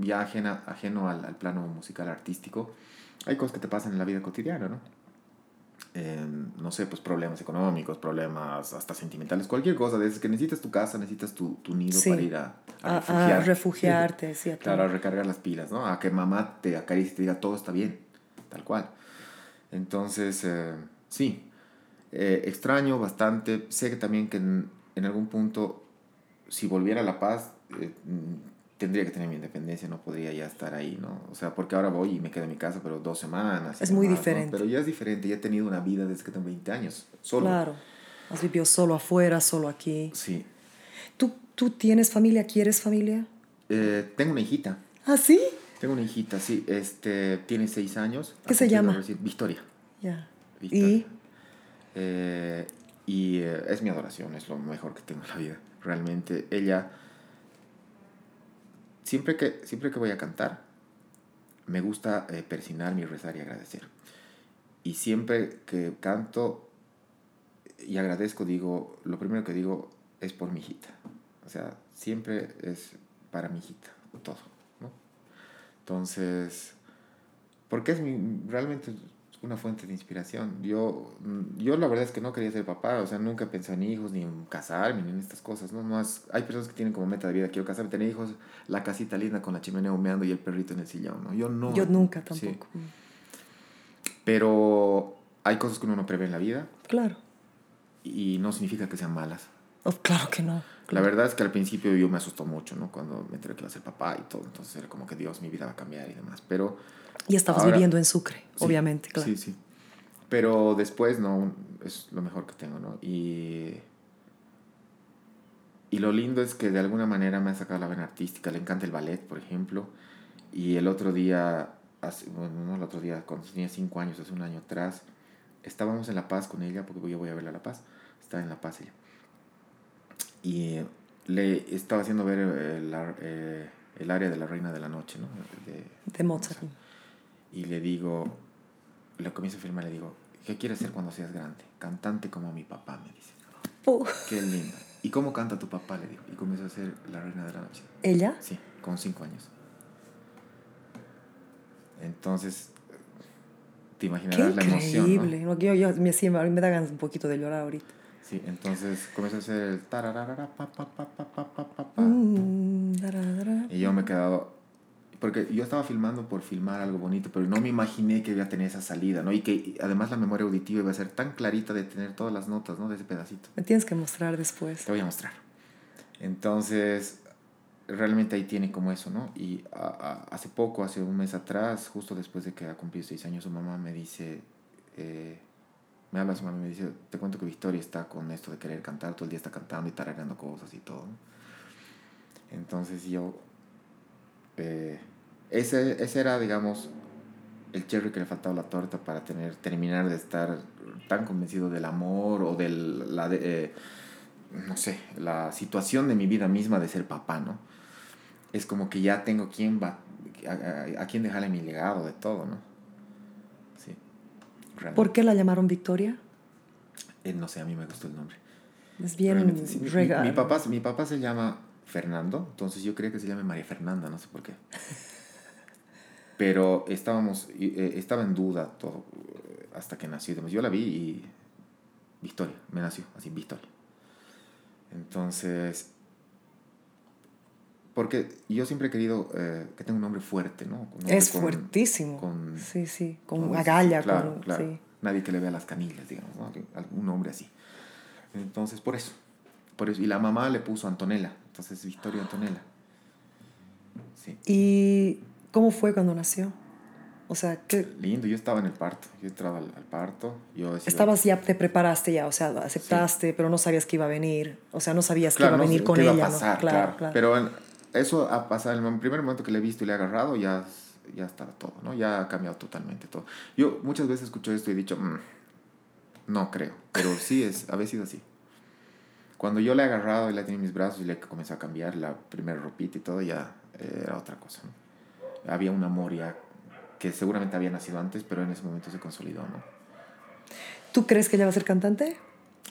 ya ajena, ajeno al, al plano musical artístico, hay cosas que te pasan en la vida cotidiana, ¿no? Eh, no sé, pues problemas económicos, problemas hasta sentimentales, cualquier cosa, desde que necesitas tu casa, necesitas tu, tu nido Sí. para ir a, a A, a refugiar. refugiarte, sí, a Claro, a recargar las pilas, ¿no? A que mamá te acaricie y te diga todo está bien, tal cual. Entonces, eh, sí, eh, extraño bastante. Sé que también que en, en algún punto, si volviera a La Paz, eh, tendría que tener mi independencia, no podría ya estar ahí, ¿no? O sea, porque ahora voy y me quedo en mi casa, pero dos semanas. Es muy diferente. Pero ya es diferente, ya he tenido una vida desde que tengo 20 años, solo. Claro. Has vivido solo afuera, solo aquí. Sí. ¿Tú, ¿Tú tienes familia? ¿Quieres familia? Eh, tengo una hijita. ¿Ah, sí? Tengo una hijita, sí. Este, tiene seis años. ¿Qué se llama? Victoria. Ya. Victoria. ¿Y? Eh, y eh, es mi adoración, es lo mejor que tengo en la vida. Realmente, ella, siempre que, siempre que voy a cantar, me gusta eh, persinarme y rezar y agradecer. Y siempre que canto y agradezco, digo, lo primero que digo es por mi hijita. O sea, siempre es para mi hijita, todo, ¿no? Entonces, porque es mi, realmente una fuente de inspiración. Yo, mm, yo la verdad es que no quería ser papá, o sea, nunca pensé en hijos, ni en casarme, ni en estas cosas, ¿no? no es- hay personas que tienen como meta de vida, quiero casarme, tener hijos, la casita linda con la chimenea humeando y el perrito en el sillón, ¿no? Yo no. Yo nunca Sí. tampoco. Pero hay cosas que uno no prevé en la vida Claro. y no significa que sean malas. Oh, claro que no. La verdad es que al principio yo me asustó mucho, ¿no? Cuando me enteré que iba a ser papá y todo, entonces era como que Dios, mi vida va a cambiar y demás, pero... Y estabas Ahora- viviendo en Sucre, Sí, obviamente, claro. Sí, sí. Pero después, no, es lo mejor que tengo, ¿no? Y, y lo lindo es que de alguna manera me ha sacado la vena artística. Le encanta el ballet, por ejemplo. Y el otro día, hace, bueno, no el otro día, cuando tenía cinco años, hace un año atrás, estábamos en La Paz con ella, porque yo voy a verla a La Paz. Está en La Paz ella. Y le estaba haciendo ver eh, la- eh, el área de la Reina de la Noche, ¿no? De, De Mozart. Y le digo, le comienzo a filmar, le digo, ¿qué quieres ser cuando seas grande? Cantante como mi papá, me dice. Oh, Qué linda. ¿Y cómo canta tu papá? Le digo. Y comienzo a ser la reina de la noche. ¿Ella? Sí, con cinco años. Entonces, te Qué imaginarás la emoción. increíble. No, yo, yo, me, sí, me da ganas un poquito de llorar ahorita. Sí, entonces comienzo a hacer el tararara, pa, pa, pa, pa, pa, pa, pa, pa. Mm. Y yo me he quedado. Porque yo estaba filmando por filmar algo bonito, pero no me imaginé que iba a tener esa salida, ¿no? Y que además la memoria auditiva iba a ser tan clarita de tener todas las notas, ¿no? De ese pedacito. Me tienes que mostrar después. Te voy a mostrar. Entonces, realmente ahí tiene como eso, ¿no? Y a- a- hace poco, hace un mes atrás, justo después de que ha cumplido seis años, su mamá me dice, eh, me habla su mamá y me dice, te cuento que Victoria está con esto de querer cantar, todo el día está cantando y tarareando cosas y todo. ¿no? Entonces yo, eh, ese, ese era, digamos, el cherry que le faltaba a la torta para tener, terminar de estar tan convencido del amor o de la... De, eh, no sé, la situación de mi vida misma de ser papá, ¿no? Es como que ya tengo quien va, a, a- a quién dejarle mi legado de todo, ¿no? Sí. realmente. ¿Por qué la llamaron Victoria? Eh, no sé, a mí me gustó el nombre. Es bien sí. Mi- mi, papá, mi papá se llama Fernando, entonces yo creía que se llame María Fernanda, no sé por qué. Pero estábamos, eh, estaba en duda todo eh, hasta que nació. Yo la vi y Victoria, me nació así, Victoria. Entonces, porque yo siempre he querido eh, que tenga un nombre fuerte, ¿no? Nombre Es con- fuertísimo. con- sí, sí, con con- agalla. Claro, con, claro. sí. Nadie que le vea las canillas, digamos, ¿no? Un nombre así. Entonces, por eso. Por eso. Y la mamá le puso Antonella. Entonces, Victoria Antonella. Sí. ¿Y cómo fue cuando nació? O sea, ¿qué, Lindo. Yo estaba en el parto. Yo entraba al, al parto. Yo decía, estabas ya, te preparaste ya, o sea, aceptaste, pero no sabías que iba a venir. O sea, no sabías claro, que iba a venir con qué ella, iba a ¿no? pasar, Claro, claro. claro. Pero en- eso ha pasado. En el primer momento que le he visto y le he agarrado, ya, ya estaba todo, ¿no? Ya ha cambiado totalmente todo. Yo muchas veces escucho esto y he dicho, "Mm, no creo. Pero sí, es, a veces sido así. Cuando yo le he agarrado y la tenía en mis brazos y le comenzó a cambiar la primera ropita y todo, ya era otra cosa. ¿no? Había un amor ya que seguramente había nacido antes, pero en ese momento se consolidó, ¿no? ¿Tú crees que ella va a ser cantante?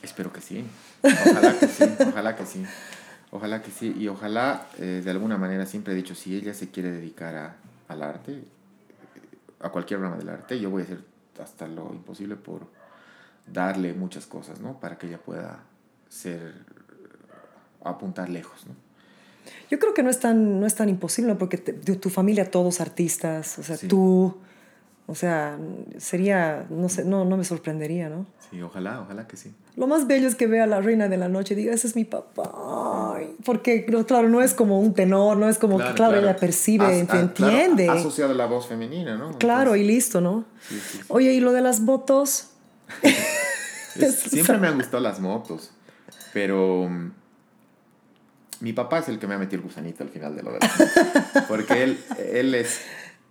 Espero que sí. Ojalá que sí, ojalá que sí. Ojalá que sí. Y ojalá, eh, de alguna manera, siempre he dicho, si ella se quiere dedicar a, al arte, eh, a cualquier rama del arte, yo voy a hacer hasta lo imposible por darle muchas cosas, ¿no? Para que ella pueda ser, apuntar lejos, ¿no? Yo creo que no es tan, no es tan imposible, ¿no? porque te- tu, familia, todos artistas, o sea, Sí. tú, o sea, sería, no sé, no, no me sorprendería, ¿no? Sí, ojalá, ojalá que sí. Lo más bello es que vea a la reina de la noche y diga, ese es mi papá. Porque, claro, no es como un tenor, no es como que, claro, ella percibe, As- ah, claro, entiende. asociado a la voz femenina, ¿no? claro, y Entonces, listo, ¿no? sí, sí. Oye, ¿y lo de las votos? Es- siempre me han gustado las motos, pero mm, mi papá es el que me ha metido el gusanito al final de lo de. Porque él, él es,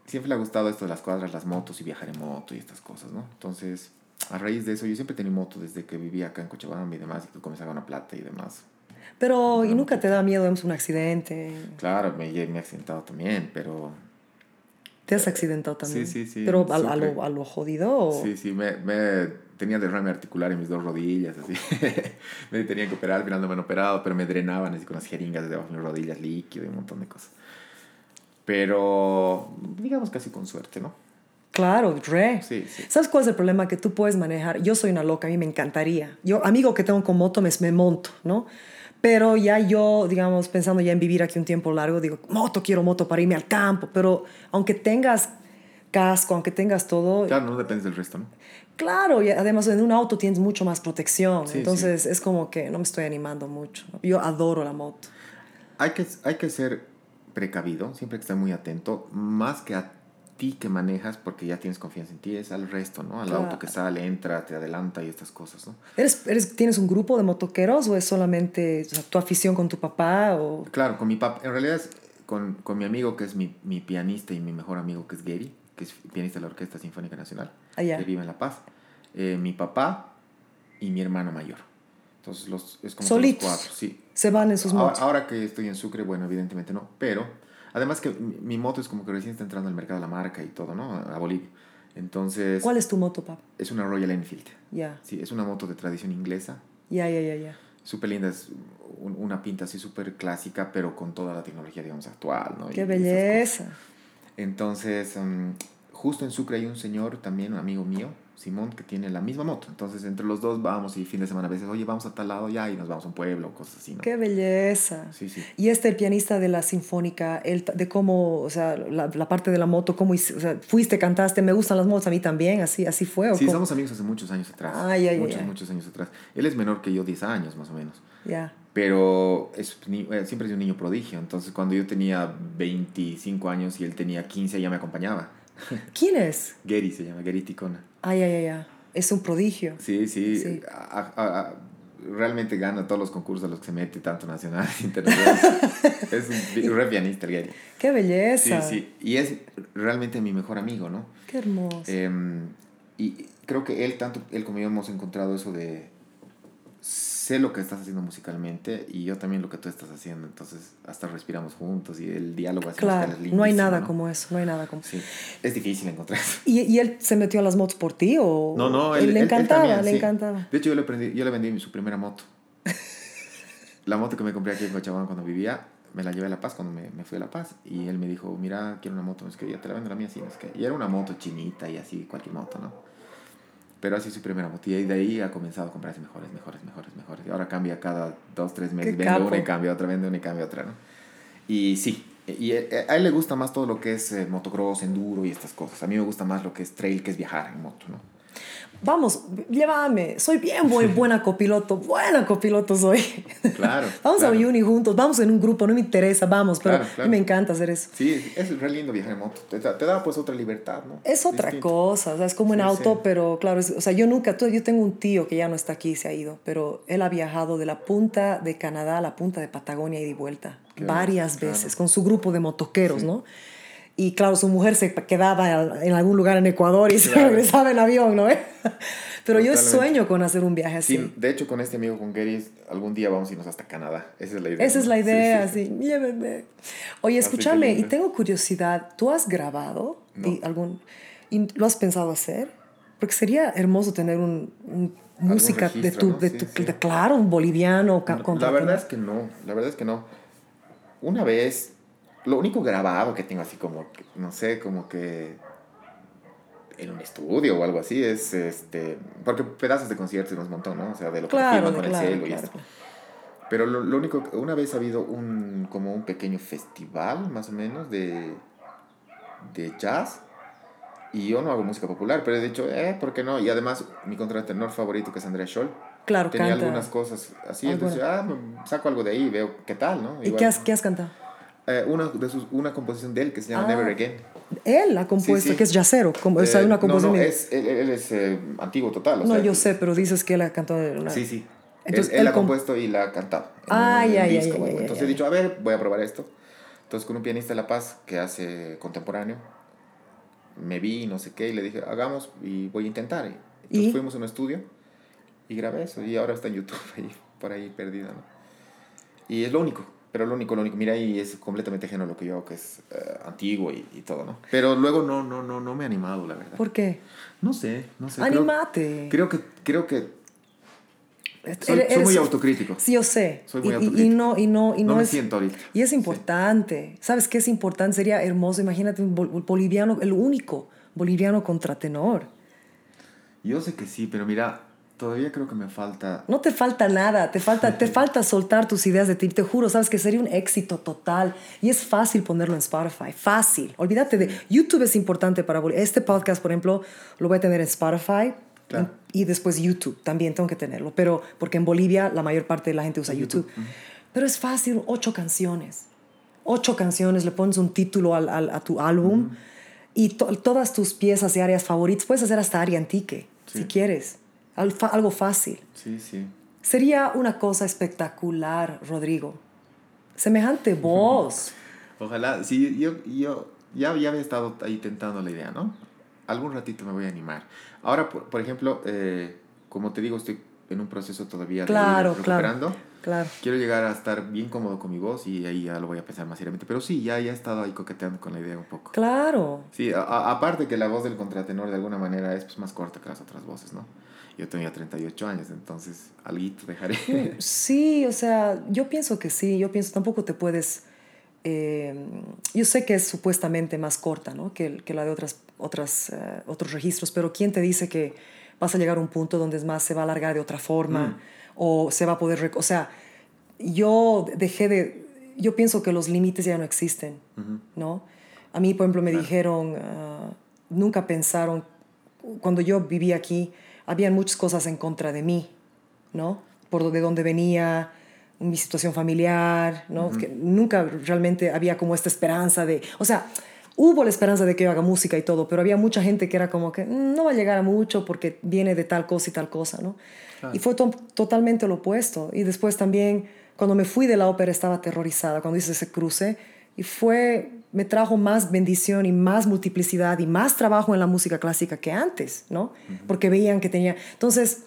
siempre le ha gustado esto de las cuadras, las motos y viajar en moto y estas cosas, ¿no? Entonces, a raíz de eso, yo siempre tenido moto desde que vivía acá en Cochabamba y demás, y que comenzaba una plata y demás. Pero, ¿y nunca te da miedo, digamos, un accidente? Claro, me, me he accidentado también, pero ¿Te has accidentado también? sí, sí, ¿Pero a, a lo, a lo jodido? o- Sí, sí, me, me tenía derrame articular en mis dos rodillas, así. me tenían que operar, al final no me han operado, pero me drenaban así con las jeringas de debajo de mis rodillas, líquido y un montón de cosas. Pero, digamos casi con suerte, ¿no? Claro, re. Sí, sí. ¿Sabes cuál es el problema? Que tú puedes manejar. Yo soy una loca, a mí me encantaría. Yo, amigo que tengo con moto, me, me monto, ¿no? Pero ya yo, digamos, pensando ya en vivir aquí un tiempo largo, digo, moto, quiero moto para irme al campo. Pero aunque tengas casco, aunque tengas todo, Claro, no depende del resto, ¿no? Claro, y además en un auto tienes mucho más protección. Sí, Entonces es como que no me estoy animando mucho. Yo adoro la moto. Hay que, hay que ser precavido, siempre que estar muy atento, más que a ti que manejas, porque ya tienes confianza en ti, es al resto, ¿no? Al Claro. auto que sale, entra, te adelanta y estas cosas, ¿no? ¿Eres, eres, ¿Tienes un grupo de motoqueros o es solamente o sea, tu afición con tu papá? O... Claro, con mi papá, en realidad es con, con mi amigo que es mi, mi pianista y mi mejor amigo que es Gary, que es pianista de la Orquesta Sinfónica Nacional, Ah, ya. que vive en La Paz, eh, mi papá y mi hermano mayor. Entonces los, es como los cuatro, sí. Se van en sus Ahora, motos. ahora que estoy en Sucre, bueno, evidentemente no, pero además que mi, moto es como que recién está entrando al mercado la marca y todo, ¿no? A Bolivia. Entonces, ¿Cuál es tu moto, papá? es una Royal Enfield. Ya, Sí, es una moto de tradición inglesa, ya, ya, ya, ya. súper linda, es un- una pinta así súper clásica, pero con toda la tecnología, digamos, actual, ¿no? Y Qué esas belleza. Entonces, mm, justo en Sucre hay un señor también, un amigo mío, Simón, que tiene la misma moto. Entonces, entre los dos vamos y fin de semana a veces, oye, vamos a tal lado ya y nos vamos a un pueblo, cosas así, ¿no? Qué belleza. Sí, sí. Y este, el pianista de la sinfónica, el, de cómo, o sea, la, la parte de la moto, cómo, o sea, fuiste, cantaste, me gustan las motos a mí también, así, así fue. ¿o Sí, cómo? somos amigos hace muchos años atrás. Ay, ay, muchos, ay. muchos años atrás. Él es menor que yo, 10 años más o menos. Ya. Pero es, eh, siempre es un niño prodigio. Entonces, cuando yo tenía 25 años y él tenía 15, ya me acompañaba. ¿Quién es? Gary se llama, Gary Ticona. Ay, ay, ay, ay. Es un prodigio. Sí, sí. Sí. a- a- a- realmente gana todos los concursos a los que se mete, tanto nacionales internacionales. es un re pianista el Gary. Qué Sí, belleza. sí. Y es realmente mi mejor amigo, ¿no? Qué hermoso. Em, y creo que él, tanto él como yo hemos encontrado eso de sé lo que estás haciendo musicalmente y yo también lo que tú estás haciendo. Entonces, hasta respiramos juntos y el diálogo así Claro, es no hay nada ¿no? como eso, no hay nada como Sí, es difícil encontrar eso. ¿Y, y él se metió a las motos por ti o No, no, él, él, le él- él encantaba, también, le sí. encantaba? De hecho, yo le, prendí- yo le vendí su primera moto. la moto que me compré aquí en Cochabamba cuando vivía, me la llevé a La Paz cuando me, me fui a La Paz. Y él me dijo, mira, quiero una moto, no es que ya te la vendo la mía, sí, no es que. Y era una moto chinita y así, cualquier moto, ¿no? Pero así su primera moto. Y de ahí ha comenzado a comprarse mejores, mejores, mejores, mejores. Y ahora cambia cada dos, tres meses. Qué Vende capo. una y cambia otra, vende una y cambia otra, ¿no? Y sí, y eh, a él le gusta más todo lo que es eh, motocross, enduro y estas cosas. A mí me gusta más lo que es trail, que es viajar en moto, ¿no? Vamos, llévame, soy bien buen, buena copiloto, buena copiloto soy. Claro. vamos claro. a Uni juntos, vamos en un grupo, no me interesa, vamos, pero Claro, claro. a mí me encanta hacer eso. Sí, es re lindo viajar en moto. Te da, te da, pues otra libertad, ¿no? Es otra Distinto. cosa, o sea, es como en Sí, auto, sí. pero claro, es- o sea, yo nunca, yo tengo un tío que ya no está aquí, se ha ido, pero él ha viajado de la punta de Canadá a la punta de Patagonia y de vuelta, Qué varias veces, con su grupo de motoqueros, Sí. ¿no? Y claro, su mujer se quedaba en algún lugar en Ecuador y se Claro. regresaba en avión, ¿no? Pero yo Totalmente. sueño con hacer un viaje así. Sí, de hecho, con este amigo, con Gary, algún día vamos a irnos hasta Canadá. Esa es la idea. Esa es la Sí, idea, sí, así, llévenme. Oye, escúchame, y tengo curiosidad, ¿tú has grabado No. y algún y lo has pensado hacer? Porque sería hermoso tener un, un música de registro, tu, ¿no? de Sí, tu sí. de- claro, un boliviano ca- La verdad es que no, la verdad es que no. Una vez, lo único grabado que tengo así como, que, no sé, como que en un estudio o algo así es, este, porque pedazos de conciertos nos montó, ¿no? O sea, de lo que Claro, filman con claro, el celo y claro, esto. claro. Pero lo, lo único, que- una vez ha habido un, como un pequeño festival, más o menos, de, de jazz. Y yo no hago música popular, pero he dicho, eh, ¿por qué no? Y además, mi contratenor favorito, que es Andrea Scholl, Claro, tenía canta. algunas cosas así. Alguna. Entonces, ah, me saco algo de ahí y veo qué tal, ¿no? ¿Y Igual, qué has, qué has cantado? Eh, una, de sus, una composición de él que se llama Ah, Never Again. Él ha compuesto, sí. que es yacero, como, o sea, Eh, una no, composición. No, de- es, él, él es eh, antiguo total. o No, sea, yo sé, pero dices que él ha cantado en una... Sí, sí. Entonces, él, él él la ha com- compuesto y la ha cantado. en Ah, en ya, un ya, disco ya, ya, Entonces ya. he dicho, a ver, voy a probar esto. Entonces con un pianista de La Paz que hace contemporáneo, me vi, no sé qué, y le dije, hagamos y voy a intentar. Entonces ¿Y? fuimos a un estudio y grabé eso. Y ahora está en YouTube, ahí, por ahí perdido, ¿no? Y es lo único, pero lo único, lo único. Mira, y es completamente ajeno a lo que yo hago, que es eh, antiguo y, y todo, ¿no? Pero luego no, no, no, no me he animado, la verdad. ¿Por qué? No sé, no sé. creo- Anímate. Creo que, creo que Eres- soy, muy autocrítico. Sí, yo sé. Soy muy y, y- y autocrítico. no, y no, y No no, me es, siento ahorita. Y es importante. ¿Sabes qué es importante? Sería hermoso. Imagínate un bol- boliviano, el único boliviano contratenor. Yo sé que sí, pero mira, todavía creo que me falta. No te falta nada, te falta, te falta soltar tus ideas de ti. Te juro, sabes que sería un éxito total. Y es fácil ponerlo en Spotify, fácil. Olvídate de YouTube es importante para este podcast, por ejemplo, lo voy a tener en Spotify Claro. y después YouTube también tengo que tenerlo. Pero porque en Bolivia la mayor parte de la gente usa YouTube. Pero es fácil, ocho canciones. Ocho canciones, le pones un título al- al- a tu álbum y to- todas tus piezas y áreas favoritas. Puedes hacer hasta área antique, Sí. si quieres. Algo fácil. Sí, sí. Sería una cosa espectacular, Rodrigo. Semejante voz. Ojalá, sí, yo, yo ya, ya había estado ahí tentando la idea, ¿no? Algún ratito me voy a animar. Ahora, por, por ejemplo, eh, como te digo, estoy en un proceso todavía de Claro, ir recuperando. claro. Claro. Quiero llegar a estar bien cómodo con mi voz y ahí ya lo voy a pensar más seriamente. Pero sí, ya, ya he estado ahí coqueteando con la idea un poco. Claro. Sí, a- a- aparte que la voz del contratenor de alguna manera es pues, más corta que las otras voces, ¿no? Yo tenía 38 años, entonces algo dejaré. Sí, o sea, yo pienso que sí. Yo pienso tampoco te puedes. eh, yo sé que es supuestamente más corta, ¿no? Que, que la de otras, otras, eh, otros registros, pero ¿quién te dice que vas a llegar a un punto donde es más se va a alargar de otra forma Mm. o se va a poder, o sea, yo dejé de, yo pienso que los límites ya no existen, Ujú. ¿no? A mí, por ejemplo, me dijeron, ah, nunca pensaron, cuando yo vivía aquí, habían muchas cosas en contra de mí, ¿no? Por de dónde venía, mi situación familiar, ¿no? Que nunca realmente había como esta esperanza de, o sea, hubo la esperanza de que yo haga música y todo, pero había mucha gente que era como que "Mm, no va a llegar a mucho porque viene de tal cosa y tal cosa, ¿no? Y fue to- totalmente lo opuesto. Y después también, cuando me fui de la ópera, estaba aterrorizada cuando hice ese cruce. Y fue, me trajo más bendición y más multiplicidad y más trabajo en la música clásica que antes, ¿no? Porque veían que tenía... Entonces,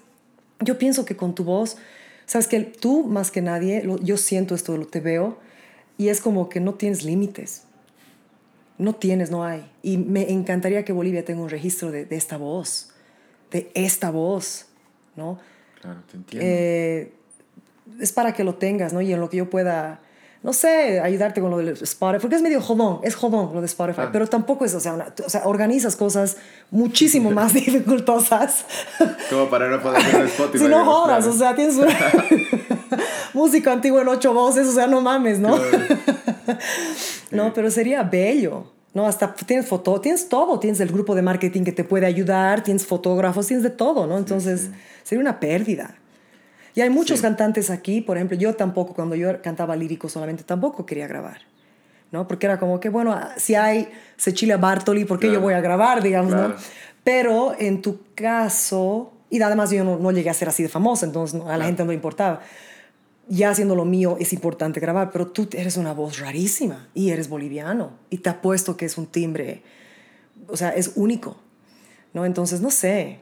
yo pienso que con tu voz Sabes que tú más que nadie, lo- yo siento esto, lo te veo, y es como que no tienes límites. No tienes, no hay. Y me encantaría que Bolivia tenga un registro de, de esta voz, de esta voz, ¿no? Claro, te entiendo. Eh, es para que lo tengas, ¿no? Y en lo que yo pueda, no sé, ayudarte con lo del Spotify, porque es medio jodón, es jodón lo de Spotify, Ah. pero tampoco es, o sea, una- o sea, organizas cosas muchísimo más dificultosas. Como para no poder ver Spotify. si no jodas, o sea, tienes una música antigua en ocho voces, o sea, no mames, ¿no? no, pero sería bello. No, hasta tienes foto, tienes todo, tienes el grupo de marketing que te puede ayudar, tienes fotógrafos, tienes de todo, ¿no? Entonces, sería una pérdida. Y hay muchos Sí. cantantes aquí, por ejemplo, yo tampoco, cuando yo cantaba lírico solamente, tampoco quería grabar, ¿no? Porque era como que, bueno, si hay Cecilia Bartoli, ¿por qué yo Claro. voy a grabar, digamos, Claro. ¿no? Pero en tu caso, y además yo no, no llegué a ser así de famosa, entonces a la gente no le importaba. Ya haciendo lo mío es importante grabar, pero tú eres una voz rarísima y eres boliviano y te apuesto que es un timbre, o sea, es único, ¿no? Entonces, no sé,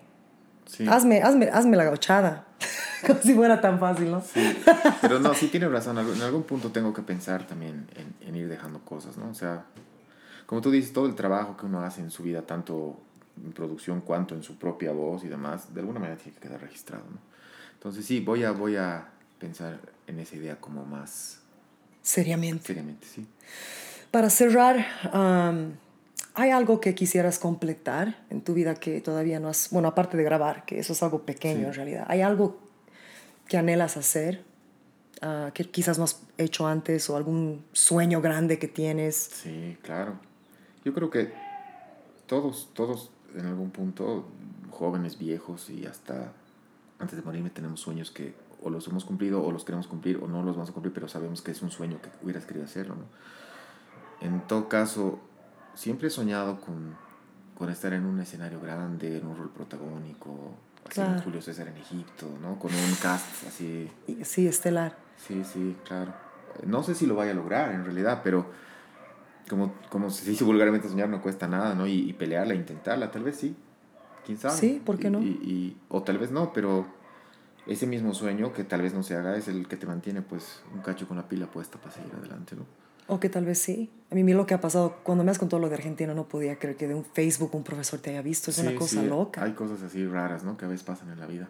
Sí. hazme, hazme, hazme la gauchada, como si fuera tan fácil, ¿no? Sí, pero no, sí tienes razón. En algún punto tengo que pensar también en, en ir dejando cosas, ¿no? O sea, como tú dices, todo el trabajo que uno hace en su vida, tanto en producción cuanto en su propia voz y demás, de alguna manera tiene que quedar registrado, ¿no? Entonces sí, voy a, voy a pensar en esa idea como más Seriamente. seriamente, sí. Para cerrar, am, ¿hay algo que quisieras completar en tu vida que todavía no has, bueno, aparte de grabar, que eso es algo pequeño Sí. en realidad, ¿hay algo que anhelas hacer ah, que quizás no has hecho antes o algún sueño grande que tienes? Sí, claro. Yo creo que todos, todos en algún punto, jóvenes, viejos y hasta antes de morirme tenemos sueños que o los hemos cumplido o los queremos cumplir o no los vamos a cumplir, pero sabemos que es un sueño que hubieras querido hacerlo, ¿no? En todo caso, siempre he soñado con, con estar en un escenario grande, en un rol protagónico, Claro. Julio César en Egipto, ¿no? Con un cast así Sí, estelar. Sí, sí, claro. No sé si lo vaya a lograr en realidad, pero como, como se dice vulgarmente, soñar no cuesta nada, ¿no? Y, y pelearla, intentarla, tal vez sí. ¿Quién sabe? Sí, ¿por qué Y- no? Y, y- o tal vez no, pero ese mismo sueño que tal vez no se haga es el que te mantiene, pues, un cacho con la pila puesta para seguir adelante, ¿no? O que tal vez sí. A mí, mira lo que ha pasado, cuando me has contado lo de Argentina, no podía creer que de un Facebook un profesor te haya visto. Es una cosa sí, loca. Hay cosas así raras, ¿no? Que a veces pasan en la vida.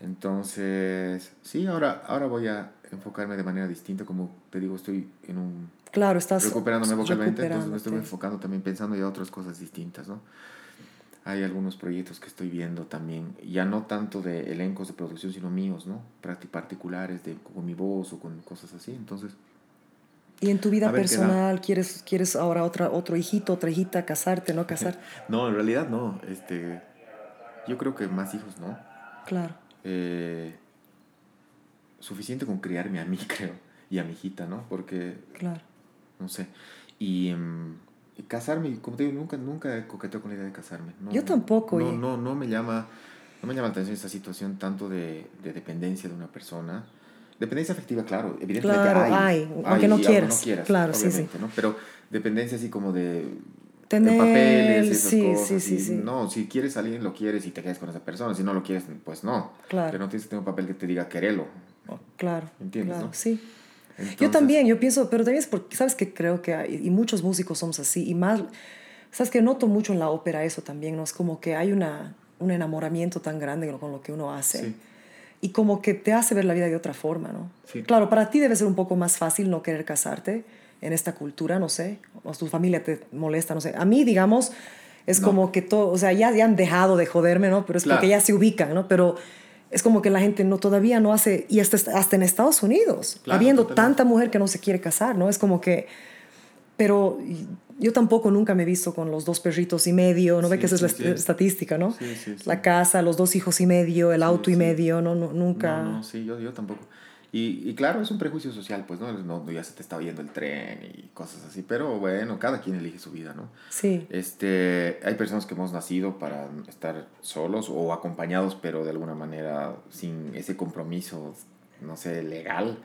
Entonces, sí, ahora, ahora voy a enfocarme de manera distinta. Como te digo, estoy en un Claro, estás recuperándome vocalmente, entonces me estoy enfocando también pensando ya otras cosas distintas, ¿no? Hay algunos proyectos que estoy viendo también, ya no tanto de elencos de producción, sino míos, ¿no? Particulares, de, con mi voz o con cosas así, entonces... Y en tu vida ver personal, ¿quieres, ¿quieres ahora otra, otro hijito, otra hijita, casarte, no casarte? No, en realidad no, este... Yo creo que más hijos, ¿no? Claro. Eh, suficiente con criarme a mí, creo, y a mi hijita, ¿no? Porque Claro. no sé. Y, y casarme, como te digo, nunca, nunca he coqueteado con la idea de casarme. No, Yo tampoco, No, no, no me llama, no me llama la atención esta situación tanto de, de dependencia de una persona. Dependencia afectiva, claro, evidentemente Claro, hay. hay, aunque no y quieras, claro, sí, sí. ¿no? Pero dependencia así como de... Tener, papeles, esas sí, cosas, sí, sí, sí. No, si quieres a alguien, lo quieres y te quedas con esa persona. Si no lo quieres, pues no. Claro. Pero no tienes que tener un papel que te diga querelo. Claro. ¿Entiendes, claro, no? Sí. yo Entonces- también, yo pienso, pero también es porque, ¿sabes qué? Creo que hay, y muchos músicos somos así, y más, ¿sabes que Noto mucho en la ópera eso también, ¿no? Es como que hay una, un enamoramiento tan grande con lo que uno hace. Sí. Y como que te hace ver la vida de otra forma, ¿no? Sí. Claro, para ti debe ser un poco más fácil no querer casarte en esta cultura, no sé, o tu familia te molesta, no sé. A mí, digamos, es No. como que todo, o sea, ya, ya han dejado de joderme, ¿no? Pero es Claro. porque ya se ubican, ¿no? Pero es como que la gente no todavía no hace, y hasta, hasta en Estados Unidos, Claro, habiendo totalmente. tanta mujer que no se quiere casar, ¿no? Es como que, pero yo tampoco nunca me he visto con los dos perritos y medio, ¿no ve que esa sí, es la sí. est- estadística, ¿no? Sí, sí, sí. La casa, los dos hijos y medio, el auto y medio, no, no nunca. No, no, sí, yo, yo tampoco. Y, y claro, es un prejuicio social, pues, ¿no? no ya se te está oyendo el tren y cosas así, pero bueno, cada quien elige su vida, ¿no? Sí, Este, hay personas que hemos nacido para estar solos o acompañados, pero de alguna manera sin ese compromiso no sé, legal.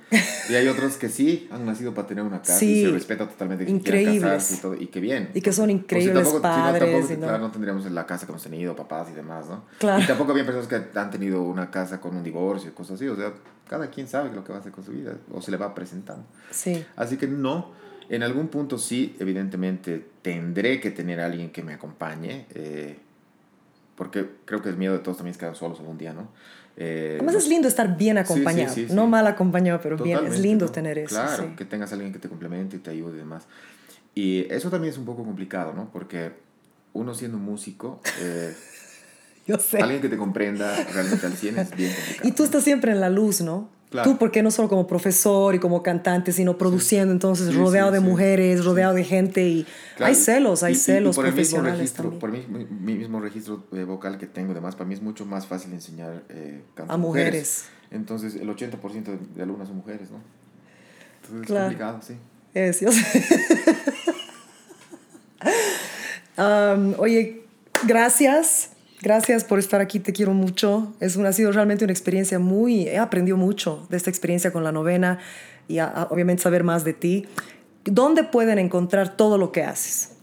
Y hay otros que sí han nacido para tener una casa Sí. y se respeta totalmente que Increíbles. casarse y todo. Y qué bien. Y que son increíbles tampoco- si no, tampoco, y no- claro, no tendríamos la casa que hemos tenido, papás y demás, ¿no? Claro. Y tampoco había personas que han tenido una casa con un divorcio y cosas así. O sea, cada quien sabe lo que va a hacer con su vida o se le va presentando. Sí. Así que no, en algún punto sí, evidentemente tendré que tener a alguien que me acompañe, eh, porque creo que el miedo de todos también es quedar solos algún día, ¿no? Eh, Además no es lindo estar bien Sí, sí, acompañado. sí, sí. No mal acompañado, pero bien. Es Totalmente, lindo ¿no? tener eso. Claro, que tengas a alguien que te complemente y te ayude y demás. Y eso también es un poco complicado, ¿no? Porque uno siendo músico, eh, Yo sé. alguien que te comprenda realmente al 100 es bien complicado. Y tú estás siempre en la luz, ¿no? Claro. Tú, porque no solo como profesor y como cantante, sino produciendo, entonces Sí, rodeado sí, de sí. mujeres, rodeado de gente y Claro, hay celos, hay y- y- y celos por el mismo profesionales registro, también. Por mi, mi- mi mismo registro eh, vocal que tengo, además, para mí es mucho más fácil enseñar eh, A mujeres. Entonces, el 80% de, de alumnas son mujeres, ¿no? Entonces, Claro. es complicado, sí. Es, yo sé. Um, oye, gracias. Gracias por estar aquí, te quiero mucho. Es una, ha sido realmente una experiencia muy... He aprendido mucho de esta experiencia con la novena y a- a- obviamente saber más de ti. ¿Dónde pueden encontrar todo lo que haces?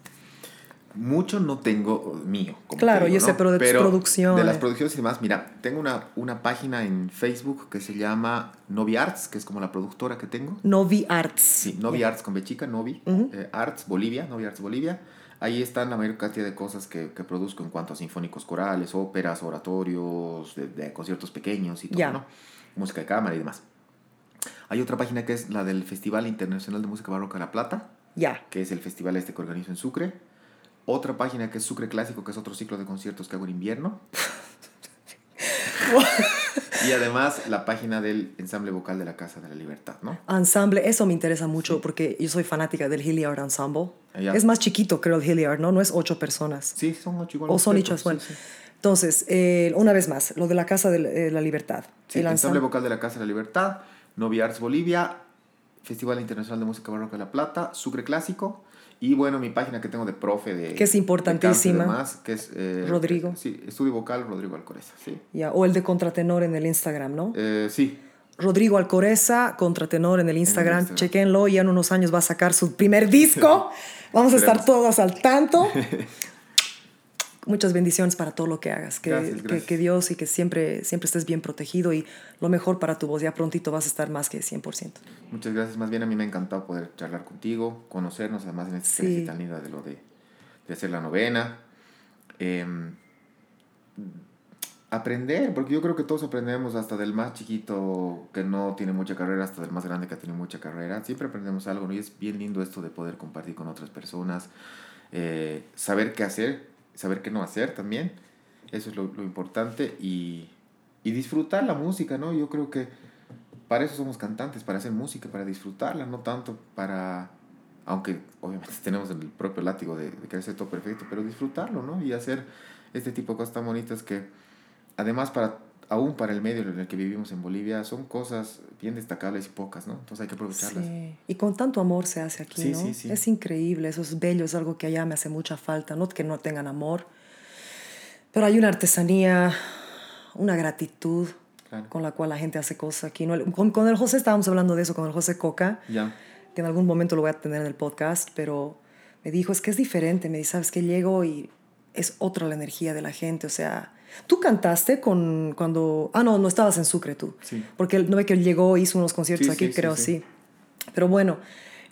Mucho no tengo mío. como Claro, digo, yo sé, ¿no? pero de tus producciones. De las producciones y demás, mira, tengo una, una página en Facebook que se llama Novi Arts, que es como la productora que tengo. Novi Arts. Sí, Novi Arts con B chica, Novi eh, Arts Bolivia, Novi Arts Bolivia. Ahí están la mayor cantidad de cosas que, que produzco en cuanto a sinfónicos corales, óperas, oratorios, de, de conciertos pequeños y todo. ¿no? Música de cámara y demás. Hay otra página que es la del Festival Internacional de Música Barroca de La Plata, Ya. que es el festival este que organizo en Sucre. Otra página que es Sucre Clásico, que es otro ciclo de conciertos que hago en invierno. y además la página del ensamble vocal de la Casa de la Libertad, ¿no? Ensamble, eso me interesa mucho porque yo soy fanática del Hilliard Ensemble. Ya. Es más chiquito, creo, el Hilliard, ¿no? No es ocho personas. Sí, son ocho igual. O son hechos, bueno. sí, sí. Entonces, eh, una vez más, lo de la Casa de la, eh, Libertad. Sí, el ensamble ensamble. vocal de la Casa de la Libertad, Novi Arts Bolivia, Festival Internacional de Música Barroca de La Plata, Sucre Clásico y bueno, mi página que tengo de profe de... Que es importantísima. demás, que es... eh, Rodrigo. Sí, Estudio Vocal Rodrigo Alcoreza, sí. Ya, o el de contratenor en el Instagram, ¿no? Eh, sí, Rodrigo Alcoreza, contratenor en el Instagram. Instagram. Chequenlo, ya en unos años va a sacar su primer disco. Vamos a estar todos al tanto. Muchas bendiciones para todo lo que hagas. Que, Gracias, que- gracias. que Dios y que siempre, siempre estés bien protegido y lo mejor para tu voz. Ya prontito vas a estar más que 100%. muchas gracias. Más bien a mí me ha encantado poder charlar contigo, conocernos además en esta Sí. tan linda de lo de, de hacer la novena. Eh, aprender, porque yo creo que todos aprendemos hasta del más chiquito que no tiene mucha carrera hasta del más grande que ha tenido mucha carrera. Siempre aprendemos algo, ¿no? Y es bien lindo esto de poder compartir con otras personas, eh, saber qué hacer, saber qué no hacer también. Eso es lo, lo importante y, y disfrutar la música, ¿no? Yo creo que para eso somos cantantes, para hacer música, para disfrutarla, no tanto para, aunque obviamente tenemos el propio látigo de, querer ser todo perfecto, pero disfrutarlo, ¿no? Y hacer este tipo de cosas tan bonitas que además para aún para el medio en el que vivimos en Bolivia son cosas bien destacables y pocas, ¿no? Entonces hay que aprovecharlas. Sí. Y con tanto amor se hace aquí, Sí, ¿no? sí, sí. Es increíble, eso es bello, es algo que allá me hace mucha falta. No que no tengan amor, pero hay una artesanía, una gratitud Claro. con la cual la gente hace cosas aquí. ¿no? Con, con el José estábamos hablando de eso, con el José Coca, Ya. que en algún momento lo voy a tener en el podcast, pero me dijo, es que es diferente, me dice, sabes que llego y es otra la energía de la gente, o sea, tú cantaste con cuando, ah, no, no estabas en Sucre tú, Sí. porque no ve que él llegó, hizo unos conciertos Sí, aquí, sí, creo, sí. sí. Pero bueno,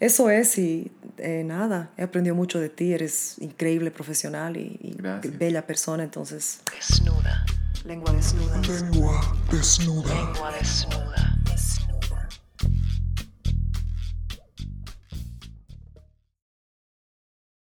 eso es y eh, nada, he aprendido mucho de ti, eres increíble profesional y, y bella persona, entonces Desnuda. Lengua desnuda. Lengua desnuda.